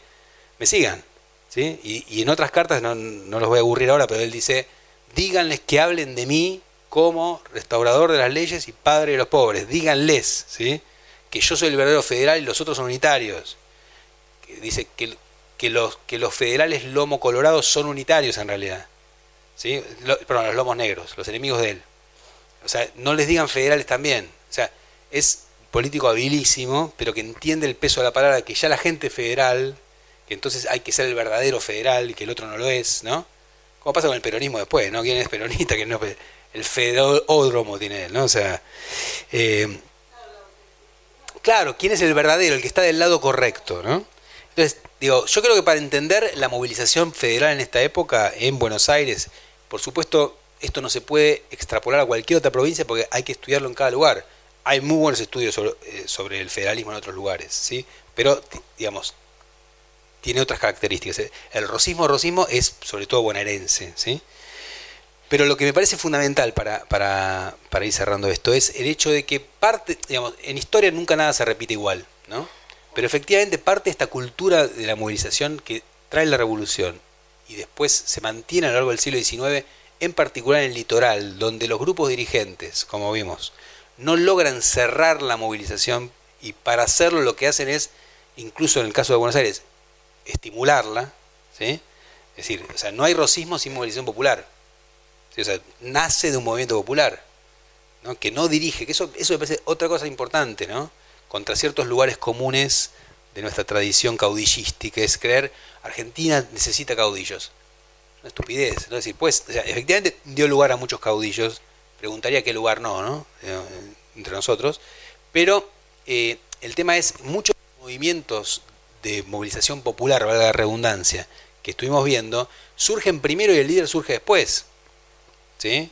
me sigan? ¿Sí? Y, en otras cartas, no, los voy a aburrir ahora, pero él dice, díganles que hablen de mí como restaurador de las leyes y padre de los pobres, díganles, ¿sí? que yo soy el verdadero federal y los otros son unitarios. Dice que, los, que los federales lomo colorados son unitarios en realidad. ¿sí? perdón, los lomos negros, los enemigos de él. O sea, no les digan federales también. O sea, es político habilísimo, pero que entiende el peso de la palabra, que ya la gente federal, que entonces hay que ser el verdadero federal y que el otro no lo es, ¿no? Como pasa con el peronismo después, ¿no? ¿Quién es peronista? ¿Quién no? El federódromo tiene él, ¿no? O sea, eh, claro, ¿quién es el verdadero? El que está del lado correcto, ¿no? Entonces, digo, yo creo que para entender la movilización federal en esta época en Buenos Aires, por supuesto, esto no se puede extrapolar a cualquier otra provincia porque hay que estudiarlo en cada lugar. Hay muy buenos estudios eh, sobre, el federalismo en otros lugares, ¿sí? Pero, digamos, tiene otras características. ¿eh? El rosismo rosismo es sobre todo bonaerense, ¿sí? Pero lo que me parece fundamental para, para, para, ir cerrando esto es el hecho de que parte, digamos, en historia nunca nada se repite igual, ¿no? Pero efectivamente parte de esta cultura de la movilización que trae la revolución y después se mantiene a lo largo del siglo XIX en particular en el litoral, donde los grupos dirigentes, como vimos, no logran cerrar la movilización y para hacerlo lo que hacen es, incluso en el caso de Buenos Aires, estimularla, ¿sí? Es decir, o sea, no hay rosismo sin movilización popular. Nace de un movimiento popular, ¿no? que no dirige, que eso, eso me parece otra cosa importante, ¿no? Contra ciertos lugares comunes de nuestra tradición caudillística, es creer, Argentina necesita caudillos estupidez. ¿no? decir, pues, efectivamente dio lugar a muchos caudillos, preguntaría qué lugar no, ¿no? Eh, entre nosotros, pero eh, el tema es muchos movimientos de movilización popular, valga la redundancia, que estuvimos viendo, surgen primero y el líder surge después. ¿Sí?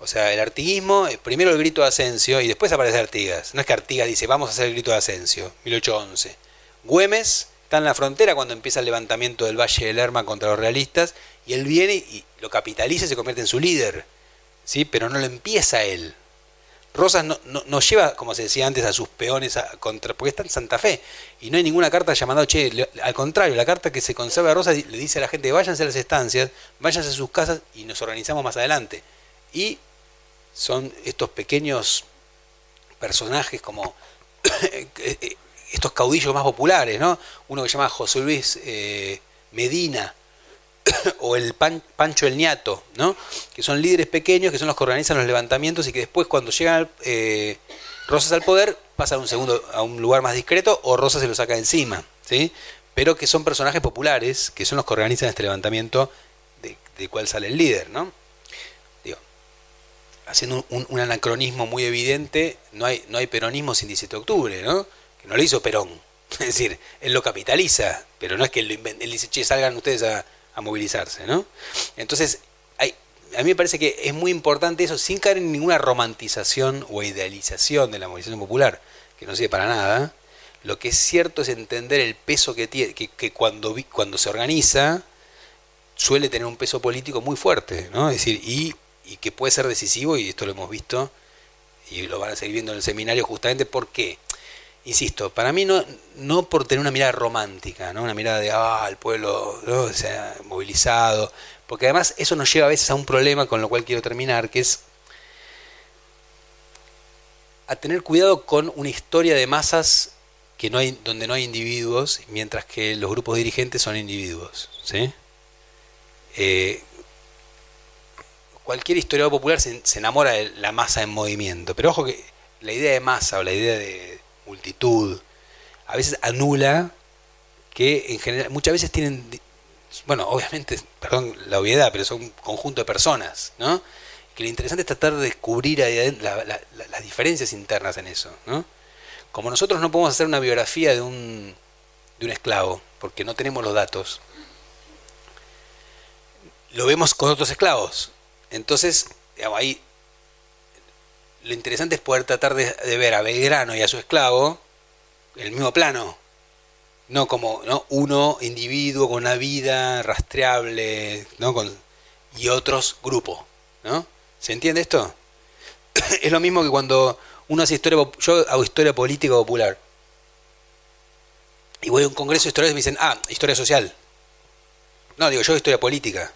O sea, el artiguismo, eh, primero el grito de Asensio y después aparece Artigas. No es que Artigas dice, vamos a hacer el grito de Asensio, 1811. Güemes está en la frontera cuando empieza el levantamiento del Valle del Lerma contra los realistas y él viene y lo capitaliza y se convierte en su líder, ¿sí? pero no lo empieza él. Rosas no, no, lleva, como se decía antes, a sus peones a contra, porque está en Santa Fe y no hay ninguna carta llamada, che, al contrario, la carta que se conserva de Rosas le dice a la gente, váyanse a las estancias, váyanse a sus casas y nos organizamos más adelante. Y son estos pequeños personajes como eh, eh, estos caudillos más populares, ¿no? Uno que se llama José Luis eh, Medina o el Pancho el Niato, ¿no? Que son líderes pequeños, que son los que organizan los levantamientos y que después cuando llegan eh, Rosas al poder pasa a un segundo, a un lugar más discreto, o Rosa se lo saca encima, ¿sí? Pero que son personajes populares, que son los que organizan este levantamiento de, de cuál sale el líder, ¿no? Haciendo un, anacronismo muy evidente, no hay, no hay peronismo sin 17 de octubre, ¿no? Que no lo hizo Perón. Es decir, él lo capitaliza, pero no es que él, lo él dice, che, salgan ustedes a, movilizarse, ¿no? Entonces, a mí me parece que es muy importante eso, sin caer en ninguna romantización o idealización de la movilización popular, que no sirve para nada. Lo que es cierto es entender el peso que tiene, que, cuando, cuando se organiza suele tener un peso político muy fuerte, ¿no? Es decir, y, y que puede ser decisivo, y esto lo hemos visto, y lo van a seguir viendo en el seminario justamente porque, insisto, para mí no, no por tener una mirada romántica, ¿no? una mirada de, ah, el pueblo se ha movilizado, porque además eso nos lleva a veces a un problema con lo cual quiero terminar, que es a tener cuidado con una historia de masas que no hay, donde no hay individuos, mientras que los grupos dirigentes son individuos. ¿sí? Eh, cualquier historiador popular se, se, enamora de la masa en movimiento, pero ojo que la idea de masa o la idea de multitud a veces anula que en general muchas veces tienen bueno, obviamente, perdón la obviedad, pero son un conjunto de personas, ¿no? Que lo interesante es tratar de descubrir las diferencias internas en eso, ¿no? Como nosotros no podemos hacer una biografía de un, de un esclavo, porque no tenemos los datos, lo vemos con otros esclavos. Entonces, digamos, ahí lo interesante es poder tratar de, ver a Belgrano y a su esclavo en el mismo plano, no como ¿no? uno individuo con una vida rastreable ¿no? con, y otros grupos. ¿no? ¿Se entiende esto? es lo mismo que cuando uno hace historia, yo hago historia política popular. Y voy a un congreso de historiadores y me dicen, ah, historia social. No, digo, yo historia política.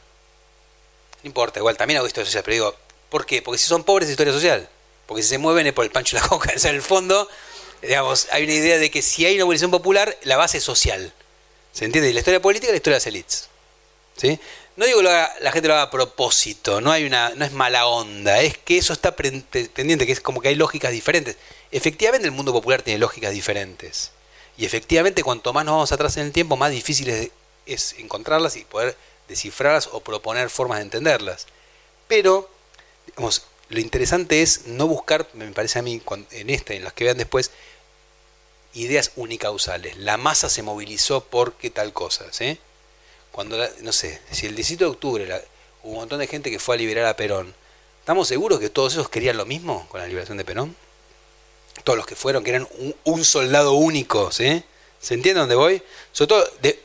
No importa, igual también hago historia social, pero digo, ¿por qué? Porque si son pobres, historia social. Porque si se mueven es por el pancho y la coca. En el fondo, digamos, hay una idea de que si hay una movilización popular, la base es social. ¿Se entiende? Y la historia política y la historia de las élites. ¿Sí? No digo que la gente lo haga a propósito, no, hay una, no es mala onda, es que eso está pendiente, que es como que hay lógicas diferentes. Efectivamente el mundo popular tiene lógicas diferentes. Y efectivamente cuanto más nos vamos atrás en el tiempo, más difícil es, es encontrarlas y poder descifrarlas o proponer formas de entenderlas. Pero, digamos, lo interesante es no buscar, me parece a mí, en esta, en las que vean después, ideas unicausales. La masa se movilizó porque tal cosa, ¿sí? Cuando, no sé, si el 17 de octubre hubo un montón de gente que fue a liberar a Perón, ¿estamos seguros que todos esos querían lo mismo con la liberación de Perón? Todos los que fueron, que eran un, soldado único, ¿sí? ¿Se entiende dónde voy? Sobre todo, de,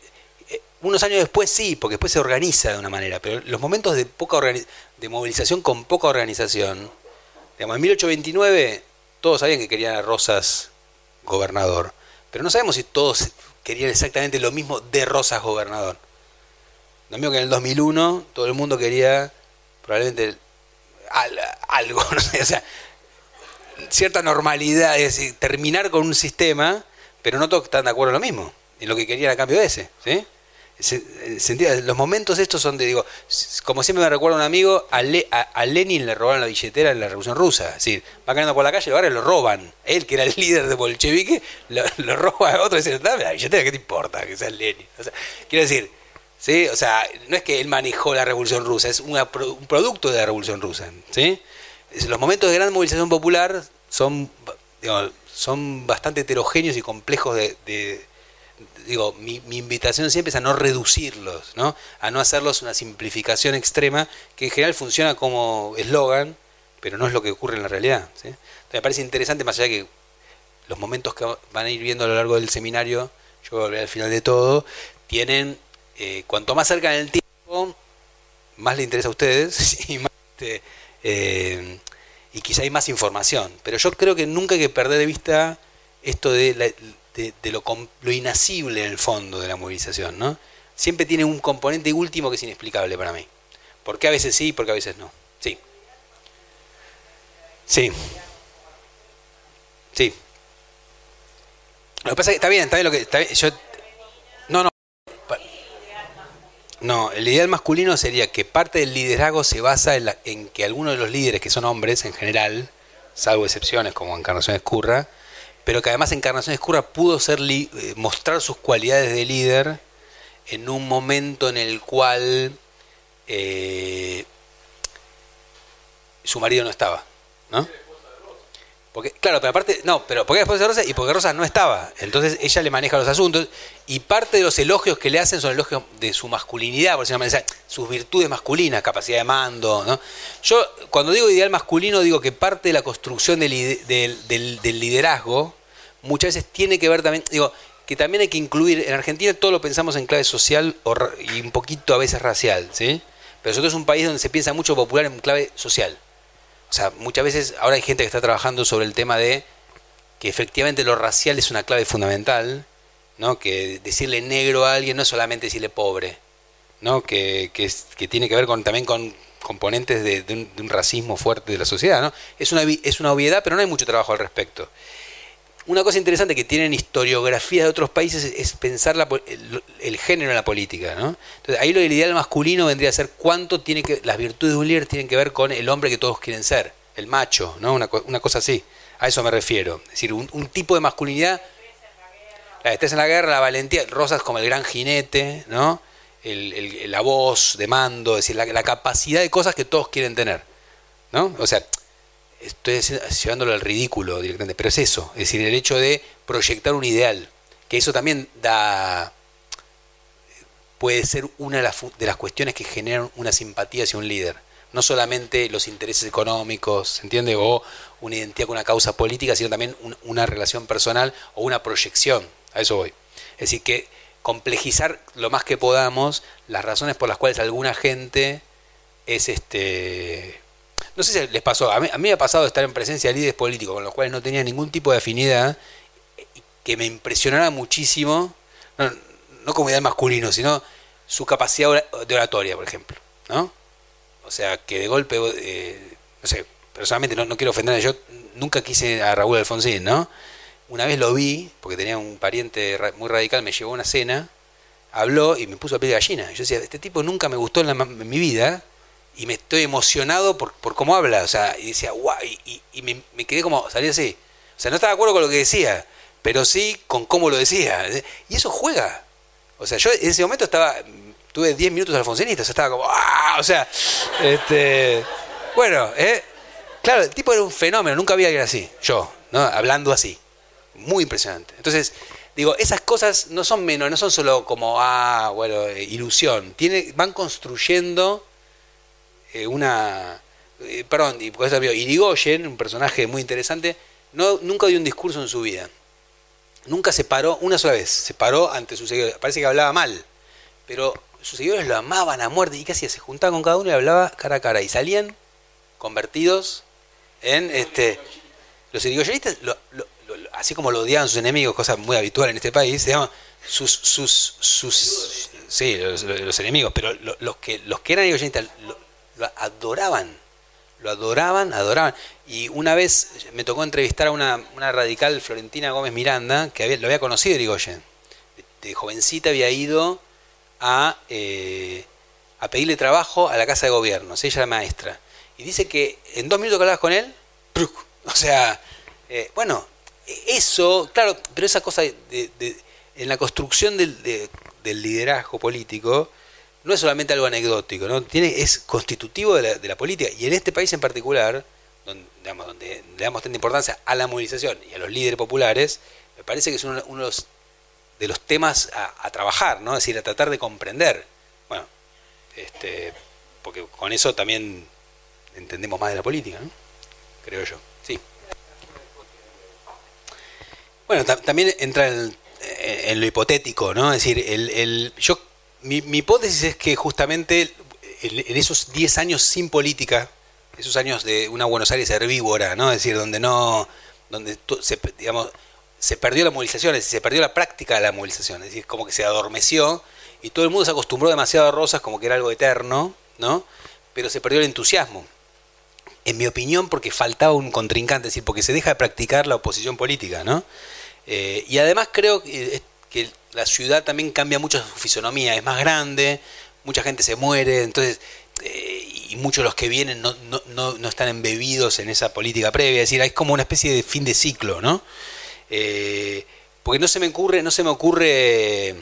unos años después sí, porque después se organiza de una manera, pero los momentos de poca de movilización con poca organización, digamos, en 1829 todos sabían que querían a Rosas gobernador. Pero no sabemos si todos querían exactamente lo mismo de Rosas gobernador. No mismo que en el 2001 todo el mundo quería probablemente algo, no o sea, cierta normalidad, es decir, terminar con un sistema, pero no todos están de acuerdo en lo mismo, en lo que querían a cambio de ese, ¿sí? Se, los momentos estos son de, digo, como siempre me recuerda un amigo, a, Lenin le robaron la billetera en la Revolución Rusa. Es decir, va caminando por la calle ahora lo roban. Él, que era el líder de bolchevique, lo, roba a otro y dice, dame la billetera, ¿qué te importa que sea Lenin? O sea, quiero decir, ¿sí? O sea, no es que él manejó la Revolución Rusa, es un producto de la Revolución Rusa. ¿sí? Los momentos de gran movilización popular son, son bastante heterogéneos y complejos de digo, mi, invitación siempre es a no reducirlos, ¿no? a no hacerlos una simplificación extrema, que en general funciona como eslogan, pero no es lo que ocurre en la realidad. ¿sí? Entonces me parece interesante, más allá de que los momentos que van a ir viendo a lo largo del seminario, yo voy a al final de todo, tienen, eh, cuanto más cerca en el tiempo, más le interesa a ustedes y, más, este, eh, y quizá hay más información. Pero yo creo que nunca hay que perder de vista esto de la, de, lo, lo, en el fondo de la movilización, ¿no? Siempre tiene un componente último que es inexplicable para mí. ¿Por qué a veces sí y por qué a veces no? Sí. Sí. Sí. Lo que pasa es que está bien, está bien lo que... Está yo, no, no. No, el ideal masculino sería que parte del liderazgo se basa en, en que algunos de los líderes, que son hombres en general, salvo excepciones como Encarnación Escurra, pero que además Encarnación Escurra pudo ser eh, mostrar sus cualidades de líder en un momento en el cual eh, su marido no estaba, ¿no? Porque, claro, pero aparte, no, pero porque después de Rosa y porque Rosa no estaba. Entonces ella le maneja los asuntos y parte de los elogios que le hacen son elogios de su masculinidad, por decirlo manera, sus virtudes masculinas, capacidad de mando. ¿no? Yo, cuando digo ideal masculino, digo que parte de la construcción del liderazgo muchas veces tiene que ver también, digo, que también hay que incluir, en Argentina todo lo pensamos en clave social y un poquito a veces racial, ¿sí? Pero nosotros es un país donde se piensa mucho popular en clave social. O sea, muchas veces ahora hay gente que está trabajando sobre el tema de que efectivamente lo racial es una clave fundamental, ¿no? Que decirle negro a alguien no es solamente decirle pobre, ¿no? Que, que, que tiene que ver con, también con componentes de, de un, de un racismo fuerte de la sociedad, ¿no? Es una, es una obviedad, pero no hay mucho trabajo al respecto. Una cosa interesante que tienen historiografías de otros países es pensar el, género en la política, ¿no? Entonces, ahí lo del ideal masculino vendría a ser cuánto tiene que las virtudes de un líder tienen que ver con el hombre que todos quieren ser, el macho, ¿no? Una, co- una cosa así. A eso me refiero. Es decir, un, tipo de masculinidad la destreza en la guerra, la valentía, Rosas como el gran jinete, ¿no? La voz de mando, es decir, la, la capacidad de cosas que todos quieren tener, ¿no? O sea, estoy llevándolo al ridículo directamente, pero es eso, es decir, el hecho de proyectar un ideal, que eso también da puede ser una de las, cuestiones que generan una simpatía hacia un líder. No solamente los intereses económicos, ¿se entiende? O una identidad con una causa política, sino también un- una relación personal o una proyección. A eso voy. Es decir, que complejizar lo más que podamos las razones por las cuales alguna gente es este. No sé si les pasó, a mí, a mí me ha pasado estar en presencia de líderes políticos con los cuales no tenía ningún tipo de afinidad, que me impresionara muchísimo, no, no como ideal masculino, sino su capacidad de oratoria, por ejemplo. ¿no? O sea, que de golpe, eh, no sé, personalmente no, no quiero ofender, yo nunca quise a Raúl Alfonsín, ¿no? Una vez lo vi, porque tenía un pariente muy radical, me llevó a una cena, habló y me puso a piel de gallina. Yo decía, este tipo nunca me gustó en, la en mi vida y me estoy emocionado por, por cómo habla. O sea, y decía, guau, y, y- me, me quedé como, salí así. O sea, no estaba de acuerdo con lo que decía, pero sí con cómo lo decía. Y eso juega. O sea, yo en ese momento estaba, tuve 10 minutos alfonsinista, o sea, estaba como, ¡ah! O sea, este, bueno, ¿eh? claro, el tipo era un fenómeno, nunca había alguien así, yo, ¿no? Hablando así. Muy impresionante. Entonces, digo, esas cosas no son menos, no son solo como, ah, bueno, eh, ilusión. Tiene, van construyendo eh, una. eh, perdón, y por eso Irigoyen, un personaje muy interesante, no, nunca dio un discurso en su vida. Nunca se paró, una sola vez, se paró ante sus seguidores. Parece que hablaba mal, pero sus seguidores lo amaban a muerte y casi se juntaban con cada uno y hablaba cara a cara. Y salían convertidos en este. Los irigoyenistas, así como lo odiaban sus enemigos, cosa muy habitual en este país, se llaman sus, sus, sus sí, los, enemigos, pero lo- los que los que eran irigoyenistas lo, adoraban, lo adoraban, adoraban. Y una vez me tocó entrevistar a una, radical Florentina Gómez Miranda, que había- lo había conocido Irigoyen. De, de jovencita había ido a, eh, a pedirle trabajo a la casa de gobierno, ella era maestra. Y dice que en dos minutos que hablabas con él, ¡pruc! o sea, eh, bueno, eso, claro, pero esa cosa de, de- en la construcción del, de- del liderazgo político no es solamente algo anecdótico, ¿no? Tiene, es constitutivo de la, de la política. Y en este país en particular, donde, donde le damos tanta importancia a la movilización y a los líderes populares, me parece que es uno, de, los, de los temas a, trabajar, ¿no? Es decir, a tratar de comprender. Bueno, este, porque con eso también entendemos más de la política, ¿no? Creo yo. Sí. Bueno, ta- también entra eh, en lo hipotético, ¿no? Es decir, el, el- yo, mi, mi hipótesis es que justamente en esos 10 años sin política, esos años de una Buenos Aires herbívora, ¿no? Es decir, donde no, donde se, digamos, se perdió la movilización, es decir, se perdió la práctica de la movilización, es decir, como que se adormeció y todo el mundo se acostumbró demasiado a Rosas como que era algo eterno, ¿no? Pero se perdió el entusiasmo en mi opinión, porque faltaba un contrincante, es decir, porque se deja de practicar la oposición política, ¿no? Eh, y además creo que, que la ciudad también cambia mucho su fisonomía, es más grande, mucha gente se muere, entonces, eh, y muchos de los que vienen no, no, no, no están embebidos en esa política previa, es decir, hay como una especie de fin de ciclo, ¿no? Eh, porque no se me ocurre, no se me ocurre,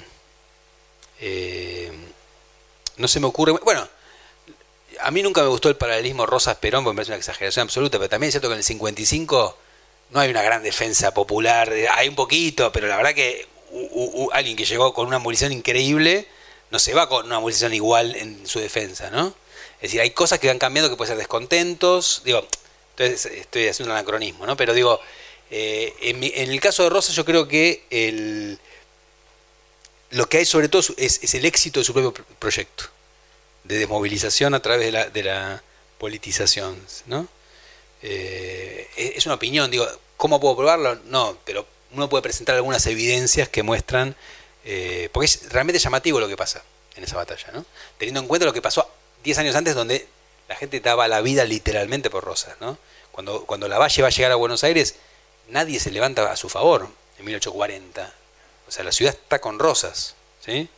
eh, no se me ocurre, bueno, a mí nunca me gustó el paralelismo Rosas-Perón, porque me parece una exageración absoluta, pero también es cierto que en el 55 no hay una gran defensa popular, hay un poquito, pero la verdad que alguien que llegó con una munición increíble no se va con una munición igual en su defensa, ¿no? Es decir, hay cosas que van cambiando que pueden ser descontentos, digo, entonces estoy haciendo un anacronismo, ¿no? Pero digo, eh, en, el caso de Rosa yo creo que el, lo que hay sobre todo es, el éxito de su propio proyecto, de desmovilización a través de la, de la politización, ¿no? Eh, es una opinión, digo, ¿cómo puedo probarlo? No, pero uno puede presentar algunas evidencias que muestran, eh, porque es realmente llamativo lo que pasa en esa batalla, ¿no? Teniendo en cuenta lo que pasó 10 años antes donde la gente daba la vida literalmente por Rosas, ¿no? Cuando, cuando la Valle va a llegar a Buenos Aires, nadie se levanta a su favor en 1840. O sea, la ciudad está con Rosas, ¿sí?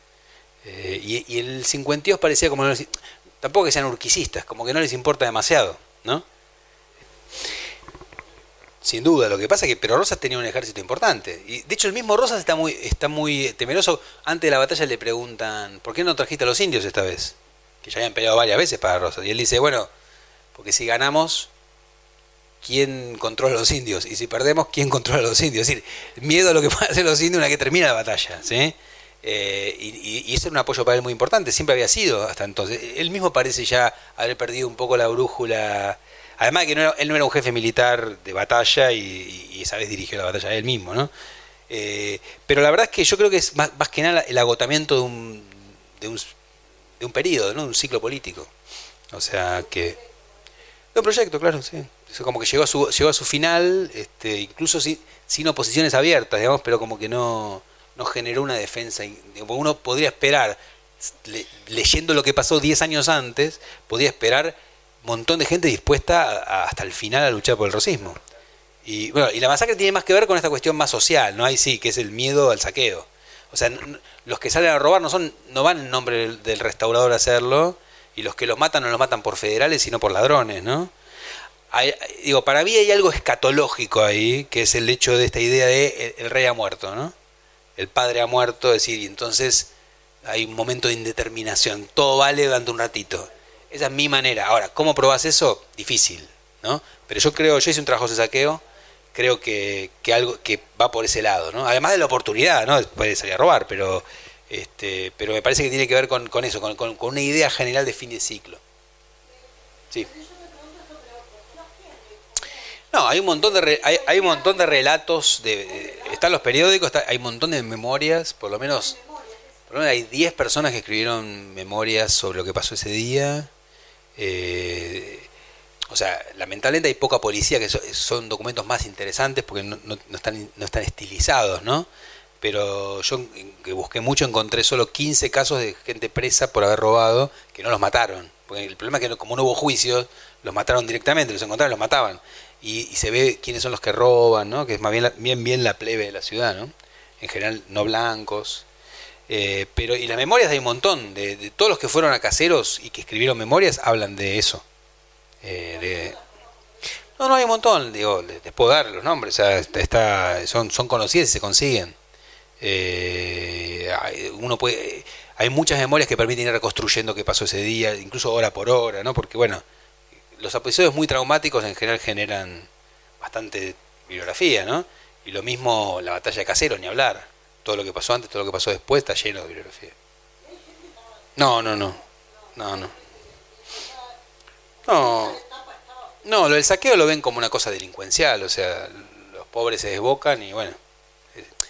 Eh, y, el 52 parecía como... Tampoco que sean urquicistas, como que no les importa demasiado, ¿no? Sin duda, lo que pasa es que pero Rosas tenía un ejército importante. Y de hecho el mismo Rosas está muy, está muy temeroso. Antes de la batalla le preguntan, ¿por qué no trajiste a los indios esta vez? Que ya habían peleado varias veces para Rosas. Y él dice, bueno, porque si ganamos, ¿quién controla a los indios? Y si perdemos, ¿quién controla a los indios? Es decir, miedo a lo que pueden hacer los indios una vez que termina la batalla. ¿sí? Eh, y, y, ese era un apoyo para él muy importante, siempre había sido hasta entonces. Él mismo parece ya haber perdido un poco la brújula Además de que él no era un jefe militar de batalla y, esa vez dirigió la batalla él mismo, ¿no? Eh, pero la verdad es que yo creo que es más, que nada el agotamiento de un, de un, de un periodo, ¿no? De un ciclo político. O sea que... De un proyecto, claro, sí. como que llegó a su, llegó a su final, este, incluso sin, sin oposiciones abiertas, digamos, pero como que no, no generó una defensa. Uno podría esperar, leyendo lo que pasó 10 años antes, podría esperar montón de gente dispuesta hasta el final a luchar por el racismo. Y, bueno, y la masacre tiene más que ver con esta cuestión más social, ¿no? hay sí, que es el miedo al saqueo. O sea, los que salen a robar no son no van en nombre del, restaurador a hacerlo, y los que los matan no los matan por federales, sino por ladrones, ¿no? digo, para mí hay algo escatológico ahí, que es el hecho de esta idea de el, rey ha muerto, ¿no? El padre ha muerto, es decir, y entonces hay un momento de indeterminación, todo vale durante un ratito. Esa es mi manera. Ahora, ¿cómo probás eso? Difícil, ¿no? Pero yo creo, yo hice un trabajo de saqueo, creo que, que algo que va por ese lado, ¿no? Además de la oportunidad, ¿no? Puede salir a robar, pero este, pero me parece que tiene que ver con, con eso, con, con, una idea general de fin de ciclo. Sí. No, hay un montón de hay, hay, un montón de relatos de, están los periódicos, hay un montón de memorias, por lo menos por lo menos hay 10 personas que escribieron memorias sobre lo que pasó ese día. Eh, o sea, lamentablemente hay poca policía, que son, documentos más interesantes porque no, están, no están estilizados, ¿no? Pero yo que busqué mucho encontré solo 15 casos de gente presa por haber robado que no los mataron. Porque el problema es que como no hubo juicios, los mataron directamente, los encontraron, los mataban. Y, se ve quiénes son los que roban, ¿no? Que es más bien, bien, bien la plebe de la ciudad, ¿no? En general no blancos. Eh, pero y las memorias hay un montón, de, todos los que fueron a caseros y que escribieron memorias hablan de eso. Eh, no, no hay un montón, digo, les, puedo dar los nombres, está, son, son conocidas y se consiguen. Eh, uno puede, hay muchas memorias que permiten ir reconstruyendo qué pasó ese día, incluso hora por hora, ¿no? Porque bueno, los episodios muy traumáticos en general generan bastante bibliografía, ¿no? Y lo mismo la batalla de caseros, ni hablar todo lo que pasó antes, todo lo que pasó después, está lleno de bibliografía. No, no, no. No, no. No. No, lo del saqueo lo ven como una cosa delincuencial, o sea, los pobres se desbocan y bueno.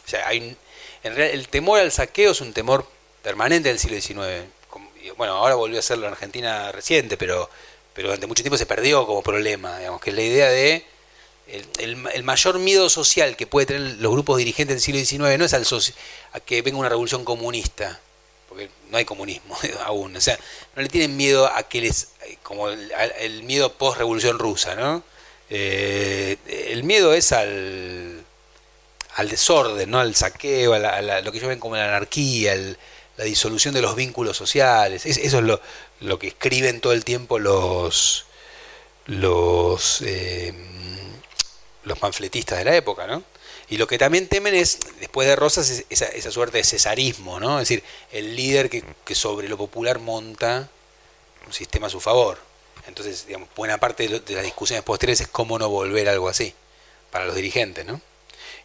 O sea, hay, en realidad, el temor al saqueo es un temor permanente del siglo XIX. Bueno, ahora volvió a serlo en Argentina reciente, pero, pero durante mucho tiempo se perdió como problema, digamos, que es la idea de el, mayor miedo social que puede tener los grupos dirigentes del siglo XIX no es al a que venga una revolución comunista, porque no hay comunismo aún, o sea, no le tienen miedo a que les, como el, miedo post-revolución rusa, ¿no? Eh, el miedo es al, al desorden, ¿no? al saqueo, a, lo que ellos ven como la anarquía, la disolución de los vínculos sociales, eso es lo, lo, que escriben todo el tiempo los, los eh, los panfletistas de la época, ¿no? Y lo que también temen es, después de Rosas, esa, esa suerte de cesarismo, ¿no? Es decir, el líder que, que, sobre lo popular monta un sistema a su favor. Entonces, digamos, buena parte de, de las discusiones posteriores es cómo no volver algo así para los dirigentes, ¿no?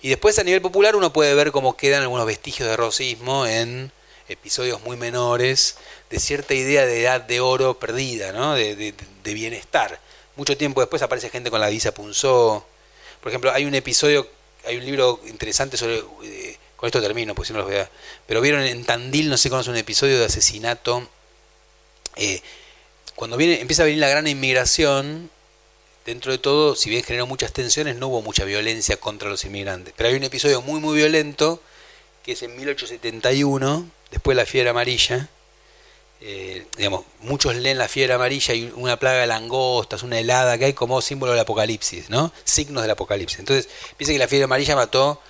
Y después a nivel popular uno puede ver cómo quedan algunos vestigios de rosismo en episodios muy menores de cierta idea de edad de oro perdida, ¿no? de, de, de bienestar. Mucho tiempo después aparece gente con la visa punzó. Por ejemplo, hay un episodio, hay un libro interesante sobre... Eh, con esto termino, pues si no los voy a... Pero vieron en Tandil, no sé, conoce un episodio de asesinato. Eh, cuando viene, empieza a venir la gran inmigración, dentro de todo, si bien generó muchas tensiones, no hubo mucha violencia contra los inmigrantes. Pero hay un episodio muy, muy violento, que es en 1871, después de la fiebre amarilla. Eh, digamos, muchos leen la fiebre amarilla y una plaga de langostas, una helada que hay como símbolo del apocalipsis, ¿no? Signos del apocalipsis. Entonces, piensa que la fiebre amarilla mató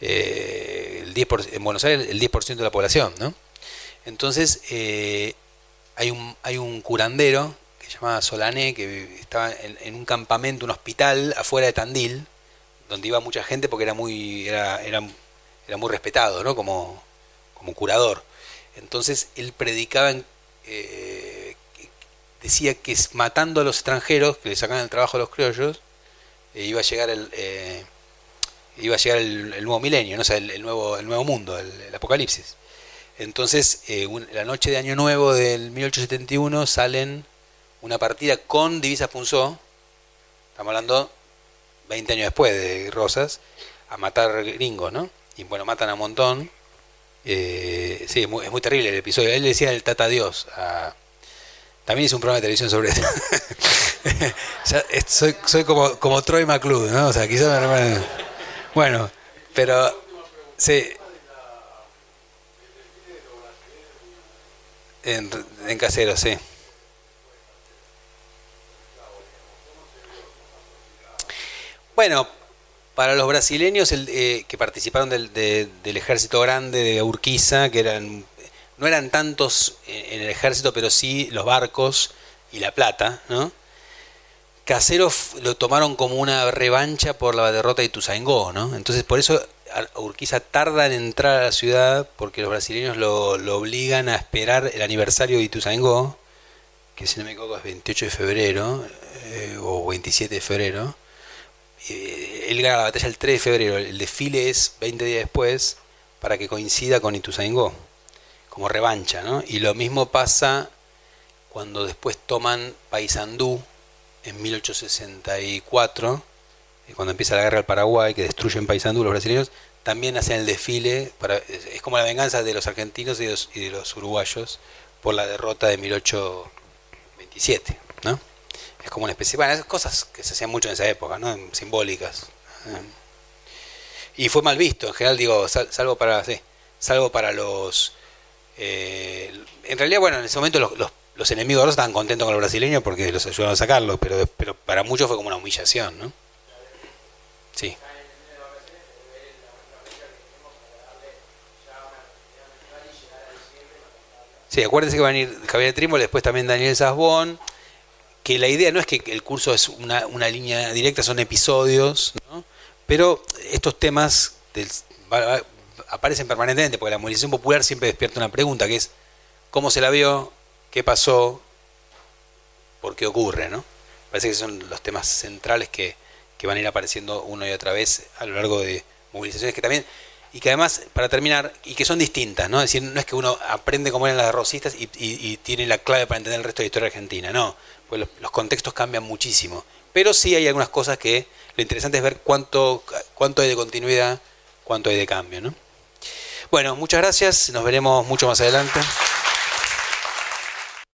eh, el 10%, en Buenos Aires el 10% de la población, ¿no? Entonces, eh, hay, un, hay un curandero que se llamaba Solané, que estaba en, en, un campamento, un hospital afuera de Tandil, donde iba mucha gente porque era muy, era, era, era muy respetado, ¿no? Como, como curador. Entonces él predicaba, en, eh, decía que matando a los extranjeros, que le sacaban el trabajo a los criollos, eh, iba a llegar el, eh, iba a llegar el, nuevo milenio, ¿no? o sea, el, nuevo, el nuevo mundo, el, apocalipsis. Entonces, eh, la noche de Año Nuevo del 1871 salen una partida con divisas Punzó, estamos hablando 20 años después de Rosas, a matar gringos, ¿no? Y bueno, matan a un montón. Eh, sí, es muy, terrible el episodio. Él decía el Tata Dios. También hizo un programa de televisión sobre eso. soy como, como Troy McClure, ¿no? O sea, quizás me... Bueno, pero... Sí. En, en casero, sí. Bueno, para los brasileños eh, que participaron del, de, del, ejército grande de Urquiza, que eran no eran tantos en el ejército, pero sí los barcos y la plata, ¿no? Casero lo tomaron como una revancha por la derrota de Ituzaingó, ¿no? Entonces por eso Urquiza tarda en entrar a la ciudad porque los brasileños lo, lo obligan a esperar el aniversario de Ituzaingó, que si no me equivoco es 28 de febrero eh, o 27 de febrero eh, él gana la batalla el 3 de febrero, el desfile es 20 días después para que coincida con Ituzaingó, como revancha, ¿no? Y lo mismo pasa cuando después toman Paysandú en 1864, eh, cuando empieza la guerra del Paraguay, que destruyen Paysandú los brasileños, también hacen el desfile, para, es como la venganza de los argentinos y de los, y de los uruguayos por la derrota de 1827, ¿no? Es como una especie, bueno, esas cosas que se hacían mucho en esa época, ¿no? Simbólicas. Y fue mal visto, en general digo, salvo para, sí, salvo para los... Eh, en realidad, bueno, en ese momento los, los, los enemigos de estaban contentos con los brasileños porque los ayudaron a sacarlos, pero, pero para muchos fue como una humillación, ¿no? Sí. Sí, acuérdense que va a venir Javier Trímol, después también Daniel Sasbón que la idea no es que el curso es una, una línea directa, son episodios, ¿no? pero estos temas del, aparecen permanentemente, porque la movilización popular siempre despierta una pregunta, que es ¿cómo se la vio? ¿Qué pasó? ¿Por qué ocurre? ¿no? Parece que son los temas centrales que, que van a ir apareciendo una y otra vez a lo largo de movilizaciones que también y que además, para terminar, y que son distintas, ¿no? Es decir, no es que uno aprende cómo eran las rosistas y, y, y, tiene la clave para entender el resto de la historia argentina, no, pues los, contextos cambian muchísimo. Pero sí hay algunas cosas que lo interesante es ver cuánto, cuánto hay de continuidad, cuánto hay de cambio, ¿no? Bueno, muchas gracias, nos veremos mucho más adelante.